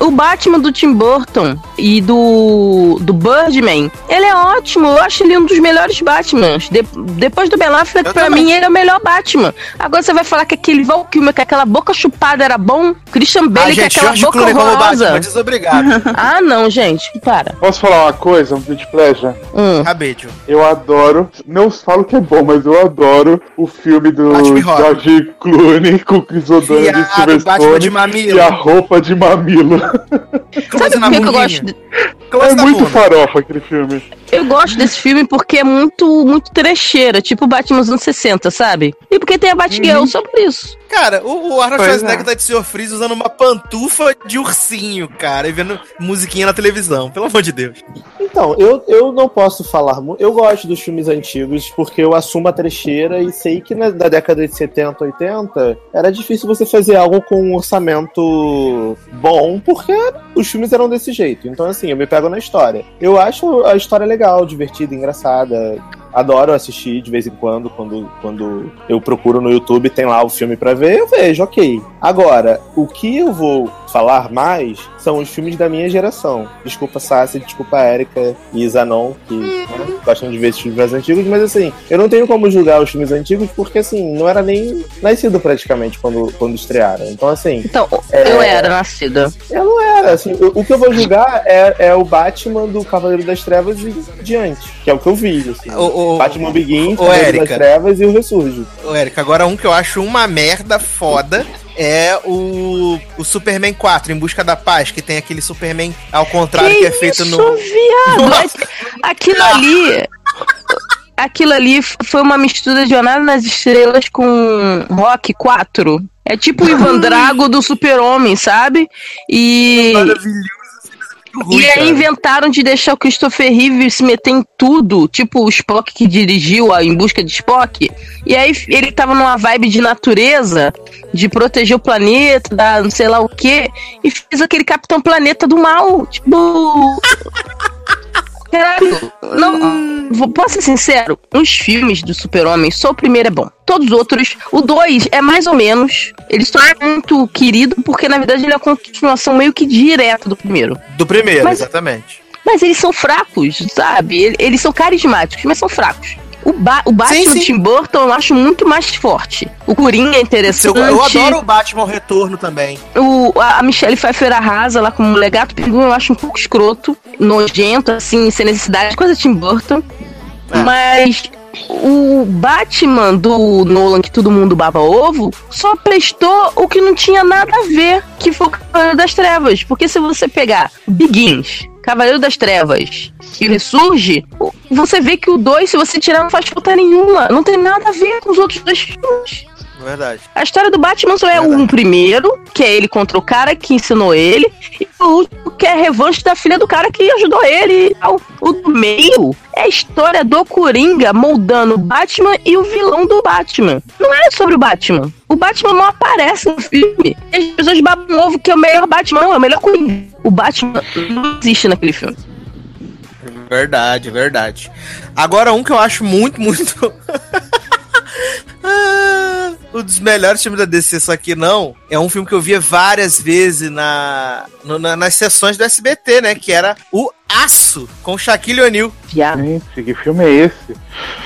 O Batman do Tim Burton e do, do Birdman, ele é ótimo. Eu acho ele um dos melhores Batmans. De- depois do Ben Affleck, Eu pra também. mim, ele é o melhor Batman. Agora você vai falar que aquele Val Kilmer com aquela boca chupada era bom? Christian A Bale com gente, aquela George boca Clooney como Batman, horrorosa. desobrigado. Ah, não, gente, para. Posso falar uma coisa, um guilty pleasure? Hum. Acabei, tio. Eu adoro, não falo que é bom, mas eu adoro o filme do Batman. George Clooney com o Chris O'Donnell e Viado, Silver Batman de mamilo. e a roupa de mamilo. Sabe por que, que eu gosto? de- É muito farofa aquele filme. Eu gosto desse filme porque é muito, muito trecheira, tipo Batman dos anos 60, sabe? E porque tem a Batgirl, só por isso. Cara, o, o Arnold Schwarzenegger é. tá de Sr. Freeze usando uma pantufa de ursinho, cara, e vendo musiquinha na televisão, pelo amor de Deus. Então, eu, eu não posso falar muito. Eu gosto dos filmes antigos porque eu assumo a trecheira e sei que na, na década de 70, 80 era difícil você fazer algo com um orçamento bom porque os filmes eram desse jeito. Então, assim, eu me pego na história. Eu acho a história legal, divertida, engraçada. Adoro assistir de vez em quando, quando, quando eu procuro no YouTube, tem lá o filme pra ver, eu vejo, ok. Agora, o que eu vou falar mais são os filmes da minha geração. Desculpa, Sassi, desculpa, Erika e Zanon, que né, gostam de ver esses filmes mais antigos, mas assim, eu não tenho como julgar os filmes antigos porque, assim, não era nem nascido praticamente quando, quando estrearam. Então, assim, Então, É. eu era nascida. eu não era. Assim, o, o que eu vou julgar é, é o Batman do Cavaleiro das Trevas e diante, que é o que eu vi. Assim. O, o, Batman Begins, ô, Cavaleiro Érica. das Trevas e o Ressurge. Ô, Érica, agora um que eu acho uma merda foda é o, o Superman 4, Em Busca da Paz, que tem aquele Superman ao contrário que, é feito isso, no. viado? Mas Aquilo ali. Aquilo ali foi uma mistura de Jornada nas Estrelas com Rock 4. É tipo o Ivan Drago do Super-Homem, sabe? E. Ruim, E aí cara. inventaram de deixar o Christopher Reeve se meter em tudo, tipo o Spock que dirigiu a Em Busca de Spock. E aí ele tava numa vibe de natureza, de proteger o planeta, da não sei lá o quê, e fez aquele Capitão Planeta do mal. Tipo. Caralho, não, vou, posso ser sincero, os filmes do Super-Homem, só o primeiro é bom. Todos os outros, o 2 é mais ou menos. Ele só é muito querido porque, na verdade, ele é uma continuação meio que direta do primeiro. Do primeiro, Mas- exatamente. Mas eles são fracos, sabe? Ele- Eles são carismáticos, mas são fracos. O, ba o Batman Sim, sim. do Tim Burton eu acho muito mais forte. O Coringa é Eu, interessante. eu adoro o Batman Retorno também. O, a Michelle Pfeiffer arrasa lá como mulher gato pinguim, eu acho um pouco escroto, nojento, assim, sem necessidade, coisa Tim Burton. É. Mas o Batman do Nolan, que todo mundo baba ovo, só prestou o que não tinha nada a ver, que foi o Cavaleiro das Trevas. Porque se você pegar Begins, Cavaleiro das Trevas e Ressurge, você vê que o 2, se você tirar, não faz falta nenhuma. Não tem nada a ver com os outros dois filmes. Verdade. A história do Batman só é Verdade. um primeiro, que é ele contra o cara que ensinou ele, e o último, que é a revanche da filha do cara que ajudou ele. O do meio é a história do Coringa moldando o Batman e o vilão do Batman. Não é sobre o Batman. O Batman não aparece no filme. E as pessoas babam ovo que é o melhor Batman, não, é o melhor Coringa. O Batman não existe naquele filme. Verdade, verdade. Agora, um que eu acho muito, muito. Ah, um dos melhores filmes da DC, só que não. É um filme que eu via várias vezes na, no- na- nas sessões do SBT, né? Que era o Aço, com Shaquille O'Neal. Gente, que filme é esse?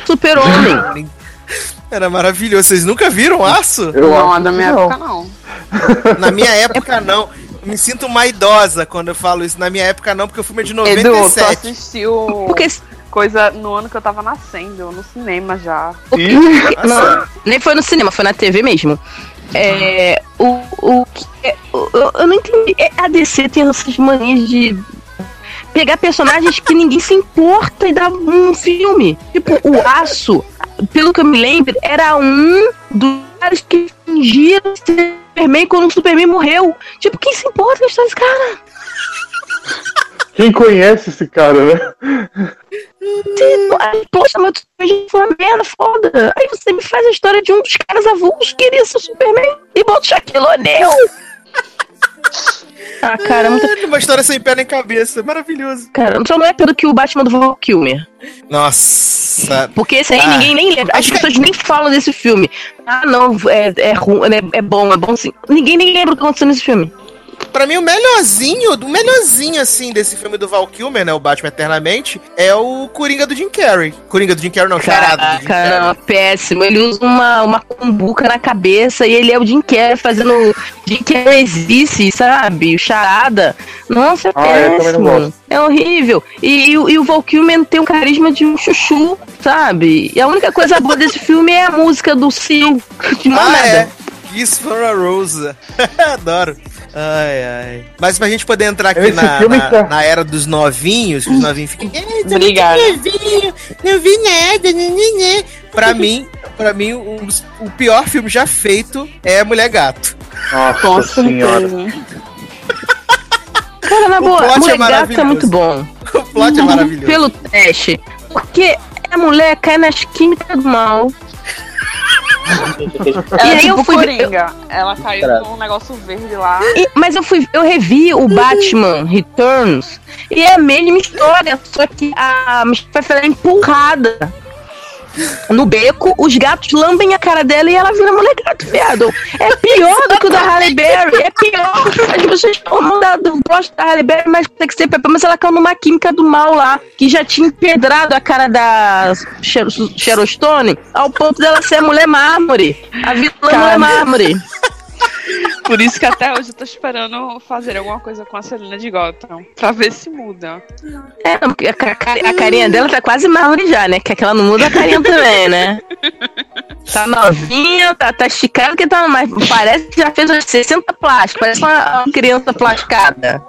Super-Homem. Era maravilhoso. Vocês nunca viram Aço? Eu não, é que minha não. época não. Na minha época, não. Eu Me sinto uma idosa quando eu falo isso. Na minha época, não, porque o filme é de Edu, tu 97. assistiu Porque coisa no ano que eu tava nascendo, no cinema já. Ih, nem foi no cinema, foi na TV mesmo. É, o, o que é- o- eu, não entendi. É, A DC tem essas manias de pegar personagens que ninguém se importa e dar um filme. Tipo, o Aço, pelo que eu me lembro, era um dos caras que fingiram ser Superman quando o Superman morreu. Tipo, quem se importa com a história desse cara? Quem conhece esse cara, né? Ai, Poxa, mas Superman foi uma merda foda. Aí você me faz a história de um dos caras avulsos que queria ser o Superman e bota o Shaquille O'Neal. Ah, cara, muito... Uma história sem pé nem cabeça. Maravilhoso. cara, só não é pelo que o Batman do Val Kilmer. Nossa. Porque esse aí Ah. ninguém nem lembra. As que- pessoas nem falam desse filme. Ah, não, é, é, ruim, é, é bom, é bom sim. Ninguém nem lembra o que aconteceu nesse filme. Pra mim, o melhorzinho, o melhorzinho, assim, desse filme do Val Kilmer, né? O Batman Eternamente, é o Coringa do Jim Carrey. Coringa do Jim Carrey, não, charada do Jim Carrey. não, péssimo. Ele usa uma, uma cumbuca na cabeça e ele é o Jim Carrey fazendo Jim Carrey existe, sabe? O charada. Nossa, é Ah, péssimo. É horrível. E, e, o- e o Val Kilmer tem um carisma de um chuchu, sabe? E a única coisa boa desse filme é a música do Seal. De Ah, nada. é. Kiss for a Rose. Adoro. Ai, ai. Mas pra gente poder entrar aqui na, na, tá- na era dos novinhos, que os novinhos ficam. "Ai, tô muito Obrigada. novinho, Não vi nada, né, né, né." Pra mim, pra mim, um o pior filme já feito é Mulher Gato. Nossa Com senhora. Cara, na O boa, plot é Mulher Gato é maravilhoso. muito bom. O plot é maravilhoso. Pelo teste. Porque a mulher cai nas químicas do mal. É E aí tipo eu fui Coringa. Ela caiu Credo. num negócio verde lá. E- mas eu fui, eu revi o Batman Returns e é a mesma história, só que a Michelle é empurrada. No beco, os gatos lambem a cara dela e ela vira mulher gato, viado. É pior do que o da Halle Berry, é pior. As pessoas do plot da Halle Berry, mas tem que ser mas ela caiu numa química do mal lá, que já tinha empedrado a cara da Sher- Sharon Stone, ao ponto dela ser a mulher mármore. A vilã Cara. mulher mármore. Por isso que até hoje eu tô esperando fazer alguma coisa com a Celina de Gotham. Pra ver se muda. É, porque a, ca- a carinha dela tá quase mármore já, né? Que é que ela não muda a carinha também, né? Tá novinha, tá, tá esticada que tá, mas parece que já fez uns 60 plásticos, parece uma, uma criança plasticada.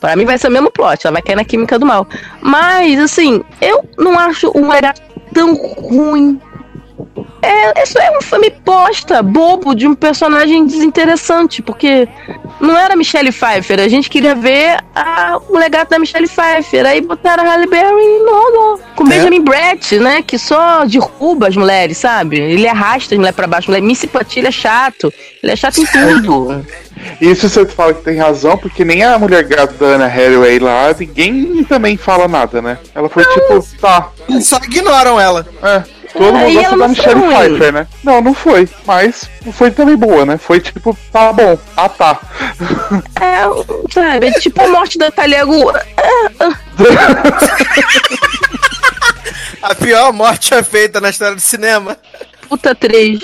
Pra mim vai ser o mesmo plot, ela vai cair na química do mal. Mas, assim, eu não acho o Era tão ruim. É, isso é um filme bosta, bobo, de um personagem desinteressante, porque não era Michelle Pfeiffer, a gente queria ver a- o legado da Michelle Pfeiffer, aí botaram a Halle Berry e não. Com Benjamin Brett, né, que só derruba as mulheres, sabe? Ele arrasta as mulheres pra baixo, mulher Missy Patilha é chato, ele é chato em tudo. Isso você fala que tem razão, porque nem a mulher gata da Anna Hathaway lá, ninguém também fala nada, né? Ela foi tipo, tá, Só ignoram ela. é. Todo mundo gosta da Michelle. Pfeiffer, né? Não, não foi. Mas foi também boa, né? Foi tipo, tá bom. Ah, tá. É, sabe, é tipo a morte da Talhago. A pior morte é feita na história do cinema. Puta 3.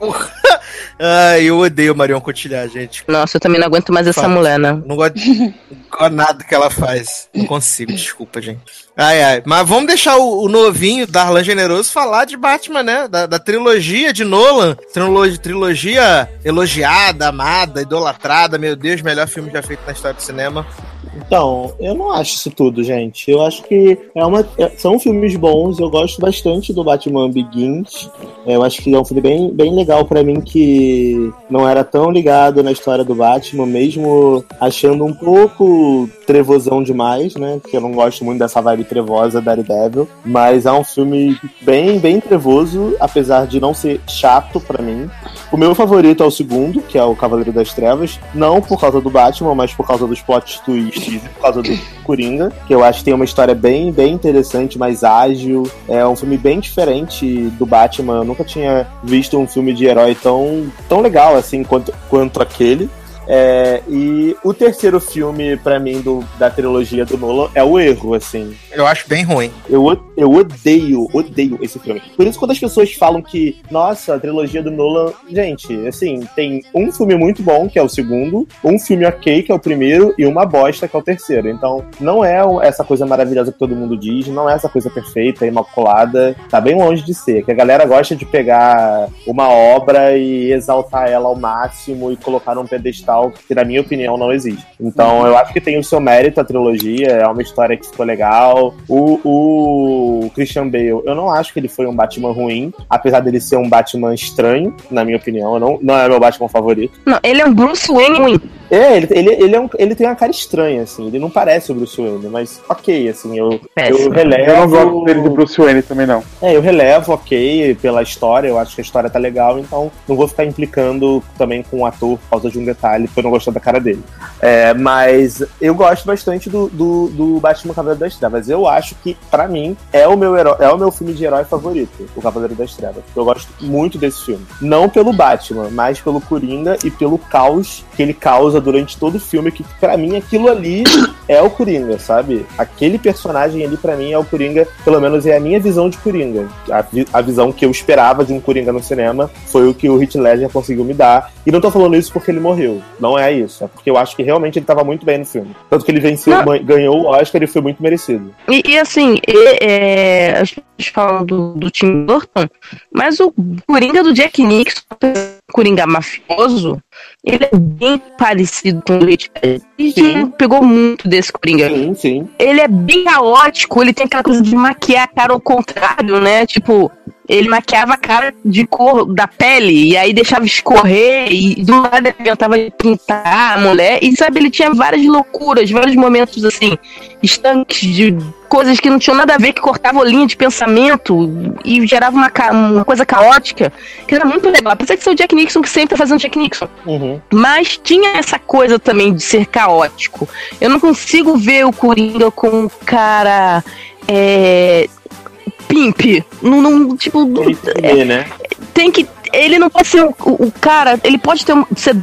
Ai, eu odeio Marion Cotillard, gente. Nossa, eu também não aguento mais essa mulher, né? Não gosto de não gosto nada que ela faz. Não consigo, desculpa, gente. Ai, ai. Mas vamos deixar o, o novinho, Darlan Generoso, falar de Batman, né? Da, da trilogia de Nolan. Trilogia, trilogia elogiada, amada, idolatrada. Meu Deus, melhor filme já feito na história do cinema. Então, eu não acho isso tudo, gente. Eu acho que é uma, é- são filmes bons. Eu gosto bastante do Batman Begins. É, Eu acho que é um filme bem, bem legal pra mim que não era tão ligado na história do Batman, mesmo achando um pouco trevosão demais, né? Porque eu não gosto muito dessa vibe trevosa da Daredevil. Mas é um filme bem, bem trevoso, apesar de não ser chato pra mim. O meu favorito é o segundo, que é o Cavaleiro das Trevas. Não por causa do Batman, mas por causa dos plot twists por causa do Coringa. Que eu acho que tem uma história bem, bem interessante, mais ágil. É um filme bem diferente do Batman. Eu nunca tinha visto um filme de herói tão, tão legal assim quanto, quanto aquele. É, e o terceiro filme, pra mim, do, da trilogia do Nolan é o erro, assim. Eu acho bem ruim. Eu, eu odeio, odeio esse filme. Por isso, quando as pessoas falam que, nossa, a trilogia do Nolan. Gente, assim, tem um filme muito bom, que é o segundo, um filme ok, que é o primeiro, e uma bosta, que é o terceiro. Então, não é essa coisa maravilhosa que todo mundo diz, não é essa coisa perfeita, imaculada. Tá bem longe de ser. Que a galera gosta de pegar uma obra e exaltar ela ao máximo e colocar num pedestal que, na minha opinião, não existe. Então, eu acho que tem o seu mérito a trilogia, é uma história que ficou legal. O, o Christian Bale, eu não acho que ele foi um Batman ruim, apesar dele ser um Batman estranho, na minha opinião. Não, não é meu Batman favorito. Não, ele é um Bruce Wayne ruim. É, ele, ele, ele, é um- ele tem uma cara estranha, assim. Ele não parece o Bruce Wayne, mas ok, assim. Eu, eu Péssimo. relevo. Eu não gosto dele de Bruce Wayne também, não. É, eu relevo, ok, pela história, eu acho que a história tá legal, então não vou ficar implicando também com o ator por causa de um detalhe, porque eu não gosto da cara dele. É, mas eu gosto bastante do, do, do Batman Cavaleiro das Trevas. Eu acho que, pra mim, é o meu herói, é o meu filme de herói favorito, o Cavaleiro das Trevas. Eu gosto muito desse filme. Não pelo Batman, mas pelo Coringa e pelo caos que ele causa durante todo o filme, que pra mim aquilo ali é o Coringa, sabe? Aquele personagem ali pra mim é o Coringa, pelo menos é a minha visão de Coringa. A, vi- a visão que eu esperava de um Coringa no cinema foi o que o Heath Ledger conseguiu me dar. E não tô falando isso porque ele morreu. Não é isso. É porque eu acho que realmente ele tava muito bem no filme. Tanto que ele venceu, ganhou o Oscar e foi muito merecido. E, e, assim, e- é, as pessoas falam do, do Tim Burton, mas o Coringa do Jack Nixon, Coringa mafioso, ele é bem parecido com o Heath Ledger. E Sim. pegou muito desse Coringa. Sim, sim. Ele é bem caótico, ele tem aquela coisa de maquiar a cara ao contrário, né? Tipo, ele maquiava a cara de cor da pele, e aí deixava escorrer, e do nada ele inventava de pintar a mulher, e sabe, ele tinha várias loucuras, vários momentos assim, estanques de coisas que não tinham nada a ver, que cortavam linha de pensamento e gerava uma, ca- uma coisa caótica, que era muito legal. Apesar de ser o Jack Nixon que sempre tá fazendo Jack Nixon. Uhum. Mas tinha essa coisa também de ser caótico. Eu não consigo ver o Coringa com um cara. É. Pimp. Não, não, tipo, Tem que ver, né? tem que. Ele não pode ser o, o- cara. Ele pode ter um- ser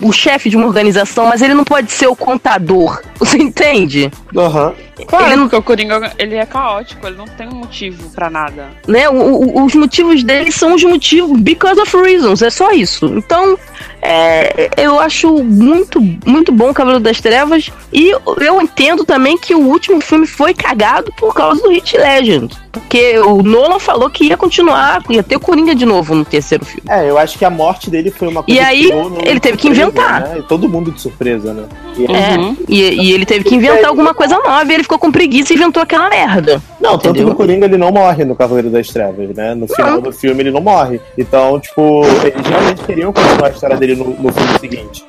o chefe de uma organização, mas ele não pode ser o contador. Você entende? Aham. Claro, Ele não- porque o Coringa, ele é caótico, ele não tem um motivo pra nada. né? O- o- os motivos dele são os motivos because of reasons, é só isso. Então, é, eu acho muito, muito bom o Cavaleiro das Trevas e eu entendo também que o último filme foi cagado por causa do Hit Legend, porque o Nolan falou que ia continuar, ia ter o Coringa de novo no terceiro filme. É, eu acho que a morte dele foi uma E coisa aí, que ele teve que inventar. Né? E todo mundo de surpresa, né? E- É, Uhum. e, e ele teve que inventar alguma coisa nova e ele ficou com preguiça e inventou aquela merda. Não, tanto Entendeu? que o Coringa ele não morre no Cavaleiro das Trevas, né? No final do filme ele não morre. Então, tipo, eles realmente queriam continuar a história dele no, no filme seguinte.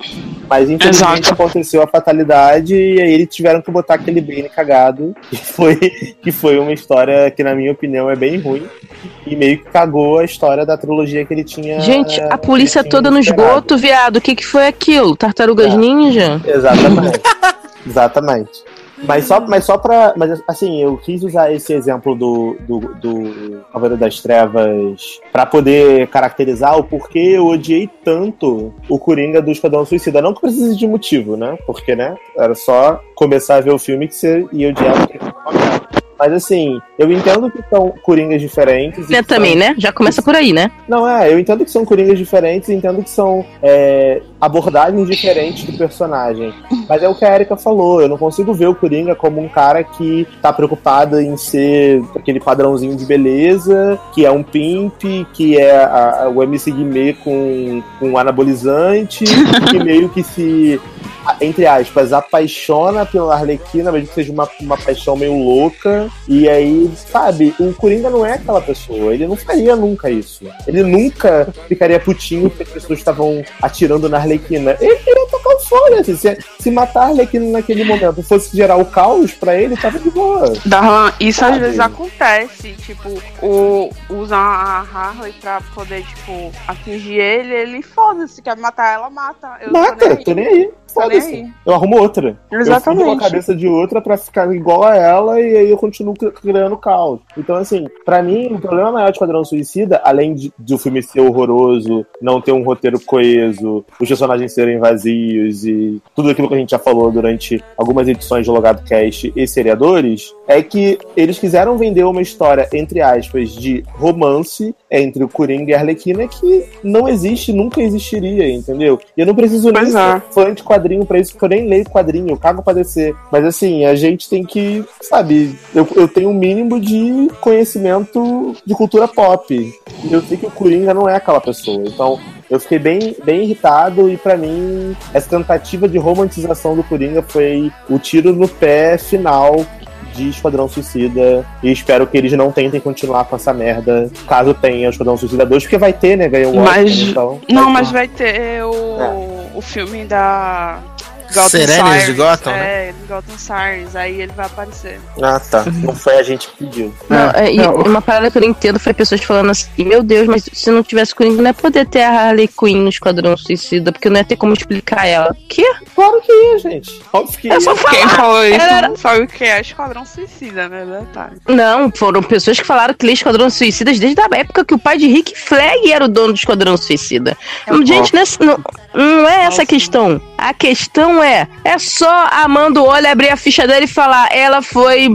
Mas infelizmente Exato. aconteceu a fatalidade e aí eles tiveram que botar aquele Bane cagado, que foi, que foi uma história que, na minha opinião, é bem ruim. E meio que cagou a história da trilogia que ele tinha. Gente, a polícia toda no esgoto, viado. O que, que foi aquilo? Tartarugas É. Ninja? Exatamente. Exatamente. Mas só, mas só pra. Mas assim, eu quis usar esse exemplo do, do, do Cavaleiro das Trevas pra poder caracterizar o porquê eu odiei tanto o Coringa do Esquadrão Suicida. Não que precise de motivo, né? Porque, né? Era só começar a ver o filme que você ia odiar o. Mas assim, eu entendo que são coringas diferentes. e Né, que são- também, né? Já começa por aí, né? não, é, eu entendo que são coringas diferentes, entendo que são é, abordagens diferentes do personagem. Mas é o que a Erika falou, eu não consigo ver o Coringa como um cara que tá preocupado em ser aquele padrãozinho de beleza, que é um pimp, que é a- a- o MC Guimê com, com anabolizante, que meio que se, entre aspas, apaixona pela Arlequina, mesmo que seja uma, uma paixão meio louca. E aí, sabe, o Coringa não é aquela pessoa, ele não faria nunca isso. Ele nunca ficaria putinho porque as pessoas estavam atirando na Arlequina. Ele queria tocar o fone, assim, se, se matar a Arlequina naquele momento fosse gerar o caos pra ele, tava de boa. Darlan, isso às Sabe? vezes acontece, tipo, o usa a Harley pra poder, tipo, atingir ele, ele foda-se, quer matar ela, mata. Eu Mata, tô nem aí. Tô nem Foda-se. aí. Eu arrumo outra. Eu Exatamente. a cabeça de outra pra ficar igual a ela e aí eu continuo cri- criando caos. Então, assim, pra mim, o problema maior de Esquadrão Suicida, além de, de o filme ser horroroso, não ter um roteiro coeso, os personagens serem vazios e tudo aquilo que a gente já falou durante algumas edições de Logado Cast e seriadores, é que eles quiseram vender uma história, entre aspas, de romance entre o Coringa e a Arlequina que não existe, nunca existiria, entendeu? E eu não preciso nem ser é. fã de quadrinho pra isso, porque eu nem leio quadrinho, eu cago pra descer. Mas assim, a gente tem que, sabe, eu, eu tenho um mínimo de conhecimento de cultura pop. E eu sei que o Coringa não é aquela pessoa. Então, eu fiquei bem, bem irritado e pra mim essa tentativa de romantização do Coringa foi o tiro no pé final de Esquadrão Suicida e espero que eles não tentem continuar com essa merda caso tenha Esquadrão Suicida 2, porque vai ter, né? Ganhou um Mas- Oscar, então Não, mas vai ter o, o filme da. Gotham Serenes de Sirens. Gotham, né? É, de Gotham Sirens, aí ele vai aparecer. Ah, tá. Não foi a gente que pediu. Não, é, e não. uma parada que eu não entendo foi pessoas falando assim, meu Deus, mas se não tivesse Coringa, não ia poder ter a Harley Quinn no Esquadrão Suicida, porque não ia ter como explicar ela. Que? Claro que ia, gente. Óbvio que ia. É só Quem falar. falou isso Era- não sabe o que é Esquadrão Suicida, né? Detalhe. Não, foram pessoas que falaram que lê Esquadrão Suicidas desde a época que o pai de Rick Flag era o dono do Esquadrão Suicida. Gente, não é, não, não é essa a questão. A questão é, é só a Amanda Olha abrir a ficha dela e falar, ela foi,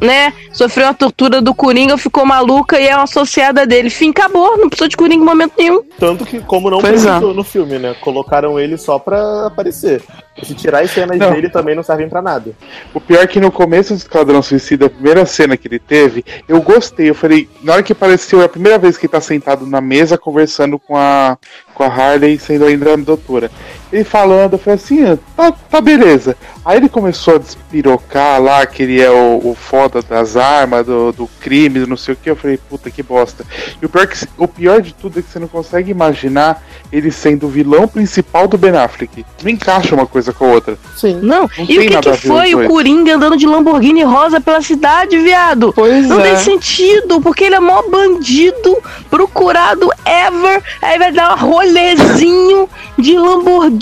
né, sofreu uma tortura do Coringa, ficou maluca e é uma associada dele. Fim, acabou, não precisou de Coringa em momento nenhum. Tanto que, como não Pois é. no filme, né? Colocaram ele só pra aparecer. Se tirar as cenas Não. dele também não servem pra nada. O pior é que no começo do Esquadrão Suicida, a primeira cena que ele teve, eu gostei. Eu falei, na hora que apareceu, é a primeira vez que ele tá sentado na mesa conversando com a, com a Harley, sendo ainda doutora. Ele falando, eu falei assim, ah, tá, tá beleza. Aí ele começou a despirocar lá, que ele é o, o foda das armas, do, do crime, do não sei o que. Eu falei, puta que bosta. E o pior, que, o pior de tudo é que você não consegue imaginar ele sendo o vilão principal do Ben Affleck. Não encaixa uma coisa com a outra. Sim. Não, Não e o que, que foi o. Coringa andando de Lamborghini rosa pela cidade, viado? Pois Não é. tem sentido, porque ele é mó bandido, procurado ever. Aí vai dar um rolezinho de Lamborghini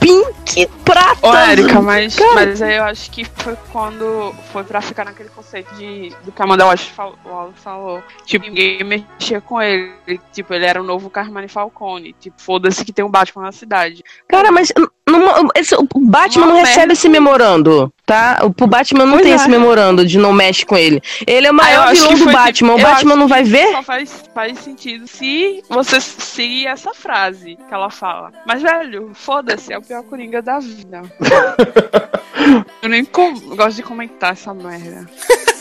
pink prata. Ô, Érica, mas, Cara. mas aí eu acho que foi quando foi pra ficar naquele conceito de do que a Amanda Walsh falou, falou. Tipo, ninguém mexia com ele. Tipo, ele era o novo Carmine Falcone. Tipo, foda-se que tem um Batman na cidade. Cara, mas não- esse- o Batman Uma não recebe merda. esse memorando, tá? O Batman não Pois tem é. esse memorando de não mexe com ele. Ele é o Ah, maior acho vilão que do Batman. O eu Batman não vai que ver? Só faz, faz sentido se você seguir essa frase que ela fala. Mas, velho, foda-se, é o pior Coringa da vida. eu nem com- gosto de comentar essa merda.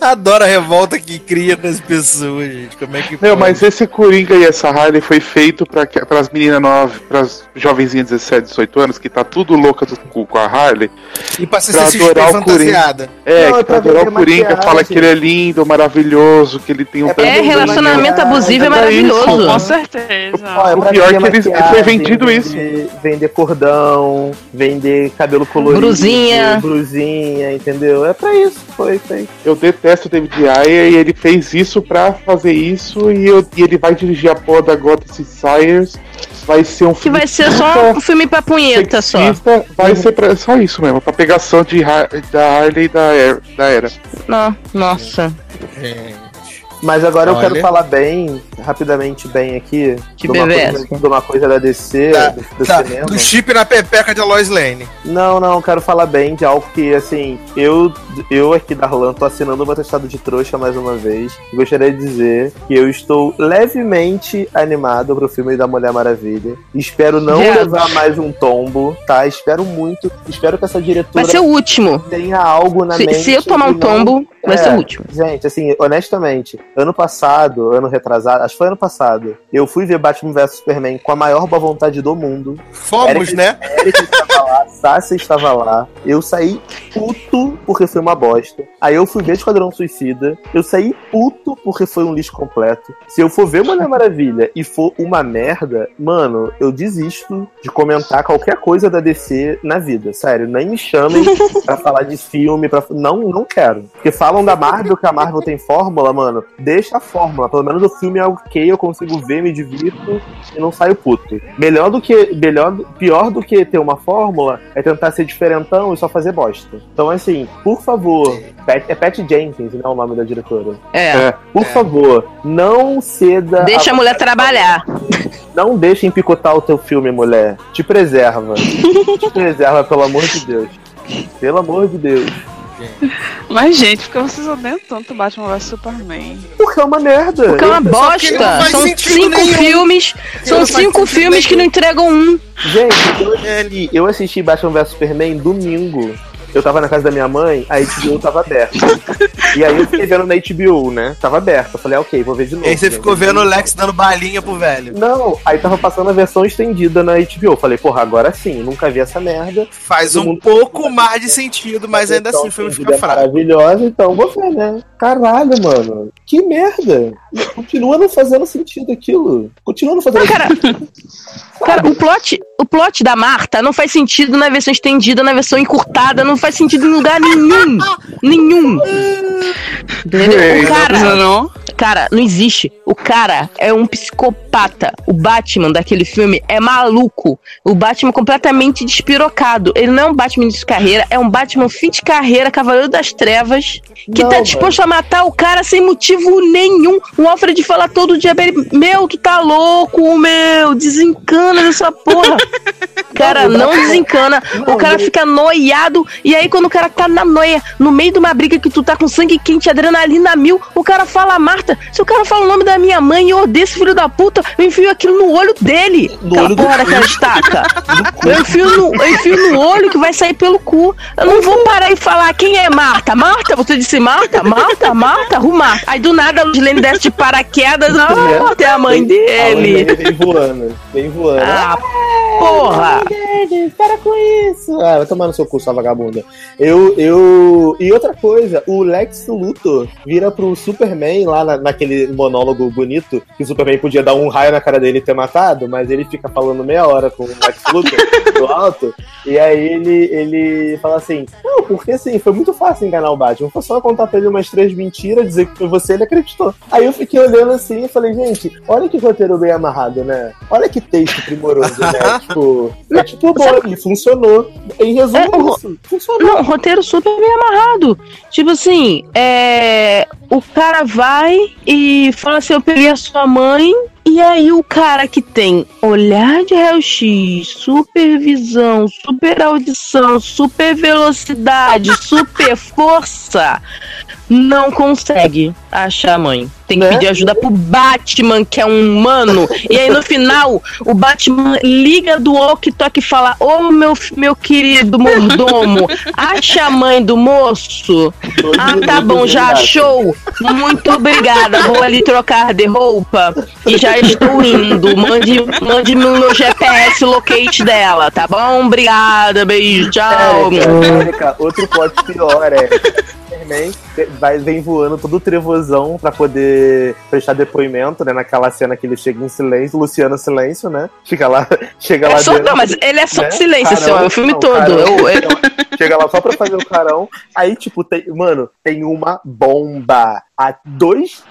Adoro a revolta que cria nas pessoas, gente. Como é que Meu, pode? mas esse Coringa e essa Harley foi feito para as meninas novas, para as jovenzinhas de 17, 18 anos, que tá tudo louca do cu com a Harley. E pra se pra assistir adorar o fantasiada. É, Não, é que pra pra adorar o Coringa, maquiagem. fala que ele é lindo, maravilhoso, que ele tem um É É, relacionamento maquiagem, abusivo é é maravilhoso. isso. Com certeza. É O pra pior é que eles- foi vendido vender, Vender cordão, vender cabelo colorido. Brusinha. Brusinha, entendeu? É pra isso, foi feito. Eu detesto o David Ayer e ele fez isso pra fazer isso e, eu- e ele vai dirigir a porra da Gotham Sires. Vai ser um Que filme vai ser só um filme pra punheta só. sexista, vai ser pra, só isso mesmo, pra pegação de, da Harley e da, Era- da Era. Não, nossa. Mas agora eu Olha. quero falar bem, rapidamente bem aqui, Que de, uma coisa, de uma coisa da DC, Da- do, do Tá, cinema. do chip na pepeca de Lois Lane. Não, não, quero falar bem de algo que, assim, eu, eu aqui da Roland tô assinando uma testado de trouxa mais uma vez. Gostaria de dizer que eu estou levemente animado pro filme da Mulher Maravilha. Espero não Viado. levar mais um tombo, tá? Espero muito. Espero que essa diretora Vai ser o último. tenha algo na Se, mente. se eu tomar um não- tombo, vai É. ser o último. Gente, assim, honestamente, ano passado, ano retrasado, acho que foi ano passado, eu fui ver Batman vs Superman com a maior boa vontade do mundo. Fomos, Eric- né? Erika estava lá, Sassi estava lá. Eu saí puto porque foi uma bosta. Aí eu fui ver Esquadrão Suicida. Eu saí puto porque foi um lixo completo. Se eu for ver Mulher Maravilha e for uma merda, mano, eu desisto de comentar qualquer coisa da DC na vida. Sério, nem me chamem pra falar de filme. Pra... Não, não quero. Porque falam da Marvel que a Marvel tem fórmula, mano. Deixa a fórmula. Pelo menos o filme é ok, eu consigo ver, me divirto e não saio puto. Melhor do que. Melhor, pior do que ter uma fórmula é tentar ser diferentão e só fazer bosta. Então, assim, por favor, Pat, é Pat Jenkins, né? O nome da diretora. É. É. Por favor, não ceda. Deixa a mulher trabalhar. Não deixem picotar o teu filme, mulher. Te preserva. Te preserva, pelo amor de Deus. Pelo amor de Deus. Mas, gente, por que vocês odeiam tanto Batman vs Superman? Porque é uma merda. Porque é uma não bosta. São cinco nenhum. filmes. São não cinco filmes que não nenhum. entregam um. Gente, eu assisti, eu assisti Batman vs Superman domingo. Eu tava na casa da minha mãe, a HBO tava aberta. E aí eu fiquei vendo na HBO, né? Tava aberta. Eu falei, ah, ok, vou ver de novo. E aí você né? ficou vendo o Lex dando balinha pro velho. Não, aí tava passando a versão estendida na HBO. Eu Falei, porra, agora sim, nunca vi essa merda. Faz Todo um mundo- pouco mais de sentido, mas ainda assim o filme fica é fraco. Maravilhosa, então vou ver, né? Caralho, mano. Que merda. Continua não fazendo sentido aquilo. Continua não fazendo Cara, cara, o plot, o plot da Marta não faz sentido na versão estendida, na versão encurtada, não faz sentido em lugar nenhum. Nenhum. Entendeu? O cara, cara, não existe. O cara é um psicopata. O Batman daquele filme é maluco. O Batman completamente despirocado. Ele não é um Batman de carreira, é um Batman fim de carreira, Cavaleiro das Trevas, que Não, tá mano. disposto a matar o cara sem motivo nenhum. O Alfred fala todo dia pra ele: Meu, tu tá louco, meu, desencana dessa porra. Cara, não desencana. O cara fica noiado. E aí, quando o cara tá na noia, no meio de uma briga que tu tá com sangue quente, adrenalina mil, o cara fala Marta. Se o cara fala o nome da minha mãe e eu odeio esse filho da puta, eu enfio aquilo no olho dele. No aquela olho do porra cu. daquela estaca. Eu enfio, no, eu enfio no olho que vai sair pelo cu. Eu não vou parar e falar quem é Marta. Marta? Você disse Marta? Marta? Marta? Rumar. Aí do nada a Luslene desce de paraquedas. Ah, até a mãe A dele. Vem voando. Vem voando. Ah, porra. Para com isso. Ah, vai tomar no seu cu, sua vagabunda. Eu, eu... E outra coisa, o Lex Luthor vira pro Superman lá na- naquele monólogo bonito, que o Superman podia dar um raio na cara dele ter matado, mas ele fica falando meia hora com o Lex Luthor do alto, e aí ele, ele fala assim, não, porque assim, foi muito fácil enganar o Batman, foi só contar pra ele umas três mentiras, dizer que foi você, ele acreditou. Aí eu fiquei olhando assim e falei, gente, olha que roteiro bem amarrado, né? Olha que texto primoroso, né? tipo, é tipo bom, e funcionou. Em resumo, É. Funcionou. Não, roteiro super bem amarrado. Tipo assim, é. O cara vai e fala assim: Eu peguei a sua mãe. E aí, o cara que tem olhar de raio-x, supervisão, super audição, super velocidade, super força, não consegue achar a mãe. Tem que Né? pedir ajuda pro Batman, que é um humano. E aí, no final, o Batman liga do walkie-talkie e fala: Ô meu, meu querido mordomo, acha a mãe do moço? Ah, tá bom, já achou. Muito obrigada. Vou ali trocar de roupa e já estou indo. Mande, mande no GPS locate dela, tá bom? Obrigada, beijo, tchau. Érica, Érica, outro plot pior é. Superman vai, vem voando todo trevosão pra poder prestar depoimento, né? Naquela cena que ele chega em silêncio, Luciano silêncio, né? Fica lá, chega lá É só, dentro. não, mas ele é só né? silêncio, assim, Carão, é o filme não, todo. carão. Eu- eu- Chega lá só pra fazer o carão. Aí, tipo, tem, mano, tem uma bomba a 2,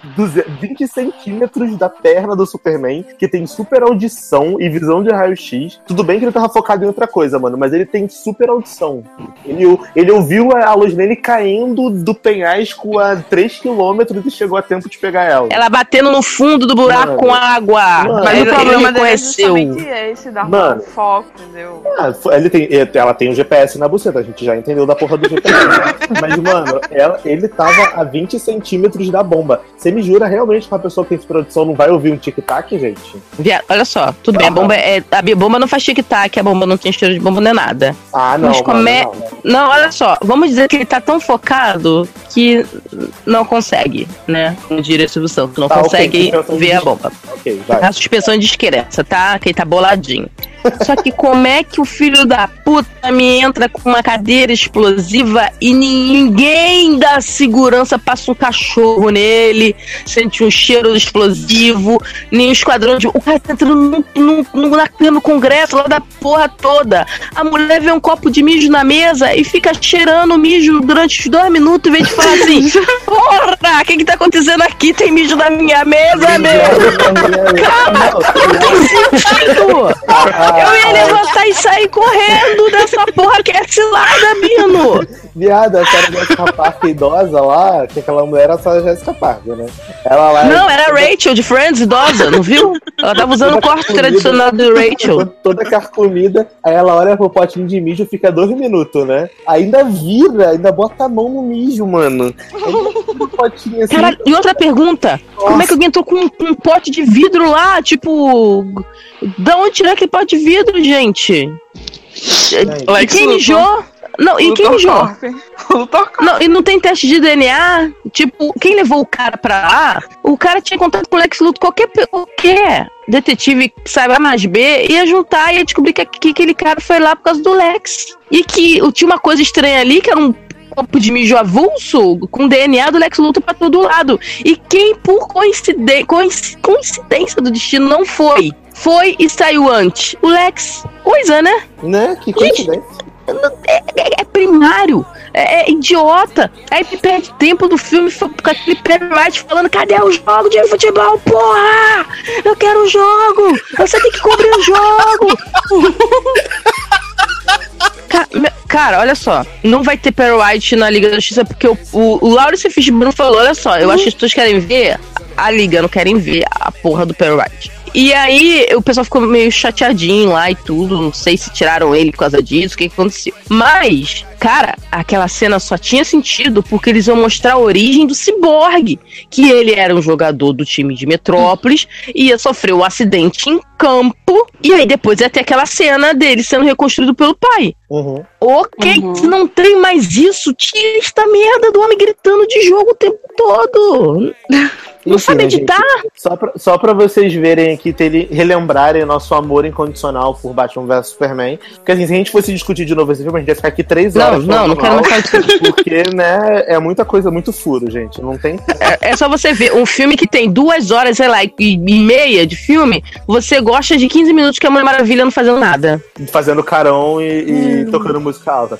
20 centímetros da perna do Superman, que tem super audição e visão de raio-x. Tudo bem que ele tava focado em outra coisa, mano, mas ele tem super audição. Ele, ele ouviu a luz nele caindo do penhasco a 3km e chegou a tempo de pegar ela. ela batendo no fundo do buraco Mano. com água. Mano. Mas ele, o problema ele dele é reconheceu. esse, dar Mano. foco, entendeu? Ah, ele tem, ela tem o GPS na buceta, a gente já entendeu da porra do GPS. Mas, mano, ela- ele tava a 20 centímetros da bomba. Você me jura realmente que uma pessoa que tem produção não vai ouvir um tic-tac, gente? Via- Olha só, tudo bem, a bomba, é, a bomba não faz tic-tac, a bomba não tem cheiro de bomba nem nada. Ah, não. Mas mano, como é- não. Não, olha só, vamos dizer que ele tá tão focado que não consegue, né? Como diria Silvio Santos, não Tá, consegue suspensão de ver a bomba. Ok, vai. A suspensão de descrença, tá? Que ele tá boladinho. Só que como é que o filho da puta me entra com uma cadeira explosiva e ninguém da segurança passa um cachorro nele, sente um cheiro explosivo, nem o esquadrão de. O cara tá entrando no, no, no, na- no congresso lá da porra toda. A mulher vê um copo de mijo na mesa e fica cheirando mijo durante os dois minutos, em vez de falar assim: Porra, o que que tá acontecendo aqui? Tem mijo na minha mesa, meu! Tem sentido! Eu ia levantar e sair correndo dessa porra que é cilada, Bino! Viado, a cara da Jessica Parker idosa lá, que aquela mulher era só a Jessica Parker, né? Ela lá. Não, era a Rachel de Friends, idosa, não viu? Ela tava usando o corte tradicional do Rachel. Toda- carcomida, aí ela olha pro potinho de mijo fica dois minutos, né? Ainda vira, ainda bota a mão no mijo, mano. O potinho assim. Cara, e outra pergunta: como é que alguém entrou com um, um pote de vidro lá? Tipo, da onde tirou aquele pote de vidro, gente? Quem mijou? Não, e quem mijou? Corp. Luthor Corp. Não, e não tem teste de DNA? Tipo, quem levou o cara pra lá? O cara tinha contato com o Lex Luthor. Qualquer, qualquer detetive que saiba mais B ia juntar e ia descobrir que, que aquele cara foi lá por causa do Lex. E que tinha uma coisa estranha ali, que era um copo de mijo avulso com DNA do Lex Luthor pra todo lado. E quem, por coincide- coinci- coincidência do destino, não foi? Foi e saiu antes. O Lex. Coisa, né? Né? Que coincidência. É, é primário, é, é idiota. Aí perde tempo do filme com aquele Perry White falando: cadê o jogo de futebol? Porra! Eu quero o jogo! Você tem que cobrir o jogo! Cara, olha só, não vai ter Perry White na Liga da Justiça porque o, o, o Laurence Fishburne falou: olha só, eu acho que as pessoas querem ver a Liga, não querem ver a porra do Perry White. E aí o pessoal ficou meio chateadinho lá e tudo. Não sei se tiraram ele por causa disso, o que, que aconteceu. Mas, cara, aquela cena só tinha sentido porque eles iam mostrar a origem do Cyborg. Que ele era um jogador do time de Metrópolis, ia sofrer um acidente em campo. E aí depois ia ter aquela cena dele sendo reconstruído pelo pai. Uhum. Ok, Uhum. se não tem mais isso, tira esta merda do homem gritando de jogo o tempo todo. Não Enfim, sabe né, gente? editar? Só pra, só pra vocês verem aqui, terem, relembrarem nosso amor incondicional por Batman vs Superman. Porque assim, se a gente fosse discutir de novo esse filme, a gente ia ficar aqui três Não, horas. não, falando não quero mais falar disso. Porque, né, é muita coisa, muito furo, gente. Não tem. É, é só você ver um filme que tem duas horas, sei lá, e, meia de filme, você gosta de 15 minutos que a Mulher Maravilha não fazendo nada. Fazendo carão e, e tocando música alta.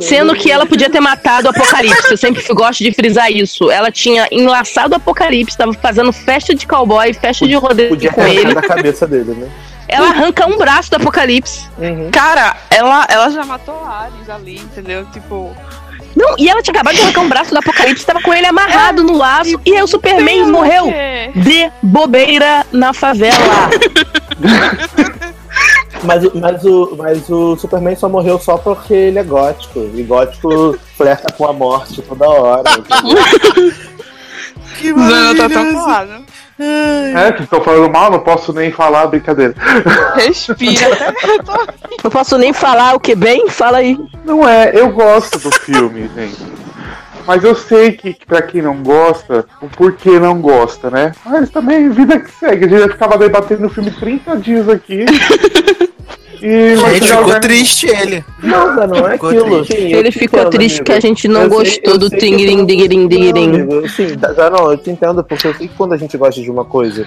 Sendo que ela podia ter matado o Apocalipse. Eu sempre gosto de frisar isso. Ela tinha enlaçado o Apocalipse, tava fazendo festa de cowboy, festa de rodeio Podia com ele. da cabeça dele, né? Ela arranca um braço do Apocalipse. Uhum. Cara, ela, ela já matou Ares ali, entendeu? Tipo. Não, e ela tinha acabado de arrancar um braço do Apocalipse, tava com ele amarrado no laço, e aí o Superman morreu quê? de bobeira na favela. Mas, o- mas, o, mas o Superman só morreu só porque ele é gótico. E gótico flerta com a morte toda hora. Que Não, tá maravilhoso. claro. É, que estão falando mal, não posso nem falar, brincadeira. Respira Não posso nem falar o que bem? Fala aí. Não é, eu gosto do filme, gente. Mas eu sei que, que pra quem não gosta, o porquê não gosta, né? Mas também, vida que segue. A gente já ficava debatendo o filme 30 dias aqui. E vai Gente, ficou triste ele. Não, não é Ficou aquilo. triste. Sim, Ele ficou entendo, triste amigo. que a gente não Eu gostou do sei dinguirim, Não, dinguirim. amigo, Sim, já não, eu te entendo, porque eu sei que quando a gente gosta de uma coisa,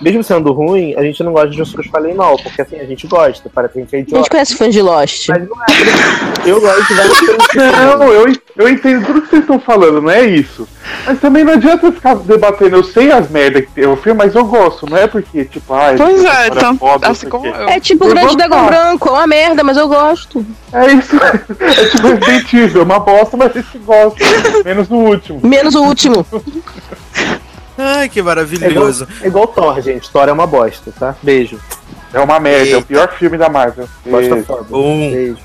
mesmo sendo ruim, a gente não gosta de pessoas que falem mal, porque assim, a gente gosta, parece que a gente é A gente idiota. conhece fã de Lost. Mas não é. Eu gosto de várias coisas. que- Não, eu, eu entendo tudo que vocês estão falando, não é isso. Mas também não adianta ficar debatendo. Eu sei as merdas que tem o filme, mas eu gosto. Não é porque, tipo, ah, Pois é, então, foda, não assim o como eu. É tipo o Grande Dragão. Branco, é uma merda, mas eu gosto. É isso. É tipo Resident Evil, uma bosta, mas a gente gosta. Menos no último. Menos o último. Ai, que É igual, maravilhoso. é igual Thor, gente. Thor é uma bosta, tá? Beijo. É uma merda, é Eita. o pior filme da Marvel. Bosta E- foda. Um. Beijo.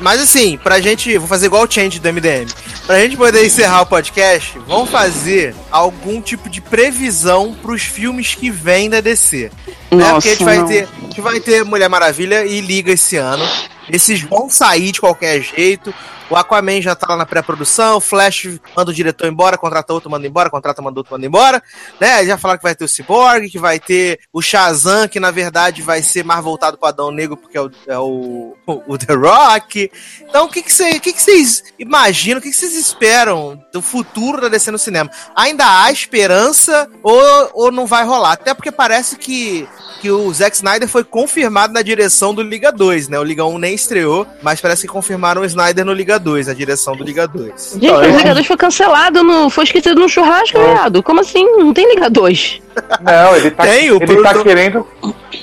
Mas assim, pra gente. Vou fazer igual o change do MDM. Pra gente poder encerrar o podcast, vamos fazer algum tipo de previsão pros filmes que vêm da DC. né? Porque a gente vai não. ter. A gente vai ter Mulher Maravilha e Liga esse ano. Esses vão sair de qualquer jeito. O Aquaman já tá lá na pré-produção, o Flash manda o diretor embora, contrata outro, manda embora, contrata, manda outro, manda embora. Né? Já falaram que vai ter o Cyborg, que vai ter o Shazam, que na verdade vai ser mais voltado para Adão Negro, porque é o, é o, o The Rock. Então, o que, que, vocês imaginam, o que, que vocês esperam do futuro da DC no cinema? Ainda há esperança ou, ou não vai rolar? Até porque parece que, que o Zack Snyder foi confirmado na direção do Liga 2, né? O Liga 1 nem estreou, mas parece que confirmaram o Snyder no Liga 2, a direção do Liga 2. Gente, o Liga 2 foi cancelado, no, foi esquecido no churrasco, viado. Como assim? Não tem Liga 2. Não, ele tá, Tem, o ele tá querendo.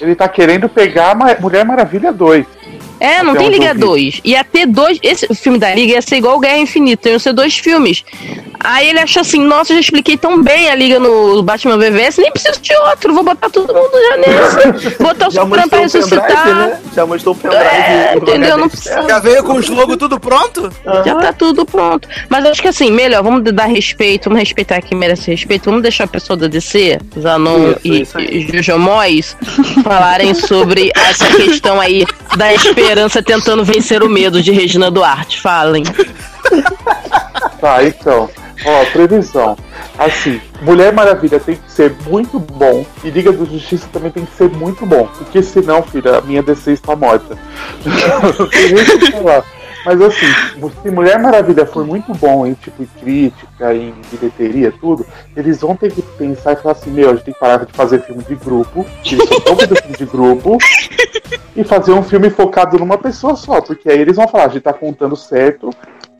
Ele tá querendo pegar Mulher Maravilha 2. É, não Até tem Liga eu vi. 2. Ia ter dois. Esse filme da Liga ia ser igual Guerra Infinita, iam ser dois filmes. Aí ele achou assim: nossa, eu já expliquei tão bem a Liga no Batman VVS, nem preciso de outro, vou botar todo mundo já nesse. Botar o Superman pra ressuscitar. né? Já mostrou o pendrive. É, entendeu? Não precisa. Já veio com os logos tudo pronto? Já tá tudo pronto. Mas acho que assim, melhor, vamos dar respeito, vamos respeitar quem merece respeito, vamos deixar a pessoa da DC, Zanon Isso, e, isso e Jojo Moyes, falarem sobre essa questão aí da esperança tentando vencer o medo de Regina Duarte. Falem. Tá, então. Ó, previsão. Assim, Mulher Maravilha tem que ser muito bom e Liga da Justiça também tem que ser muito bom. Porque senão, filha, a minha DC está morta. Não tem nem o que falar. Mas assim, se Mulher Maravilha for muito bom em tipo em crítica, em bilheteria, tudo, eles vão ter que pensar e falar assim, meu, a gente tem que parar de fazer filme de grupo, eles são tão fazendo filme de grupo, e fazer um filme focado numa pessoa só, porque aí eles vão falar, a gente tá contando certo,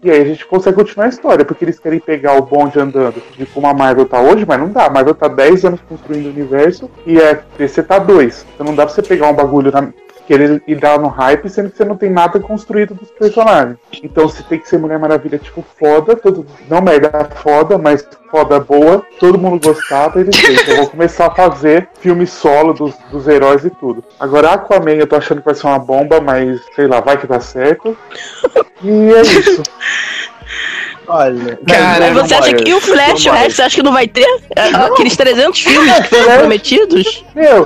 e aí a gente consegue continuar a história, porque eles querem pegar o bonde andando de como a Marvel tá hoje, mas não dá. A Marvel tá 10 anos construindo o universo e a DC tá 2. Então não dá pra você pegar um bagulho na- querer ir dar no hype, sendo que você não tem nada construído dos personagens. Então você tem que ser Mulher Maravilha, tipo, foda, todo, não merda foda, mas foda boa, todo mundo gostava, eles fez. Eu vou começar a fazer filme solo dos, dos heróis e tudo. Agora Aquaman eu tô achando que vai ser uma bomba, mas sei lá, vai que dá certo. E é isso. Olha, Cara, Não, você não acha que e o Flash, Não o vai. resto, você acha que não vai ter? Aqueles 300 filmes que foram Flash. prometidos? Meu,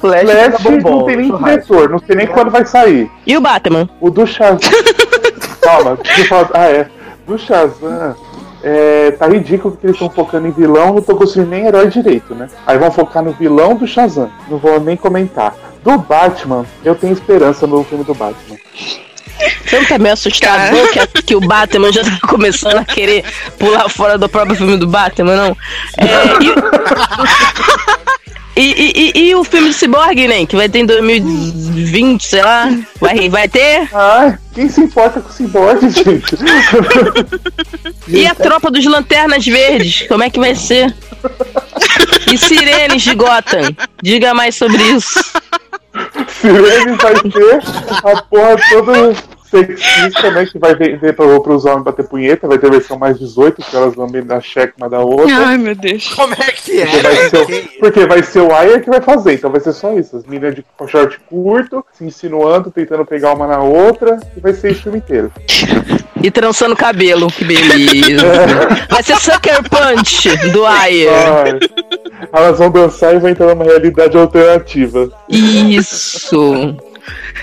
Flash, Flash tá bombom, não tem nem diretor, não sei nem quando vai sair. E o Batman? O do Shazam. Calma, deixa eu falar. Ah, é. Do Shazam. É, tá ridículo que eles estão focando em vilão, não tô construindo nem herói direito, né? Aí vão focar no vilão do Shazam. Não vou nem comentar. Do Batman, eu tenho esperança no filme do Batman. Você não tá meio assustado não, que, que o Batman já tá começando a querer pular fora do próprio filme do Batman, não? É, e, e, e- e- e o filme do Cyborg, né? Que vai ter em 2020, sei lá. Vai, vai ter? Ai, quem se importa com o Cyborg, gente? E a tropa dos Lanternas Verdes? Como é que vai ser? E Sirenes de Gotham? Diga mais sobre isso. Sirene vai ter a porra toda sexista, né? Que vai vender pra, pros homens bater punheta, vai ter versão mais 18, que elas lambem da cheque uma da outra. Ai, meu Deus. Como é que Porque vai, é? ser, o- porque vai ser o Aya que vai fazer, então vai ser só isso. As meninas de short curto, se insinuando, tentando pegar uma na outra, e vai ser isso o filme inteiro. E trançando cabelo. Que beleza. Vai ser Sucker Punch do Aya. Ai, elas vão dançar e vão entrar numa realidade alternativa. Isso.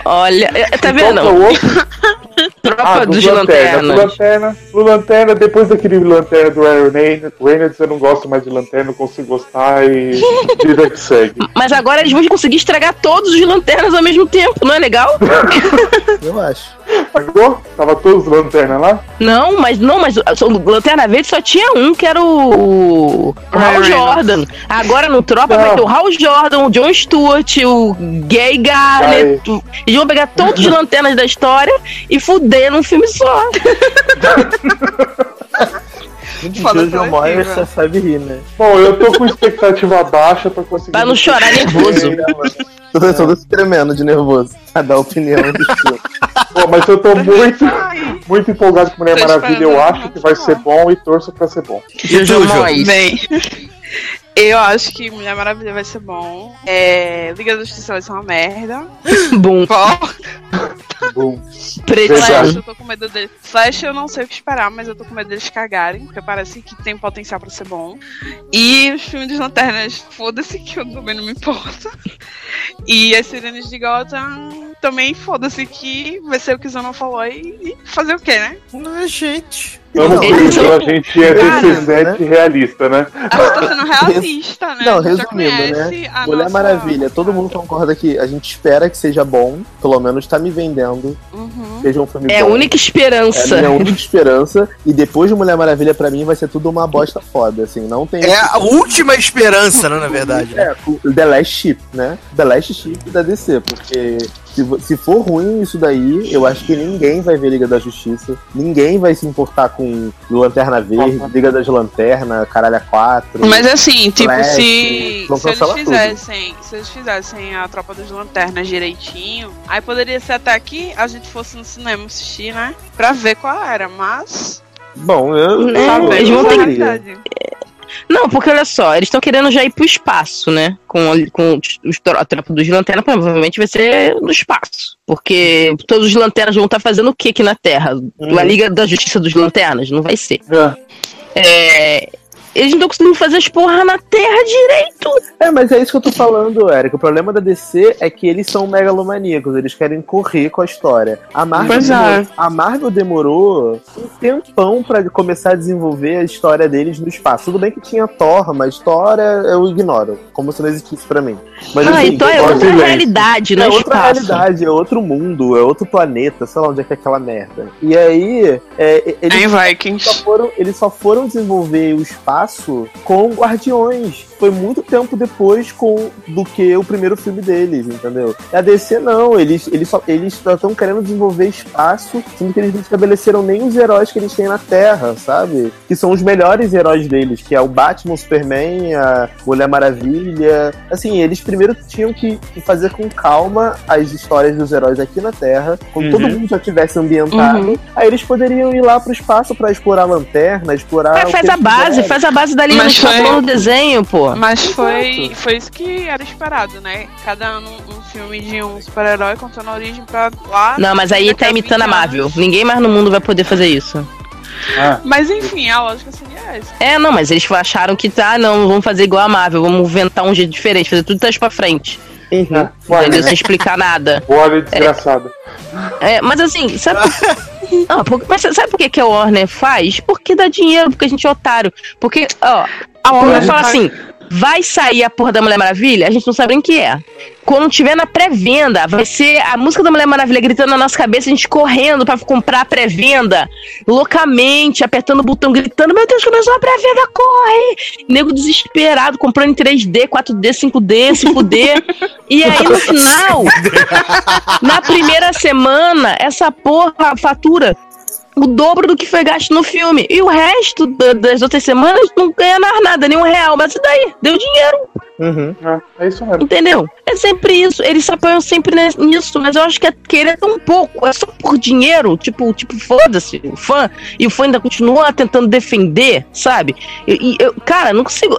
Olha, é, tá vendo? é? Tropa Ah, do dos Lanterna. Do Lanternas. Lanterna, do Lanterna, depois daquele Lanterna do Aaron Reynolds, eu não gosto mais de Lanterna, não consigo gostar e vida que segue. Mas agora eles vão conseguir estragar todos os lanternas ao mesmo tempo, não é legal? eu acho. Pagou? Tava todos os Lanterna lá? Não, mas não, mas o Lanterna Verde só tinha um, que era o, o Hal. Jordan. Agora no Tropa Não. vai ter o Hal Jordan, o John Stewart, o Gay Garnet. O- Eles vão pegar todos os lanternas da história e fuder num filme só. Jojo coletiva. Moyes você sabe rir, né? Bom, eu tô com expectativa baixa pra conseguir. Pra não chorar nervoso. Tô todo se tremendo de nervoso a dar opinião do filme. Pô, mas eu tô muito, muito empolgado com Mulher Maravilha. Eu acho que vai ser bom e torço pra ser bom. Jojo Jojo? Moyes. Bem, eu acho que Mulher Maravilha vai ser bom. É, Liga da Justiça vai ser uma merda. Bom, Bom, preto. Flash, eu tô com medo dele. Flash, eu não sei o que esperar, mas eu tô com medo deles cagarem, porque parece que tem potencial pra ser bom. E os filmes dos Lanternas, foda-se, que eu também não me importo. E as Sirenes de Gotham, também foda-se, que vai ser o que o Zona falou e, e fazer o quê, né? Não, gente. Vamos se são- a gente é Cara, DC7 realista, né? A gente tá sendo realista, né? Não, A resumindo, né? a Mulher nossa- Maravilha, todo mundo concorda que a gente espera que seja bom, pelo menos tá me vendendo, Uhum. seja um filme É a bom. única É a esperança. minha única esperança. E depois de Mulher Maravilha, pra mim, vai ser tudo uma bosta foda, assim. Não tem. É a última esperança, né, na verdade. né? É, o The Last Ship, né? The Last Ship da DC, porque se, se for ruim isso daí, eu acho que ninguém vai ver Liga da Justiça, ninguém vai se importar com Lanterna Verde, Liga das Lanternas, Caralho 4. Mas assim, tipo, Flash, se, se eles tudo. fizessem, se eles fizessem a tropa das lanternas direitinho, aí poderia ser até que a gente fosse no cinema assistir, né? Pra ver qual era, mas. Bom, eu. É, eles vão ter que-. Não, porque olha só, eles estão querendo já ir pro espaço, né? Com, a- com os, a tropa dos lanternas, provavelmente vai ser no espaço. Porque todos os lanternas vão estar fazendo o que aqui na Terra? Uhum. A Liga da Justiça dos Lanternas? Não vai ser. É. É, Eles não estão conseguindo fazer as porra na Terra direito. É, mas é isso que eu tô falando, Eric. O problema da DC é que eles são megalomaníacos, eles querem correr com a história. A Marvel, Pois é. demorou, a Marvel demorou um tempão pra começar a desenvolver a história deles no espaço. Tudo bem que tinha Thor, mas Thor é- eu ignoro, como se não existisse pra mim. Mas ah, assim, então é outra de lente. realidade, não é é outra espaço. realidade, é outro mundo, é outro planeta, sei lá onde é que é aquela merda. E aí, é, eles Em só foram, eles só foram desenvolver o espaço espaço com Guardiões. Foi muito tempo depois com, do que o primeiro filme deles, entendeu? E a DC não, eles, eles só eles estão querendo desenvolver espaço, sendo que eles não estabeleceram nem os heróis que eles têm na Terra, sabe? Que são os melhores heróis deles, que é o Batman, o Superman, a Mulher Maravilha. Assim, eles primeiro tinham que, que fazer com calma as histórias dos heróis aqui na Terra, quando todo mundo já tivesse ambientado. Aí eles poderiam ir lá pro espaço pra explorar a lanterna, explorar. É, o faz que a base, quiserem. faz a base da linha Mas do foi- no desenho, pô. Mas foi, foi isso que era esperado, né? Cada ano um filme de um super-herói contando a origem pra lá. Não, mas aí tá imitando a 20 anos. Marvel. Ninguém mais no mundo vai poder fazer isso. Ah, Mas enfim, a lógica seria essa. É, não, mas eles acharam que tá, não, vamos fazer igual a Marvel, vamos inventar um jeito diferente, fazer tudo trás pra frente. Uhum. Entendeu? Sem explicar nada. Olha, desgraçada. É, mas assim, sabe. Não, por- mas sabe por que, que a Warner faz? Porque dá dinheiro, porque a gente é otário. Porque, ó, a Warner fala assim: vai sair a porra da Mulher Maravilha, a gente não sabe nem o que é. Quando tiver na pré-venda, vai ser a música da Mulher Maravilha gritando na nossa cabeça, a gente correndo pra comprar a pré-venda, loucamente, apertando o botão, gritando: Meu Deus, começou a pré-venda, corre! Nego desesperado, comprando em 3D, 4D, 5D, 5D. e aí no final, na primeira semana, essa porra fatura o dobro do que foi gasto no filme. E o resto da- das outras semanas não ganha mais nada, nenhum real. Mas e daí? Deu dinheiro, Uhum. É, é isso mesmo. entendeu? É sempre isso. Eles se apoiam sempre nisso. Mas eu acho que é querer tão pouco. É só por dinheiro. Tipo, tipo foda-se o fã. E o fã ainda continua tentando defender, sabe? E, e eu, cara, não consigo.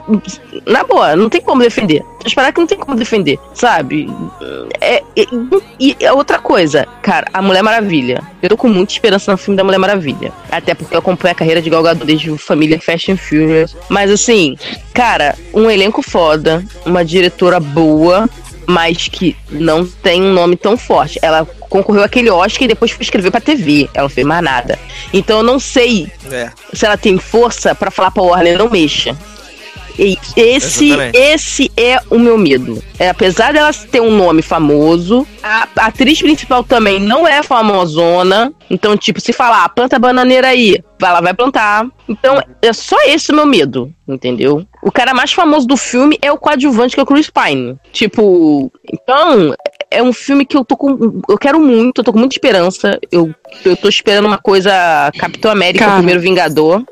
Na boa, não tem como defender. Esperar que não tem como defender, sabe? É, é- e é outra coisa, cara, a Mulher Maravilha. Eu tô com muita esperança no filme da Mulher Maravilha. Até porque eu acompanho a carreira de Gal Gadot desde Família Fast and Furious. Mas assim, cara, um elenco foda, uma diretora boa, mas que não tem um nome tão forte. Ela concorreu àquele Oscar e depois foi escrever pra TV. Ela não fez mais nada. Então eu não sei É. se ela tem força pra falar pra Warner não mexa. E esse, esse é o meu medo. É, apesar dela ter um nome famoso, a, a atriz principal também não é famosona. Então, tipo, se falar, ah, planta bananeira aí, ela vai plantar. Então, é só esse o meu medo, entendeu? O cara mais famoso do filme é o coadjuvante, que é o Chris Pine. Tipo, então, é um filme que eu tô com. Eu quero muito, eu tô com muita esperança. Eu, eu tô esperando uma coisa Capitão América, Cara. o primeiro Vingador.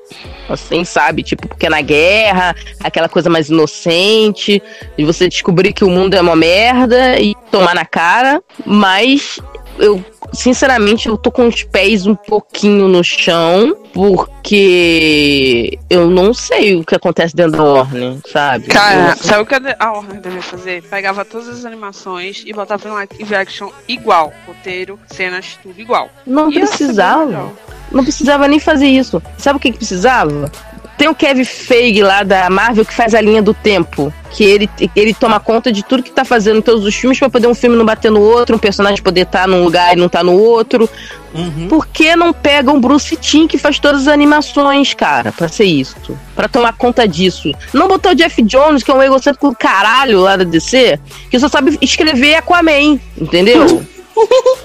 Assim, sabe? Tipo, porque é na guerra, aquela coisa mais inocente, de você descobrir que o mundo é uma merda e tomar na cara. Mas eu, sinceramente, eu tô com os pés um pouquinho no chão, porque eu não sei o que acontece dentro da Warner, sabe? Cara, Eu- sabe o que a Warner devia fazer? Pegava todas as animações e botava em live action igual. Roteiro, cenas, tudo igual. não bem precisava. Não precisava nem fazer isso. Sabe o que, que precisava? Tem o Kevin Feige lá da Marvel que faz a linha do tempo. Que ele, ele toma conta de tudo que tá fazendo em todos os filmes pra poder um filme não bater no outro, um personagem poder estar num lugar e não tá no outro. Uhum. Por que não pega um Bruce Timm que faz todas as animações, cara, pra ser isso? Pra tomar conta disso. Não botar o Jeff Jones, que é um egocêntrico caralho lá da DC, que só sabe escrever Aquaman, entendeu?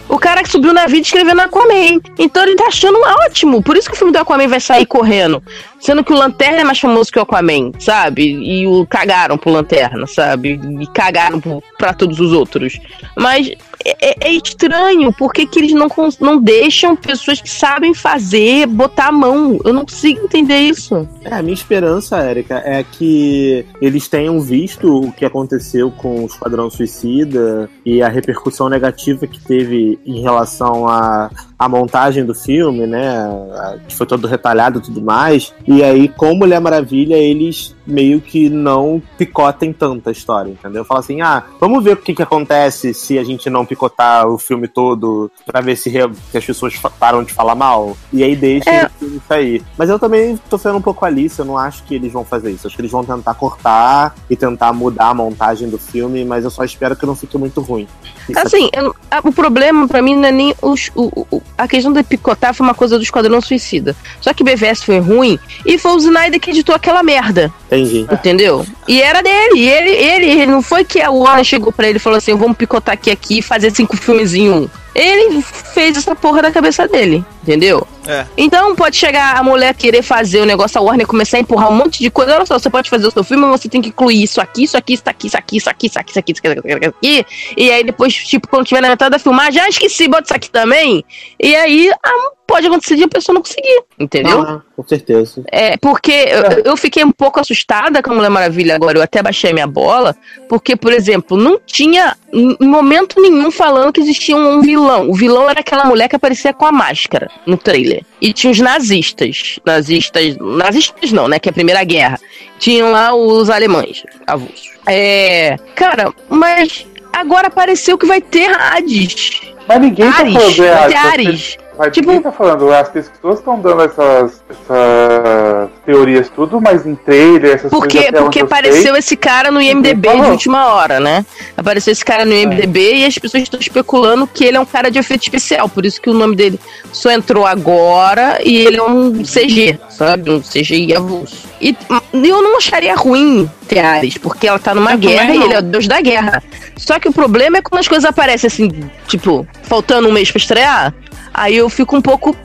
O cara que subiu na vida escrevendo Aquaman. Então ele tá achando ótimo. Por isso que o filme do Aquaman vai sair correndo. Sendo que o Lanterna é mais famoso que o Aquaman, sabe? E o cagaram pro Lanterna, sabe? E cagaram pro, pra todos os outros. Mas é, é- é estranho. Por que, eles não, não deixam pessoas que sabem fazer botar a mão? Eu não consigo entender isso. É, a minha esperança, Érica, é que eles tenham visto o que aconteceu com o Esquadrão Suicida e a repercussão negativa que teve em relação à à montagem do filme, né? a- Que foi todo retalhado e tudo mais. E aí, com Mulher Maravilha, eles meio que não picotem tanta história, entendeu? Fala assim, ah, vamos ver o que, que acontece se a gente não picotar o filme todo pra ver se, re- se as pessoas param de falar mal. E aí deixa É. o filme sair. Mas eu também tô sendo um pouco Alice, eu não acho que eles vão fazer isso. Acho que eles vão tentar cortar e tentar mudar a montagem do filme, mas eu só espero que não fique muito ruim. Assim, eu- a- o problema pra mim não é nem os, o, o- a questão de picotar foi uma coisa do Esquadrão Suicida. Só que BVS foi ruim e foi o Snyder que editou aquela merda, Entendi. entendeu? E era dele. E ele, ele, ele não foi que a Warner chegou pra ele e falou assim: vamos picotar aqui aqui e fazer cinco filmes em um. Ele fez essa porra da cabeça dele, entendeu? É. Então pode chegar a mulher querer fazer o negócio, a Warner começar a empurrar um monte de coisa. Olha só, você pode fazer o seu filme, mas você tem que incluir isso aqui, isso aqui, isso aqui, isso aqui, isso aqui, isso aqui, isso aqui, isso aqui, isso aqui, isso aqui. E aí depois, tipo, quando tiver na metade da filmagem, já esqueci, bota isso aqui também. E aí ah, pode acontecer de a pessoa não conseguir, entendeu? Ah, com certeza. É, porque eu, eu fiquei um pouco assustada com a Mulher Maravilha agora, eu até baixei minha bola, porque, por exemplo, não tinha em momento nenhum falando que existia um vilão. O vilão era aquela mulher que aparecia com a máscara no trailer. E tinha os nazistas. Nazistas. Nazistas não, né? Que é a Primeira Guerra. Tinham lá os alemães, avulsos. É. Cara, mas agora apareceu que vai ter Hades. Mas ninguém tá Ares, falando é, vai ter as- Ares. Mas Tipo- ninguém tá falando, as pessoas estão dando essas, essas teorias tudo, mas em trailer, essas Porque, coisas até porque onde eu apareceu sei, esse cara no IMDB de última hora, né? Apareceu esse cara no IMDB e as pessoas estão especulando que ele é um cara de efeito especial. Por isso que o nome dele só entrou agora e ele é um CG, sabe? Um CGI avulso. E e eu não acharia ruim ter Ares, porque ela tá numa Eu guerra e ele é o deus da guerra. Só que o problema é quando as coisas aparecem assim, tipo, faltando um mês pra estrear. Aí eu fico um pouco.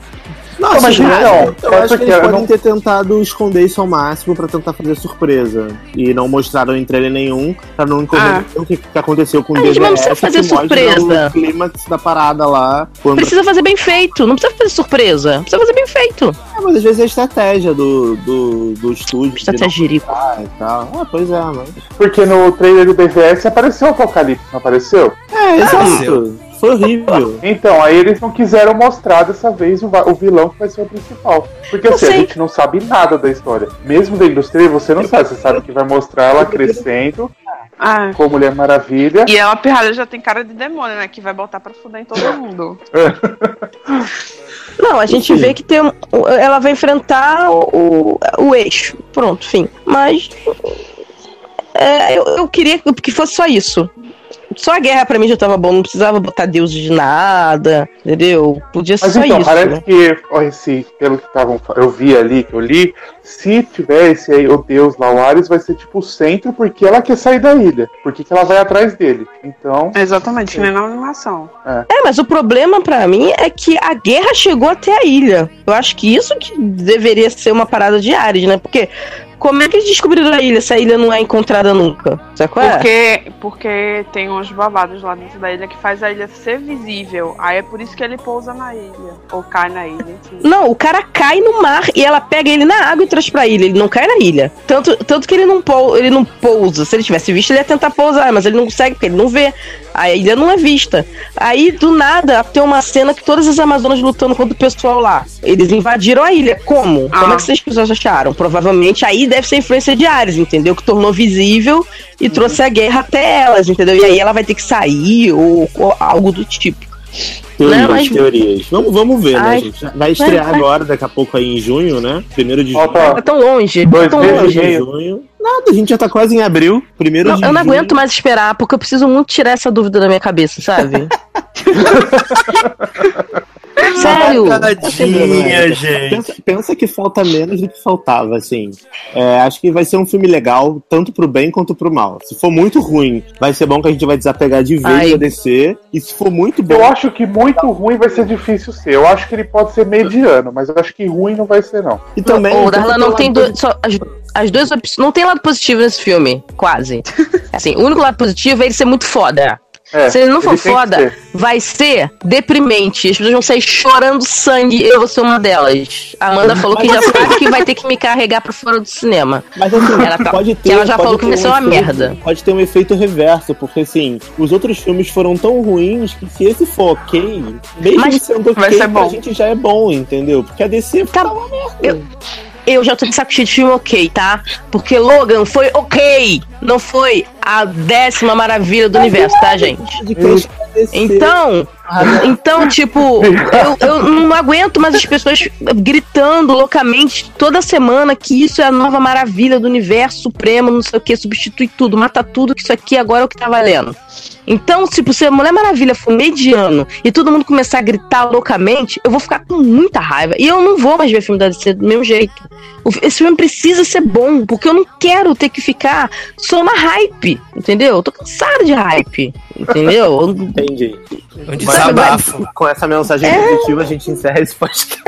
Nossa, mas eu, então, eu é acho que eles podem não- ter tentado esconder isso ao máximo pra tentar fazer surpresa. E não mostraram em trailer nenhum pra não entender Ah. o que, que aconteceu com o A gente não precisa fazer surpresa. O clímax da parada lá. Quando... Precisa fazer bem feito, não precisa fazer surpresa. Precisa fazer bem feito. É, mas às vezes é a estratégia do, do, do estúdio. de Estratégia mostrar e tal. Ah, pois é, mas. porque no trailer do BVS apareceu o Apocalipse, não apareceu? É, Apareceu. Foi horrível. Então, aí eles não quiseram mostrar dessa vez o, o vilão que vai ser o principal. Porque assim, a gente não sabe nada da história. Mesmo dentro dos trailers, você não sabe. Você sabe que vai mostrar ela crescendo Ah. com Mulher Maravilha. E ela pirralha já tem cara de demônio, né? Que vai botar pra fuder em todo mundo. Não, a gente vê que tem. um- Ela vai enfrentar o, o eixo. Pronto, fim. Mas. é, eu, eu queria que fosse só isso. Só a guerra pra mim já tava bom, não precisava botar deuses de nada, entendeu? Podia ser Mas só então, isso. parece né? que, ó, esse, pelo que estavam, eu vi ali, que eu li, se tiver esse aí, o deus lá, o Ares, vai ser tipo o centro, porque ela quer sair da ilha. Porque que ela vai atrás dele. Então, Exatamente, que nem na animação. É, mas o problema pra mim é que a guerra chegou até a ilha. Eu acho que isso que deveria ser uma parada de Ares, né? Porque como é que eles descobriram a ilha se a ilha não é encontrada nunca? Sabe qual é? Porque, porque tem uns babados lá dentro da ilha que faz a ilha ser visível. Aí é por isso que ele pousa na ilha. Ou cai na ilha. enfim. Não, o cara cai no mar e ela pega ele na água e traz pra ilha. Ele não cai na ilha. Tanto, tanto que ele não, pou, ele não pousa. Se ele tivesse visto, ele ia tentar pousar, mas ele não consegue porque ele não vê. A ilha não é vista. Aí, do nada, tem uma cena que todas as Amazonas lutando contra o pessoal lá. Eles invadiram a ilha. Como? Como Ah. é que vocês pessoas acharam? Provavelmente aí deve ser influência de Ares, entendeu? Que tornou visível e trouxe a guerra até elas, entendeu? E aí ela vai ter que sair ou, ou algo do tipo. Teorias, Não, mas- teorias. Vamos, vamos ver, Ai. né, gente? Vai estrear Vai, vai. agora, daqui a pouco aí em junho, né? Primeiro de junho. Tá tão longe. Tá Dois tão meses longe. e meio. junho. Nada, a gente já tá quase em abril. Primeiro Não, de eu não junho. aguento mais esperar, porque eu preciso muito tirar essa dúvida da minha cabeça, sabe? Sério. Tadinha, gente. Pensa, pensa que falta menos do que faltava, assim. É, acho que vai ser um filme legal, tanto pro bem quanto pro mal. Se for muito ruim, vai ser bom que a gente vai desapegar de vez da DC. E se for muito bom, eu acho que muito ruim vai ser difícil ser. Eu acho que ele pode ser mediano, mas eu acho que ruim não vai ser, não. e também. Tanto Darlan, não tem só as, as duas opções. Não tem lado positivo nesse filme, quase. Assim, o único lado positivo é ele ser muito foda. É, Se ele não for que foda, ser. vai ser deprimente. As pessoas vão sair chorando sangue. Eu vou ser uma delas. A Amanda falou que já sabe que vai ter que me carregar pra fora do cinema. Mas assim, Ela tá- pode que ter. ela já falou que vai ser um uma efeito- merda. Pode ter um efeito reverso, porque assim, os outros filmes foram tão ruins que se esse for ok, mesmo Mas sendo ok, ser bom. gente já é bom, entendeu? Porque a DC Tá- tá uma merda. Eu- Eu já tô de saco cheio de filme ok, tá? Porque Logan foi ok. Não foi a décima maravilha do universo, tá, gente? Então, então, tipo, eu, eu não aguento mais as pessoas gritando loucamente toda semana que isso é a nova maravilha do universo supremo, não sei o que, substitui tudo, mata tudo, que isso aqui agora é o que tá valendo. Então, tipo, se a Mulher Maravilha for mediano e todo mundo começar a gritar loucamente, eu vou ficar com muita raiva. E eu não vou mais ver filme da DC do mesmo jeito. Esse filme precisa ser bom, porque eu não quero ter que ficar só na hype. Entendeu? Eu tô cansada de hype. Entendeu? Entendi. Um desabafo. Com essa mensagem positiva, a gente encerra esse podcast.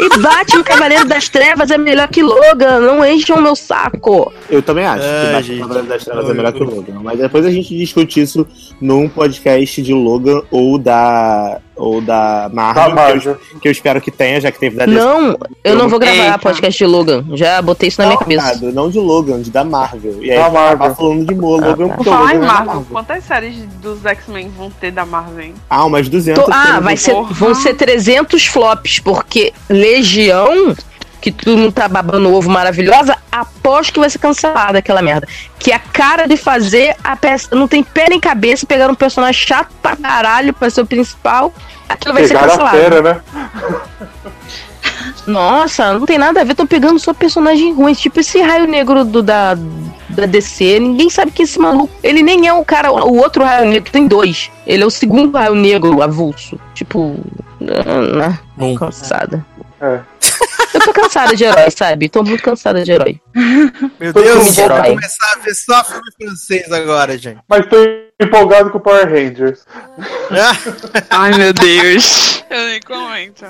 E Batman Cavaleiro das Trevas é melhor que Logan. Não encham o meu saco. Eu também acho Ai, que Batman gente. Cavaleiro das Trevas é melhor que o Logan. Mas depois a gente discute isso num podcast de Logan ou da, ou da Marvel, Da Que, Marvel. eu, que eu espero que tenha, já que teve da DC. Não, eu não vou gravar Eita. podcast de Logan. Já botei isso na minha cabeça. Não, não de Logan, de da Marvel. E aí Da Marvel. falando de Mo, Ah, Logan tá. Por porque o falar em Logan é da Marvel, quantas séries dos X-Men vão ter da Marvel, hein? Ah, umas 200. Tô- ah, vai ser, vão ser 300 flops, porque Legião, que todo mundo tá babando ovo maravilhosa, aposto que vai ser cancelada aquela merda. Que é a cara de fazer a peça. Não tem pé nem cabeça, pegar um personagem chato pra caralho pra ser o principal. Aquilo vai Pegaram ser a cancelado. fera, né? Nossa, não tem nada a ver, tô pegando só personagem ruim. Tipo esse raio negro do, da, da DC, ninguém sabe que esse maluco. Ele nem é o cara, o outro raio negro, tem dois. Ele é o segundo raio negro avulso. Tipo. ah, Bom. cansada. É. Eu tô cansada de herói, sabe? Tô muito cansada de herói. Meu Deus, vai. começar a ver só filme francês agora, gente. Mas tô empolgado com o Power Rangers. Ai, meu Deus. Eu nem comento.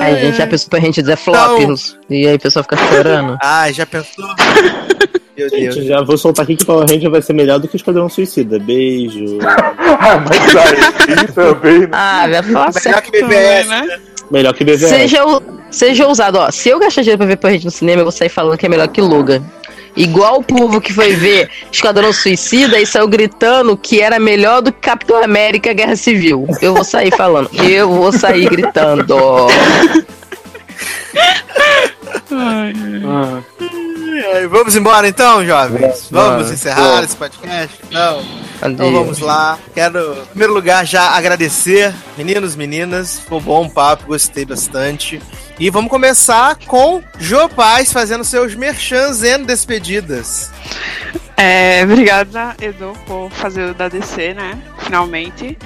Aí a gente já pensou pra gente dizer flop. E aí a pessoa fica chorando. Ai, já pensou? Meu Deus. Gente, já vou soltar aqui que Power Ranger vai ser melhor do que o Esquadrão Suicida. Beijo. ah, mas aí também, né? Ah, vai falar Melhor certo. que BBS. né? Melhor que BVS. Seja, seja ousado, ó. Se eu gastar dinheiro pra ver Rangers no cinema, eu vou sair falando que é melhor que Logan. Igual o povo que foi ver Esquadrão Suicida e saiu gritando que era melhor do que Capitão América Guerra Civil. Eu vou sair falando. Eu vou sair gritando. Ah, Ai, Vamos embora então, jovens? Vamos encerrar esse podcast? Não. Então Adeus. vamos lá. Quero, em primeiro lugar, já agradecer, meninos, meninas. Foi um bom papo, gostei bastante. E vamos começar com Jô Paz fazendo seus merchans e despedidas. É, obrigada, Edu, por fazer o da DC, né? Finalmente.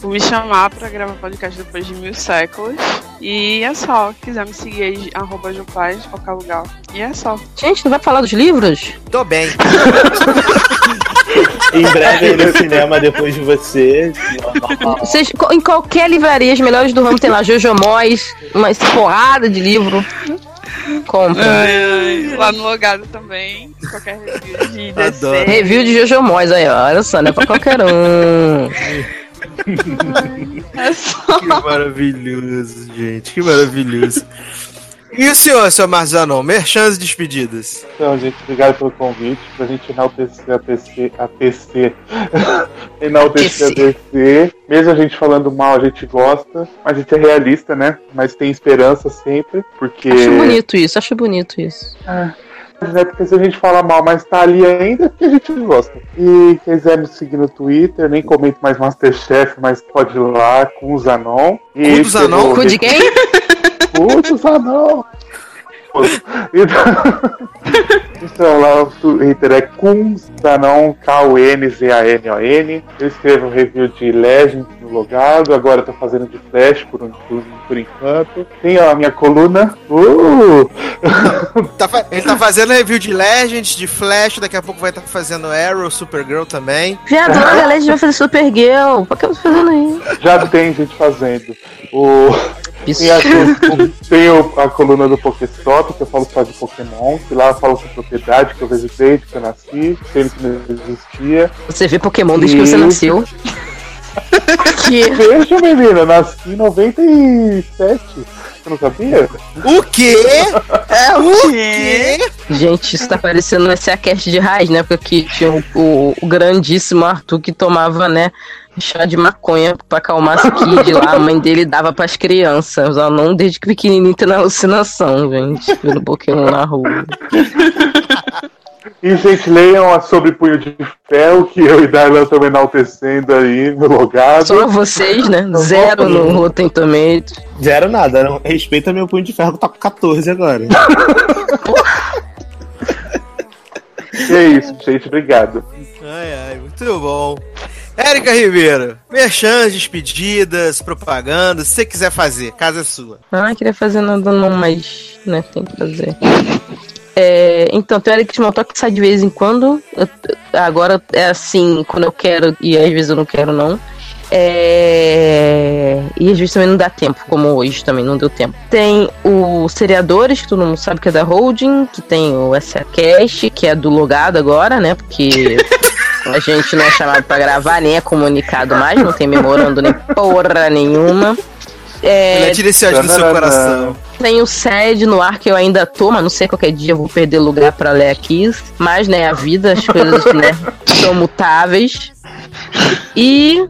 Por me chamar pra gravar podcast depois de mil séculos. E é só. Quiser me seguir aí, arroba Jupaz, qualquer lugar. E é só. Gente, não vai falar dos livros? Tô bem. Em breve aí no cinema depois de você. Vocês, em qualquer livraria, as melhores do ramo tem lá Jojo Moyes, uma porrada de livro. Compra. Lá no Logado também. Qualquer review de DC. Review de Jojo Moyes aí, ó. Olha só, não é pra qualquer um. É só. Que maravilhoso, gente. Que maravilhoso. E o senhor, seu Marzano? Merchans e despedidas. Então, gente, obrigado pelo convite. Pra gente enaltecer a TC. A TC. enaltecer a DC. Mesmo a gente falando mal, a gente gosta. Mas a gente é realista, né? Mas tem esperança sempre. Porque. Acho bonito isso, acho bonito isso. Né? Porque se a gente fala mal, mas tá ali ainda, é porque a gente gosta. E quem quiser me seguir no Twitter, nem comento mais Masterchef, mas pode ir lá com o Zanon. E Com o Zanon? Cu de quem? Puta, Zanon! Então, então lá o Twitter é Kunzanon, K-U-N-Z-A-N-O-N. Eu escrevo um review de Legends no logado, agora tô fazendo de Flash por, um- por, por enquanto. Tem ó, a minha coluna. Uh! Tá ele tá fazendo review de Legends, de Flash, daqui a pouco vai estar fazendo Arrow, Supergirl também. Viado, a gente vai fazer Supergirl. Por que eu tô fazendo aí? Já tem gente fazendo. O... Tem, a, tem a coluna do Pokéstop, que eu falo só de Pokémon, que lá eu falo com propriedade, que eu vejo desde que eu nasci, sendo que não existia. Você vê Pokémon desde que você nasceu. que... Veja, menina, nasci em 97. Você não sabia? O quê? É O quê? Gente, isso tá parecendo um SACast de raiz, né? Porque tinha o, o- o grandíssimo Arthur que tomava, né? Chá de maconha pra acalmar as kid lá. A mãe dele dava pras crianças. Ela não desde que pequenininho tem na alucinação, gente. Vendo Pokémon na rua. E, gente, leiam a Sobre Punho de Ferro, que eu e Darlan estamos enaltecendo aí no logado. Só vocês, né? Zero no Rotten Tomatoes. Zero nada. Não. Respeita meu punho de ferro que tá com 14 agora. E é isso, gente. Obrigado. Ai, ai, muito bom. Érica Ribeiro, merchans, despedidas, propagandas, se você quiser fazer, casa é sua. Ah, queria fazer nada não, mas, né, tem que fazer. É, então, tem o Eric Small Talk que sai de vez em quando. Eu- agora é assim, quando eu quero e às vezes eu não quero, não. É, e às vezes também não dá tempo, como hoje também não deu tempo. Tem o Seriadores, que todo mundo sabe que é da Holding, que tem o SACast, que é do logado agora, né? Porque a gente não é chamado pra gravar, nem é comunicado mais, não tem memorando nem porra nenhuma. É, Ele tira esse ódio do seu coração. tem o SED no ar que eu ainda tô, mas não sei qualquer dia eu vou perder lugar pra ler aqui. Mas, né, a vida, as coisas, né, são mutáveis. E.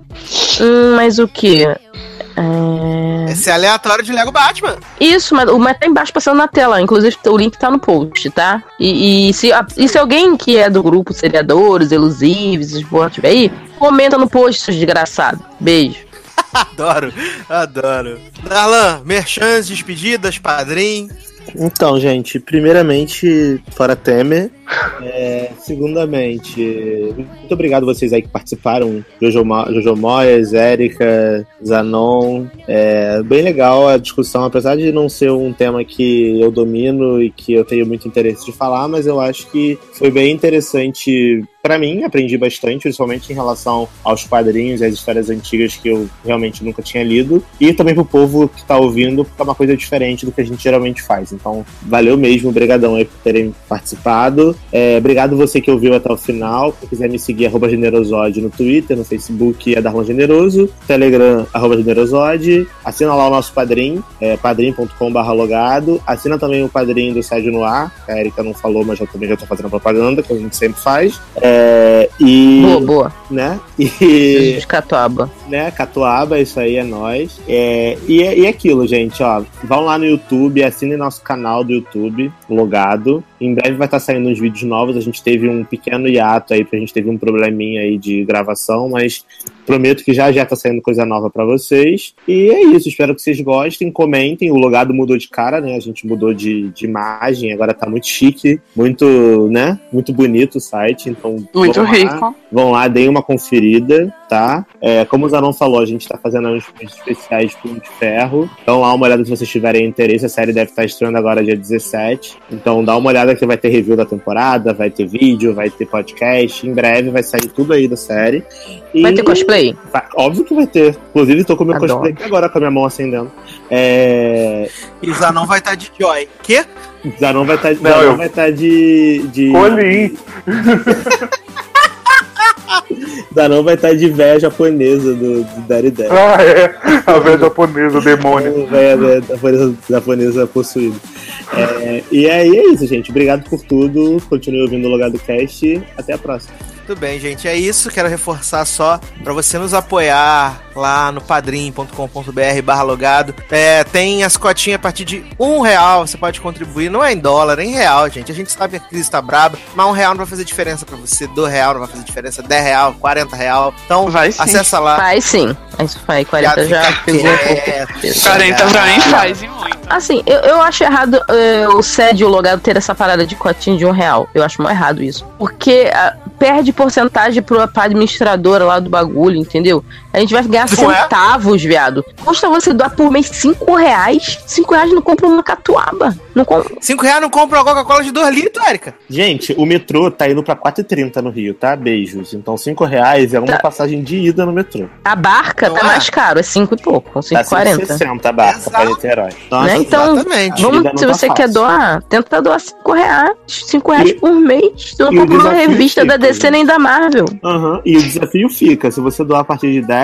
Hum, mas o que? Esse é aleatório de Lego Batman. Isso, mas o mas tá embaixo passando na tela. Inclusive, o link tá no post, tá? E, e se, a- e se alguém que é do grupo Seriadores, Elusivos, esses porra tiver aí, comenta no post, seus desgraçados. Beijo. Adoro, adoro. Darlan, merchans, despedidas, padrinho. Então, gente, primeiramente, fora Temer. É, segundamente, muito obrigado vocês aí que participaram. Jojo, Jojo Moyes, Érica, Zanon. É bem legal a discussão, apesar de não ser um tema que eu domino e que eu tenho muito interesse de falar, mas eu acho que foi bem interessante Pra mim, aprendi bastante, principalmente em relação aos quadrinhos e às histórias antigas que eu realmente nunca tinha lido. E também pro povo que tá ouvindo, porque é uma coisa diferente do que a gente geralmente faz. Então, valeu mesmo, obrigadão aí por terem participado. É, obrigado você que ouviu até o final. Se quiser me seguir, arroba generosode no Twitter, no Facebook é Darlan Generoso, Telegram, arroba generosode. Assina lá o nosso padrinho, é padrim.com.br logado. Assina também o padrinho do Sérgio Noir, que a Erika não falou, mas eu também já tô fazendo propaganda, que a gente sempre faz. É, e, Boa, boa. né? E, de Catuaba. né, Catuaba, isso aí é nós. É, e, é- e é aquilo, gente, ó. Vão lá no YouTube, assinem nosso canal do YouTube, logado. Em breve vai estar saindo uns vídeos novos. A gente teve um pequeno hiato aí, porque a gente teve um probleminha aí de gravação, mas prometo que já já tá saindo coisa nova pra vocês. E é isso, espero que vocês gostem, comentem. O logado mudou de cara, né? A gente mudou de, de imagem, agora tá muito chique, muito, né? Muito bonito o site. Então, Muito vão lá. rico. Vão lá, deem uma conferida, tá? É, como o Zanon falou, a gente tá fazendo uns vídeos especiais de Punho de Ferro. Então, lá uma olhada se vocês tiverem interesse. A série deve estar estreando agora dia 17. Então, dá uma olhada que vai ter review da temporada, vai ter vídeo, vai ter podcast. Em breve vai sair tudo aí da série. E- Vai ter cosplay? Vai- Óbvio que vai ter. Inclusive, tô com o meu Adoro. cosplay aqui agora com a minha mão acendendo. É. E o Zanon vai estar de Joy. Quê? Zanon vai estar Não, eu- vai tá de. de... Colim. Zanon vai estar de véia japonesa do, do Daddy. Ah, é. A velha japonesa, demônio. Da- da japonesa, japonesa possuído. É, e aí é isso, gente. Obrigado por tudo. Continue ouvindo o Logado Cast. Até a próxima. Muito bem, gente. É isso. Quero reforçar só pra você nos apoiar lá no padrim.com.br barra logado. É, tem as cotinhas a partir de um real. Você pode contribuir. Não é em dólar, é em real, gente. A gente sabe que a crise tá braba, mas um real não vai fazer diferença pra você. Dois real não vai fazer diferença. Dez real, quarenta real. Então, Vai sim. acessa lá. Faz sim. Isso faz 40 já pegou um. 40 pra mim faz e muito. Assim, eu, eu acho errado é, o SED e o logado ter essa parada de cotinha de um real. Eu acho muito errado isso. Porque ah, perde porcentagem pro, pra administradora lá do bagulho, entendeu? A gente vai ganhar Não é? centavos, viado. Custa você doar por mês 5 reais. 5 reais não compra uma catuaba. Não compra. Cinco reais não compra uma Coca-Cola de dois litros, Érica. Gente, o metrô tá indo pra 4,30 no Rio, tá? Beijos. Então, 5 reais é uma Tá. passagem de ida no metrô. A barca Não tá é? mais caro, é 5 e pouco, Tá 5,40. 160 a barca Exato. pra Niterói. Nossa, Né? Então, Exatamente. Vamos, se tá você fácil. quer doar, tenta doar 5 reais. 5 reais E- por mês. Tu não compra uma revista da fica, DC né? nem da Marvel. Aham, E o desafio fica: se você doar a partir de 10,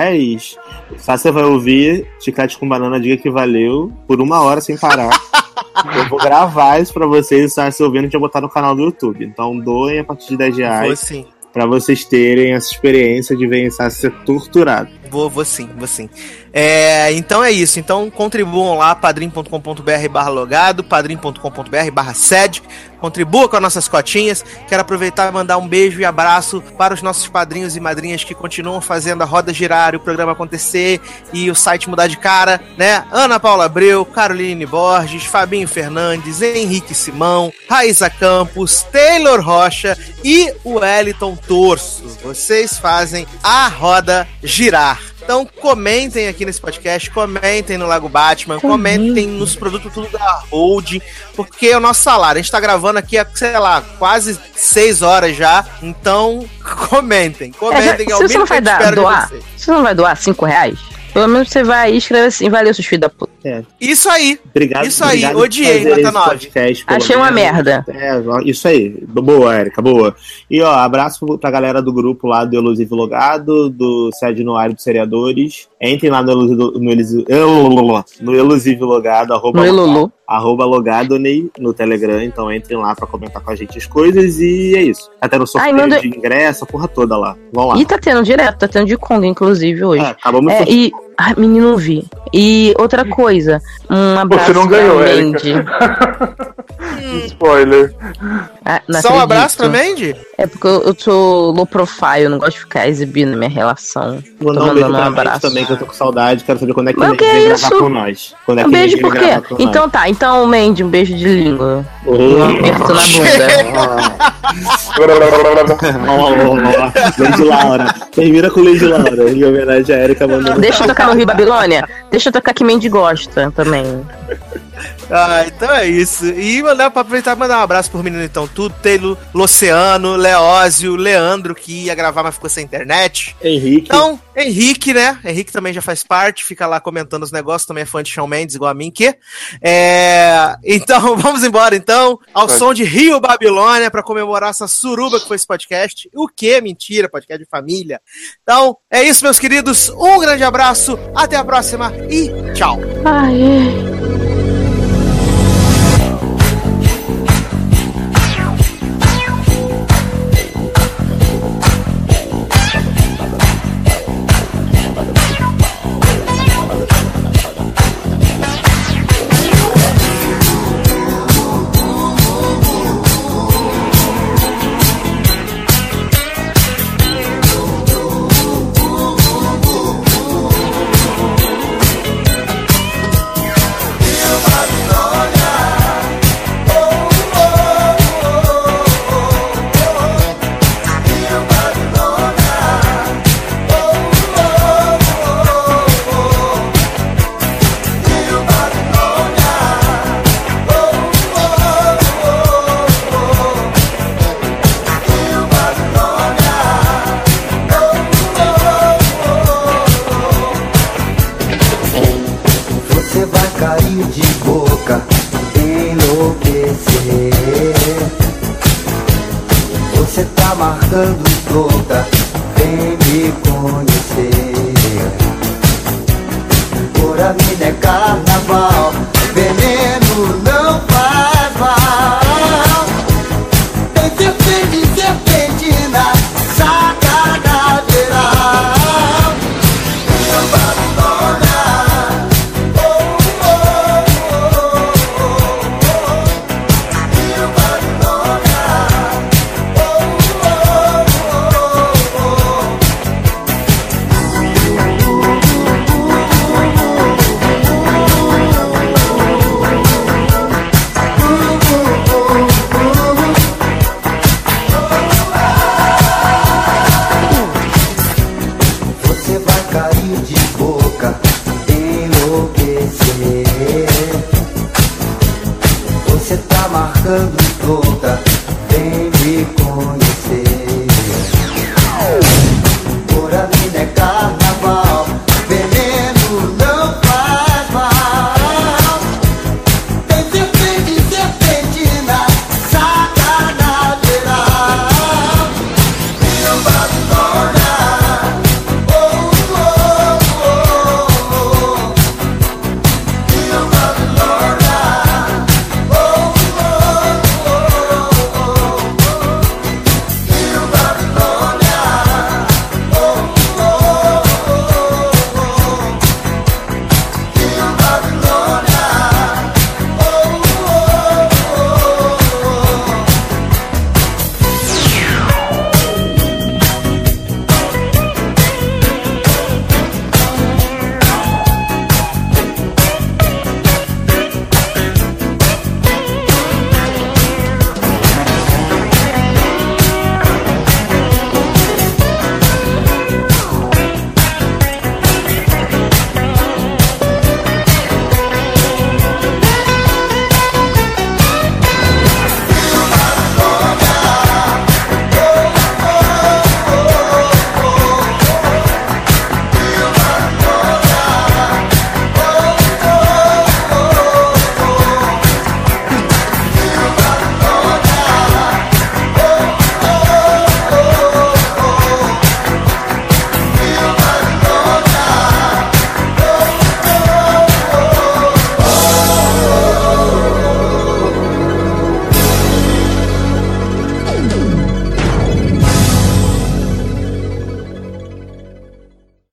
só você vai ouvir Chiclete com Banana Diga que valeu por uma hora sem parar. Eu vou gravar isso pra vocês, se ouvindo, a gente botar no canal do YouTube. Então doem a partir de 10 Vou reais sim. pra vocês terem essa experiência de ver Sassi ser torturado. Vou, vou sim, vou sim. É, então é isso. Então contribuam lá, padrim.com.br barra logado, padrim.com.br barra sede. Contribua com as nossas cotinhas. Quero aproveitar e mandar um beijo e abraço para os nossos padrinhos e madrinhas que continuam fazendo a roda girar o programa acontecer e o site mudar de cara, né? Ana Paula Abreu, Caroline Borges, Fabinho Fernandes, Henrique Simão, Raíza Campos, Taylor Rocha e o Wellington Torso. Vocês fazem a roda girar. Então comentem aqui nesse podcast, comentem no Lago Batman, comentem nos produtos tudo da Hold, porque é o nosso salário. A gente tá gravando aqui há, sei lá, quase seis horas já. Então, comentem. É, Comentem, já- é o se você não vai dar, doar, você não vai doar 5 reais, pelo menos você vai escrever assim, valeu, seus filhos da puta. É. Isso aí. Obrigado, Isso aí, obrigado por odiei, nota esse nove. podcast, pelo Achei uma merda. É, isso aí. Boa, Érica, boa. E ó, abraço pra galera do grupo lá do Elusivo Logado, do Sede no Ar dos Seriadores. Entrem lá no Elusivo, no Elusivo, no Elusivo Logado, arroba, No Elulu. Arroba Logadoney no Telegram. Então entrem lá pra comentar com a gente as coisas e é isso. Tá tendo sorteio manda- de ingresso, a porra toda lá. Vão lá. E tá tendo direto, tá tendo de Kong, inclusive, hoje. É, acabamos É, de e. Ai, menino, vi. E outra coisa, um abraço Você não ganhou. Mandy. Spoiler. Ah, Só um abraço pra Mandy? É porque eu, eu sou low profile, eu não gosto de ficar exibindo minha relação. Mandar Tô um beijo um pra Mandy abraço. também, que eu tô com saudade. Quero saber quando é que Mas ele que vem é gravar com nós. Quando é Um que beijo ele por quê? nós. Então tá, então, Mandy, um beijo de língua. Um aperto na bunda. Lady Laura. Termina com Lady Laura, em homenagem a Erika mandando. Deixa eu tocar no Rio Babilônia. Deixa eu tocar que Mandy gosta também. Ah, então é isso. E mandar pra aproveitar e mandar um abraço pro menino então tudo, Taylor, Luciano, Leózio, Leandro, que ia gravar, mas ficou sem internet. Henrique. Então, Henrique, né? Henrique também já faz parte, fica lá comentando os negócios, também é fã de Shawn Mendes, igual a mim, que. É... Então, vamos embora então, ao Vai. som de Rio Babilônia, pra comemorar essa suruba que foi esse podcast. O que? Mentira, podcast de família. Então, é isso, meus queridos. Um grande abraço, até a próxima e tchau. Ai,